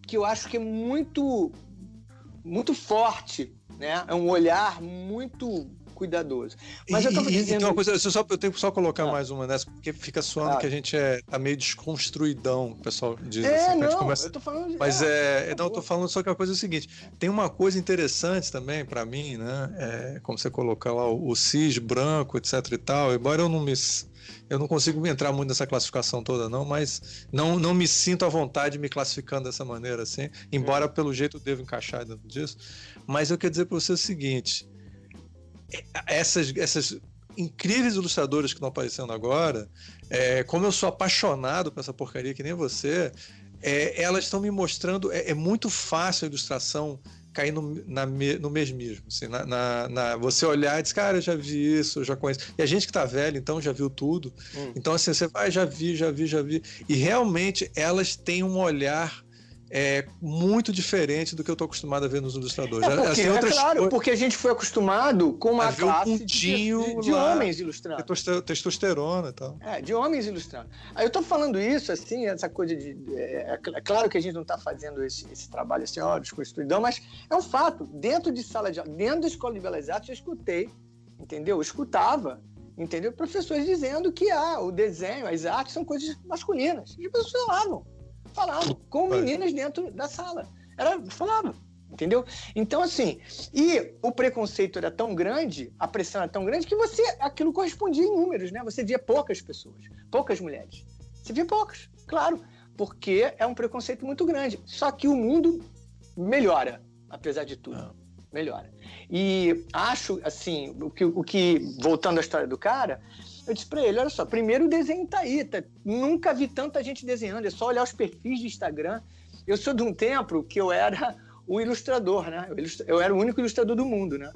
Speaker 5: Que eu acho que é muito muito forte, né? É um olhar muito cuidadoso.
Speaker 3: Mas e, eu tava dizendo... uma coisa, eu, só, eu tenho que só colocar ah. mais uma nessa, porque fica soando ah. que a gente é, tá meio desconstruidão, o pessoal diz
Speaker 5: é,
Speaker 3: assim.
Speaker 5: Não,
Speaker 3: começa...
Speaker 5: eu tô falando de...
Speaker 3: Mas é, é não, eu tô falando só que a coisa é o seguinte, tem uma coisa interessante também para mim, né, é, como você colocar lá o, o cis branco, etc e tal, embora eu não me eu não consigo entrar muito nessa classificação toda, não, mas não, não me sinto à vontade me classificando dessa maneira, assim, embora pelo jeito eu devo encaixar dentro disso. Mas eu quero dizer para você o seguinte: essas, essas incríveis ilustradoras que estão aparecendo agora, é, como eu sou apaixonado por essa porcaria que nem você, é, elas estão me mostrando. É, é, muito fácil a ilustração cair no, na, no mesmismo. Assim, na, na, na, você olhar e dizer, cara, eu já vi isso, eu já conheço. E a gente que tá velho, então já viu tudo. Hum. Então, assim, você vai, ah, já vi, já vi, já vi. E realmente elas têm um olhar é muito diferente do que eu estou acostumado a ver nos ilustradores.
Speaker 5: É, porque, assim, é claro, porque a gente foi acostumado com uma classe um de, de, de homens ilustrando.
Speaker 3: Testosterona e tal.
Speaker 5: É, de homens ilustrando. Aí eu estou falando isso, assim, essa coisa de. É, é claro que a gente não está fazendo esse, esse, trabalho assim, ó, desconstruidão, mas é um fato. Dentro de sala de dentro da Escola de Belas Artes, eu escutei, entendeu? Eu escutava entendeu? Professores dizendo que ah, o desenho, as artes são coisas masculinas. E as pessoas falavam falava com meninas dentro da sala. Era, falava, entendeu? Então, assim, e o preconceito era tão grande, a pressão era tão grande, que você, aquilo correspondia em números, né? Você via poucas pessoas, poucas mulheres. Você via poucas, claro, porque é um preconceito muito grande. Só que o mundo melhora, apesar de tudo. Ah. Melhora. E acho, assim, o que, o que, voltando à história do cara, eu disse para ele: olha só, primeiro o desenho tá aí, tá, nunca vi tanta gente desenhando, é só olhar os perfis de Instagram. Eu sou de um tempo que eu era o (laughs) ilustrador, né? Eu, ilustra, eu era o único ilustrador do mundo, né?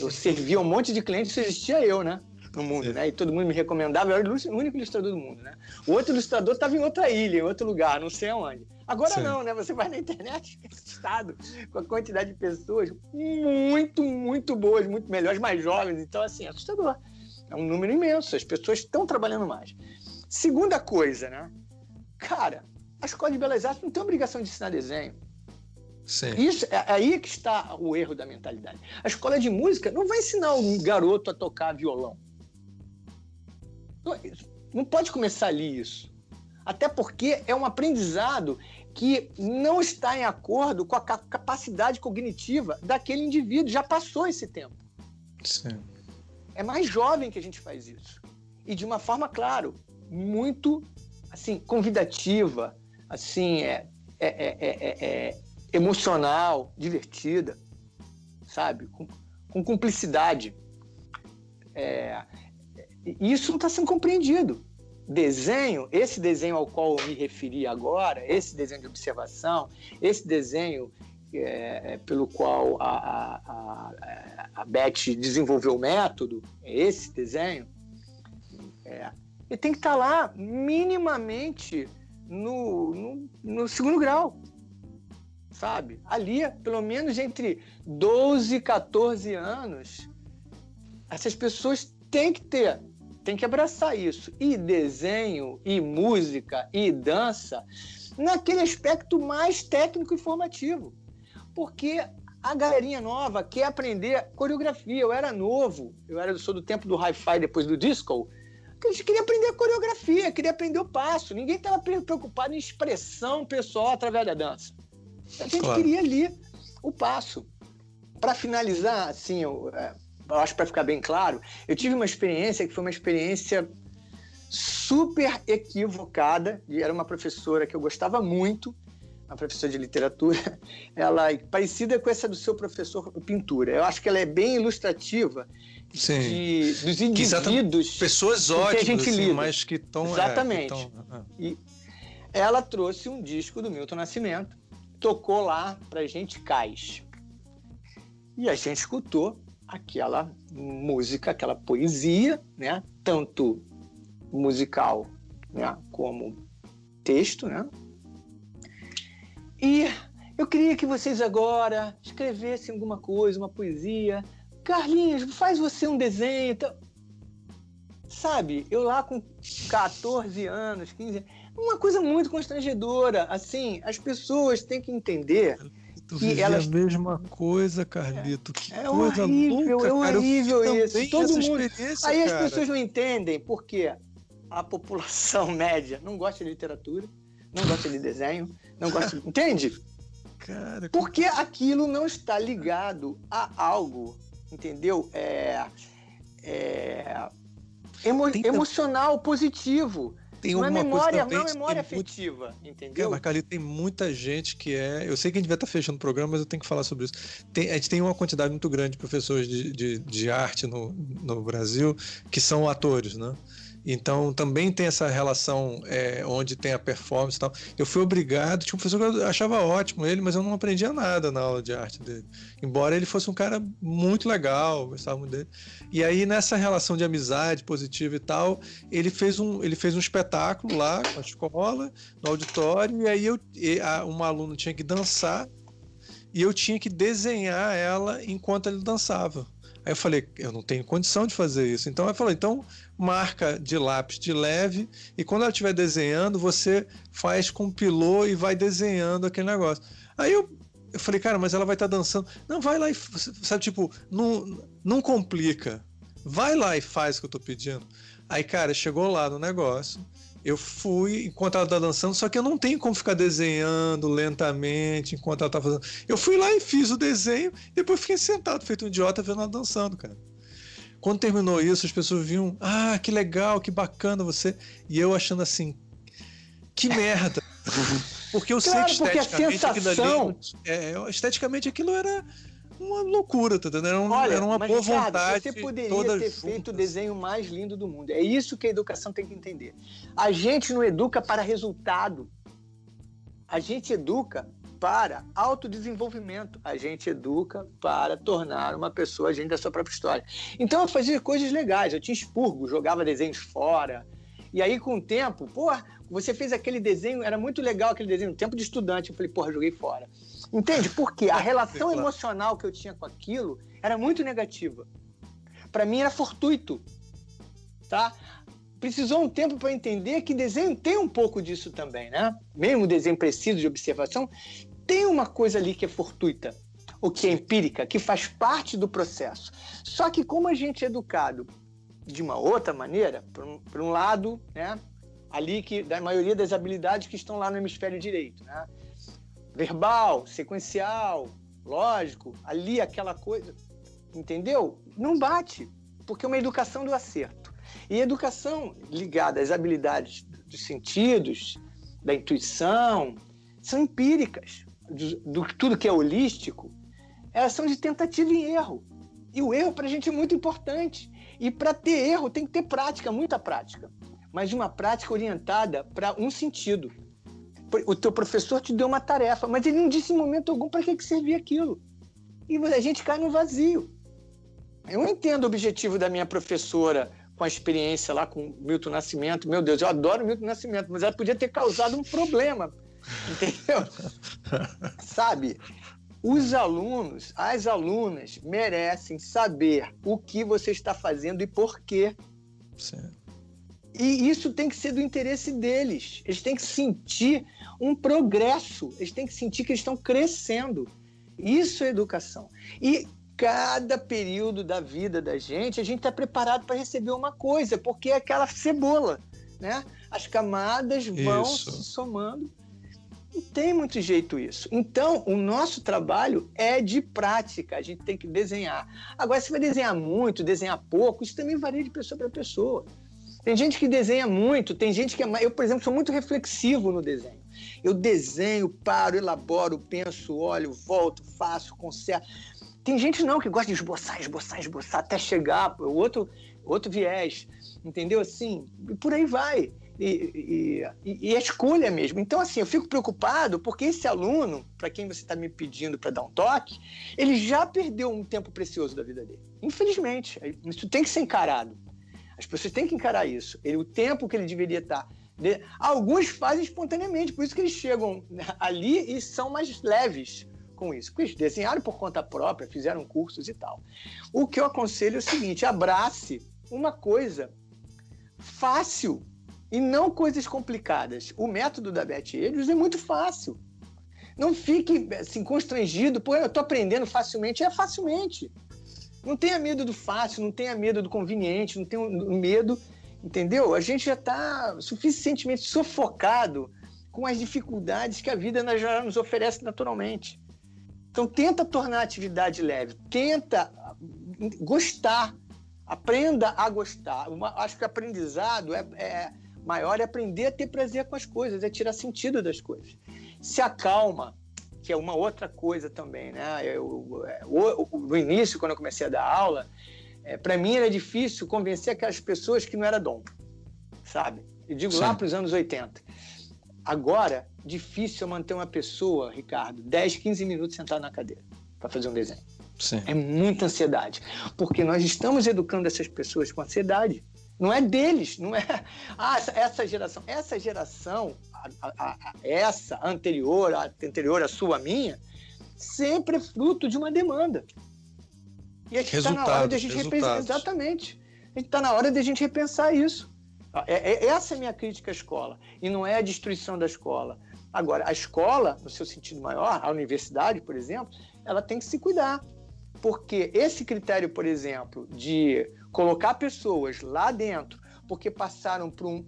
Speaker 5: Eu servia um monte de clientes, só existia eu, né? No mundo, né? E todo mundo me recomendava, eu era o único ilustrador do mundo, né? O outro ilustrador estava em outra ilha, em outro lugar, não sei aonde. Agora Sim. não, né? Você vai na internet, (laughs) estado, com a quantidade de pessoas muito, muito boas, muito melhores, mais jovens. Então, assim, assustador. É um número imenso, as pessoas estão trabalhando mais. Segunda coisa, né? Cara, a escola de belas artes não tem obrigação de ensinar desenho. Sim. Isso, é, é aí que está o erro da mentalidade. A escola de música não vai ensinar um garoto a tocar violão. Não, não pode começar ali isso. Até porque é um aprendizado que não está em acordo com a capacidade cognitiva daquele indivíduo. Já passou esse tempo. Sim. É mais jovem que a gente faz isso. E de uma forma, claro, muito assim, convidativa, assim, é, é, é, é emocional, divertida, sabe? Com, com cumplicidade. isso não está sendo compreendido. Desenho, esse desenho ao qual eu me referi agora, esse desenho de observação, esse desenho é, é, pelo qual a, a, a, a Beth desenvolveu o método, é esse desenho, é, ele tem que estar tá lá minimamente no, no, no, segundo grau, sabe? Ali, pelo menos entre 12 e 14 anos, essas pessoas têm que ter, têm que abraçar isso. E desenho, e música, e dança, naquele aspecto mais técnico e formativo porque a galerinha nova quer aprender coreografia. Eu era novo, eu era sou do tempo do hi-fi depois do disco, Porque a gente queria aprender a coreografia, queria aprender o passo. Ninguém estava preocupado em expressão pessoal através da dança. A gente claro. queria ali o passo. Para finalizar, assim, eu, é, eu acho para ficar bem claro, eu tive uma experiência que foi uma experiência super equivocada. Era uma professora que eu gostava muito, uma professora de literatura. (laughs) Ela é parecida com essa do seu professor pintura. Eu acho que ela é bem ilustrativa de, dos indivíduos.
Speaker 3: Pessoas ótimas, que assim, mas que estão.
Speaker 5: Exatamente. É, que tão, é. E ela trouxe um disco do Milton Nascimento, tocou lá pra gente cais. E a gente escutou aquela música, aquela poesia, né? Tanto musical, né? Como texto, né? E eu queria que vocês agora escrevessem alguma coisa, uma poesia. Carlinhos, faz você um desenho. Então... Sabe, eu lá com 14 anos, 15 anos, uma coisa muito constrangedora. Assim, as pessoas têm que entender
Speaker 3: Tu que elas... a mesma coisa, Carlito. Que
Speaker 5: é
Speaker 3: coisa
Speaker 5: horrível,
Speaker 3: louca,
Speaker 5: é horrível isso. Todo mundo. Aí
Speaker 3: as
Speaker 5: pessoas não entendem porque a população (laughs) média não gosta de literatura, não gosta de desenho, não gosta. De... Entende? (laughs)
Speaker 3: Cara,
Speaker 5: porque aquilo não está ligado a algo, entendeu? É, é emo... emocional, positivo
Speaker 3: tem uma não é memória,
Speaker 5: não é memória afetiva, muito... entendeu?
Speaker 3: Mas, Carlito, tem muita gente que é. Eu sei que a gente vai estar fechando o programa, mas eu tenho que falar sobre isso. Tem, a gente tem uma quantidade muito grande de professores de, de, de arte no, no Brasil que são atores, né? Então também tem essa relação é, onde tem a performance e tal. Eu fui obrigado, tinha um professor que eu achava ótimo ele, mas eu não aprendia nada na aula de arte dele. Embora ele fosse um cara muito legal, gostava muito dele. E aí nessa relação de amizade positiva e tal, ele fez um, ele fez um espetáculo lá com a escola, no auditório, e aí eu, e a, uma aluna tinha que dançar e eu tinha que desenhar ela enquanto ele dançava. Aí eu falei, eu não tenho condição de fazer isso. Então eu falei, então marca de lápis de leve e quando ela estiver desenhando, você faz com pilô e vai desenhando aquele negócio. Aí eu, eu falei, cara, mas ela vai estar tá dançando. Não, vai lá e, sabe, tipo, não, não complica. Vai lá e faz o que eu tô pedindo. Aí, cara, chegou lá no negócio. Eu fui enquanto ela tá dançando, só que eu não tenho como ficar desenhando lentamente enquanto ela tá fazendo. Eu fui lá e fiz o desenho, depois fiquei sentado, feito um idiota, vendo ela dançando, cara. Quando terminou isso, as pessoas viam, ah, que legal, que bacana você. E eu achando assim, que merda. (laughs) Porque eu
Speaker 5: claro,
Speaker 3: sei que esteticamente
Speaker 5: sensação... aquilo ali.
Speaker 3: É, esteticamente aquilo era uma loucura, tá entendendo? Era, um, Olha, era uma boa Ricardo, vontade.
Speaker 5: Você poderia ter feito o desenho mais lindo do mundo. É isso que a educação tem que entender. A gente não educa para resultado. A gente educa para autodesenvolvimento. A gente educa para tornar uma pessoa agente da sua própria história. Então eu fazia coisas legais. Eu tinha expurgo, jogava desenhos fora. E aí, com o tempo, pô, você fez aquele desenho, era muito legal aquele desenho, tempo de estudante. Eu falei, porra, joguei fora. Entende? Porque a relação emocional que eu tinha com aquilo era muito negativa. Para mim era fortuito. Tá? Precisou um tempo para entender que desenho tem um pouco disso também, né? Mesmo desenho preciso de observação, tem uma coisa ali que é fortuita, o que é empírica, que faz parte do processo. Só que como a gente é educado de uma outra maneira, por um, por um lado, né, ali que da maioria das habilidades que estão lá no hemisfério direito, né? Verbal, sequencial, lógico, ali aquela coisa, entendeu? Não bate, porque é uma educação do acerto. E educação ligada às habilidades dos sentidos, da intuição, são empíricas. Do, do tudo que é holístico, elas são de tentativa e erro. E o erro para a gente é muito importante. E para ter erro tem que ter prática, muita prática. Mas uma prática orientada para um sentido o teu professor te deu uma tarefa, mas ele não disse em momento algum para que, que servia aquilo. E a gente cai no vazio. Eu entendo o objetivo da minha professora com a experiência lá com Milton Nascimento. Meu Deus, eu adoro Milton Nascimento, mas ela podia ter causado um problema. (laughs) Entendeu? Sabe? Os alunos, as alunas merecem saber o que você está fazendo e por quê. Certo. E isso tem que ser do interesse deles. Eles têm que sentir um progresso, eles têm que sentir que eles estão crescendo. Isso é educação. E cada período da vida da gente, a gente está preparado para receber uma coisa, porque é aquela cebola, né? As camadas vão isso. se somando. Não tem muito jeito isso. Então, o nosso trabalho é de prática, a gente tem que desenhar. Agora, se vai desenhar muito, desenhar pouco, isso também varia de pessoa para pessoa. Tem gente que desenha muito, tem gente que é. Eu, por exemplo, sou muito reflexivo no desenho. Eu desenho, paro, elaboro, penso, olho, volto, faço, conserto. Tem gente não que gosta de esboçar, esboçar, esboçar até chegar, outro, outro viés, entendeu? Assim, e por aí vai. E, e, e, a escolha mesmo. Então, assim, eu fico preocupado porque esse aluno, para quem você está me pedindo para dar um toque, ele já perdeu um tempo precioso da vida dele. Infelizmente, isso tem que ser encarado. As pessoas têm que encarar isso. Ele, o tempo que ele deveria estar. De... Alguns fazem espontaneamente, por isso que eles chegam ali e são mais leves com isso. Porque eles desenharam por conta própria, fizeram cursos e tal. O que eu aconselho é o seguinte: abrace uma coisa fácil e não coisas complicadas. O método da Beth Elios é muito fácil. Não fique assim, constrangido, pô, eu estou aprendendo facilmente. É facilmente. Não tenha medo do fácil, não tenha medo do conveniente, não tenha medo, entendeu? A gente já está suficientemente sufocado com as dificuldades que a vida já nos oferece naturalmente. Então tenta tornar a atividade leve, tenta gostar, aprenda a gostar. Uma, acho que aprendizado é, é maior é aprender a ter prazer com as coisas, é tirar sentido das coisas. Se acalma, que é uma outra coisa também, né? Eu, o, no início, quando eu comecei a dar aula, é, para mim era difícil convencer aquelas pessoas que não era dom, sabe? Eu digo Sim. lá para os anos 80. Agora, difícil manter uma pessoa, Ricardo, 10, 15 minutos sentada na cadeira para fazer um desenho. Sim. É muita ansiedade. Porque nós estamos educando essas pessoas com ansiedade. Não é deles, não é. Ah, essa, essa geração. Essa geração, a, a, a, essa anterior, a anterior à sua, a minha, sempre é fruto de uma demanda. E está na hora de a gente repensar. Exatamente. A gente está na hora de a gente repensar isso. É, é, essa é a minha crítica à escola. E não é a destruição da escola. Agora, a escola, no seu sentido maior, a universidade, por exemplo, ela tem que se cuidar. Porque esse critério, por exemplo, de colocar pessoas lá dentro porque passaram por um,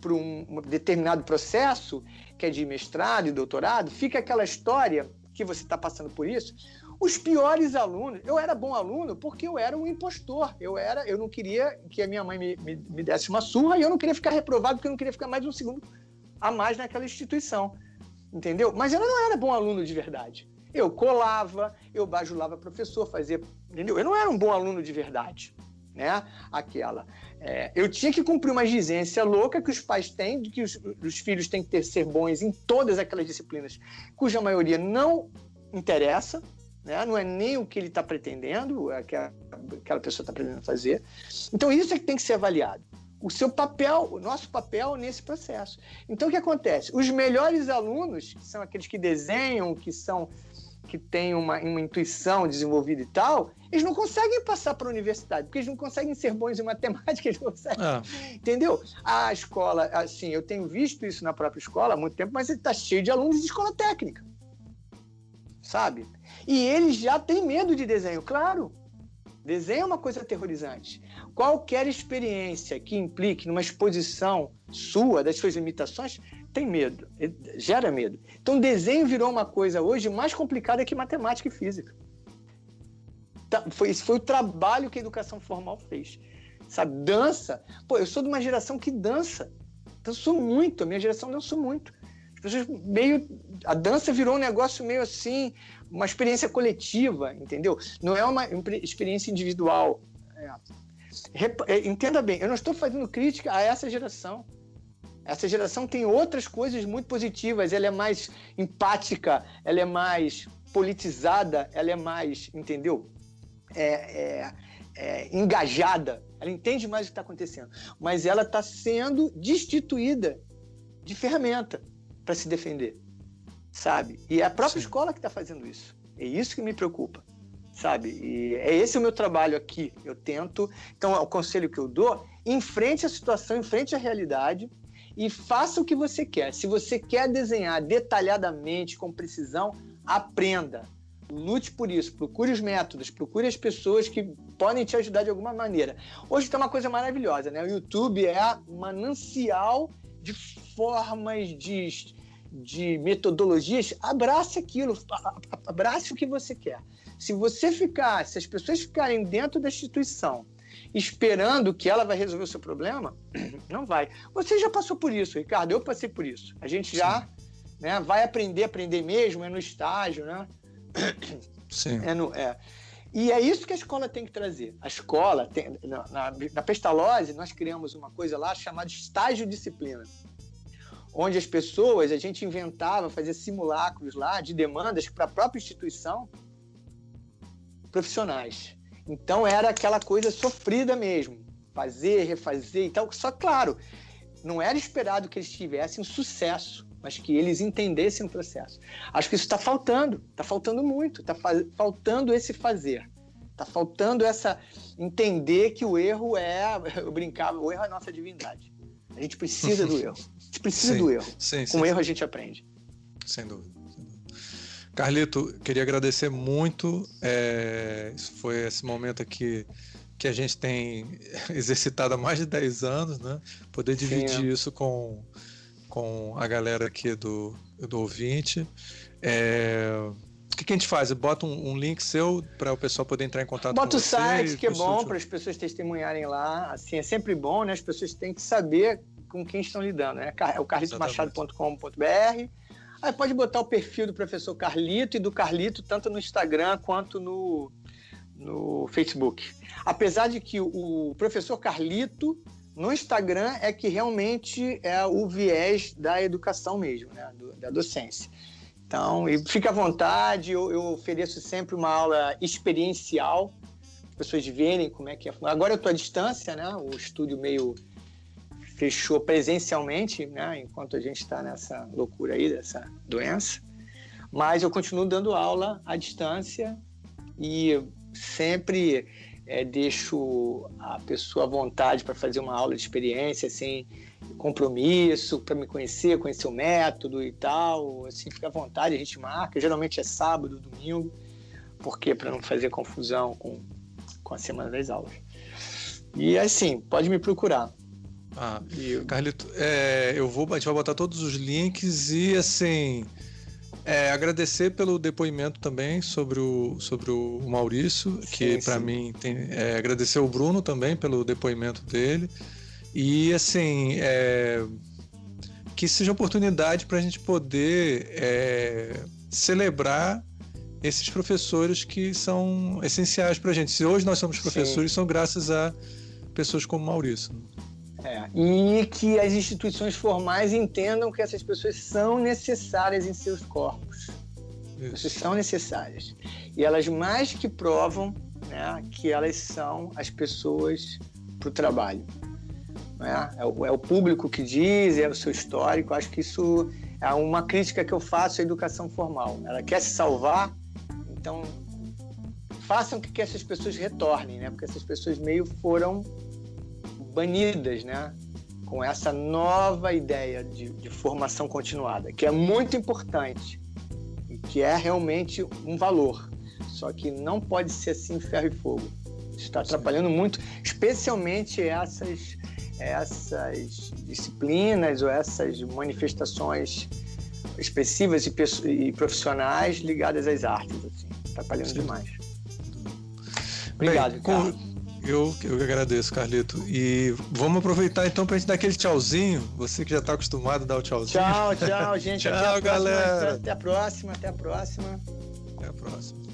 Speaker 5: por um determinado processo, que é de mestrado e doutorado, fica aquela história que você está passando por isso. Os piores alunos, eu era bom aluno porque eu era um impostor. Eu era, eu não queria que a minha mãe me, me, me desse uma surra e eu não queria ficar reprovado porque eu não queria ficar mais um segundo a mais naquela instituição. Entendeu? Mas eu não era bom aluno de verdade. Eu colava, eu bajulava professor, fazia. Entendeu? Eu não era um bom aluno de verdade. Né? Aquela. É, eu tinha que cumprir uma exigência louca que os pais têm, de que os, os filhos têm que ter, ser bons em todas aquelas disciplinas, cuja maioria não interessa, né? não é nem o que ele está pretendendo, é que aquela pessoa está pretendendo fazer. Então, isso é que tem que ser avaliado o seu papel, o nosso papel nesse processo. Então o que acontece? Os melhores alunos, que são aqueles que desenham, que são que têm uma, uma intuição desenvolvida e tal, eles não conseguem passar para a universidade, porque eles não conseguem ser bons em matemática, (laughs) eles não conseguem. Ah. Entendeu? A escola, assim, eu tenho visto isso na própria escola há muito tempo, mas ele está cheio de alunos de escola técnica. Sabe? E eles já têm medo de desenho, claro. Desenho é uma coisa aterrorizante. Qualquer experiência que implique numa exposição sua, das suas limitações, tem medo, gera medo. Então, desenho virou uma coisa hoje mais complicada que matemática e física. Tá, foi, esse foi o trabalho que a educação formal fez. Sabe, dança. Pô, eu sou de uma geração que dança. Dançou muito, a minha geração dançou muito. As pessoas meio. A dança virou um negócio meio assim, uma experiência coletiva, entendeu? Não é uma experiência individual. É. é. Entenda bem, eu não estou fazendo crítica a essa geração. Essa geração tem outras coisas muito positivas. Ela é mais empática, ela é mais politizada, ela é mais, entendeu? É, é, é engajada. Ela entende mais o que está acontecendo. Mas ela está sendo destituída de ferramenta para se defender sabe? E é a própria Sim. escola que está fazendo isso. É isso que me preocupa, sabe? E é esse o meu trabalho aqui. Eu tento. Então, o conselho que eu dou: enfrente a situação, enfrente a realidade e faça o que você quer. Se você quer desenhar detalhadamente, com precisão, aprenda. Lute por isso, procure os métodos, procure as pessoas que podem te ajudar de alguma maneira. Hoje tem uma coisa maravilhosa, né? O YouTube é manancial de formas, de, de metodologias. Abrace aquilo, abrace o que você quer. Se você ficar, se as pessoas ficarem dentro da instituição esperando que ela vai resolver o seu problema, (clears throat) não vai. Você já passou por isso, Ricardo, eu passei por isso. A gente já né, vai aprender, aprender mesmo, é no estágio, né? (clears throat)
Speaker 3: Sim.
Speaker 5: É no, é. E é isso que a escola tem que trazer. A escola, tem, na, na, na Pestalozzi, nós criamos uma coisa lá chamada estágio disciplina. Onde as pessoas, a gente inventava, fazia simulacros lá de demandas para a própria instituição profissionais. Então era aquela coisa sofrida mesmo. Fazer, refazer e tal. Só, claro, não era esperado que eles tivessem sucesso mas que eles entendessem o processo. Acho que isso está faltando, está faltando muito, está fa faltando esse fazer, está faltando essa entender que o erro é, (laughs) eu brincava, o erro é a nossa divindade. A gente precisa do (laughs) erro, a gente precisa sim, do erro. Sim, Com o erro a gente aprende.
Speaker 3: Sem dúvida. Carlito, queria agradecer muito. É, foi esse momento aqui que a gente tem (laughs) exercitado há mais de 10 anos, né? Poder dividir Sim, é. isso com com a galera aqui do, do ouvinte. É, o que, que, a gente faz? Bota um, um link seu para o pessoal poder entrar em contato
Speaker 5: Bota
Speaker 3: com
Speaker 5: você. Bota o site, que é bom para as pessoas testemunharem lá. Assim, é sempre bom, né? As pessoas têm que saber com quem estão lidando, né? É o carlitomachado.com.br. Aí pode botar o perfil do professor Carlito e do Carlito tanto no Instagram quanto no, no Facebook. Apesar de que o professor Carlito no Instagram é que realmente é o viés da educação mesmo, né? Do, da docência. Então, fica à vontade, eu, eu, ofereço sempre uma aula experiencial, as pessoas verem como é que é. Agora eu estou à distância, né? O estúdio meio fechou presencialmente, né? Enquanto a gente está nessa loucura aí, dessa doença. Mas eu continuo dando aula à distância e sempre é, deixo a pessoa à vontade para fazer uma aula de experiência, sem compromisso, para me conhecer, conhecer o método e tal. Assim, fica à vontade, a gente marca. Geralmente é sábado, domingo, porque para não fazer confusão com, com a semana das aulas. E assim, pode me procurar.
Speaker 3: Ah, Carlito, é, eu vou, a gente vai botar todos os links e assim. É, agradecer pelo depoimento também sobre o, sobre o Maurício, que para mim tem. É, agradecer o Bruno também pelo depoimento dele. E assim, é, que seja oportunidade para a gente poder é, celebrar esses professores que são essenciais para a gente. Se hoje nós somos professores, Sim. são graças a pessoas como Maurício.
Speaker 5: É, e que as instituições formais entendam que essas pessoas são necessárias em seus corpos. Isso. são necessárias. E elas mais que provam né, que elas são as pessoas para o trabalho. Né? É, o, é o público que diz, é o seu histórico. Acho que isso é uma crítica que eu faço à educação formal. Ela quer se salvar, então façam que, que essas pessoas retornem, né? porque essas pessoas meio foram banidas, né? Com essa nova ideia de, de formação continuada, que é muito importante e que é realmente um valor. Só que não pode ser assim ferro e fogo. Está atrapalhando muito, especialmente essas, essas disciplinas ou essas manifestações expressivas e, profissionais ligadas às artes, assim, atrapalhando Sim. demais.
Speaker 3: Obrigado, Bem, com, eu, eu agradeço, Carlito. E vamos aproveitar então para a gente dar aquele tchauzinho. Você que já está acostumado a dar o tchauzinho.
Speaker 5: Tchau, tchau, gente. (laughs)
Speaker 3: tchau, até galera.
Speaker 5: Até a próxima, até a próxima.
Speaker 3: Até a próxima.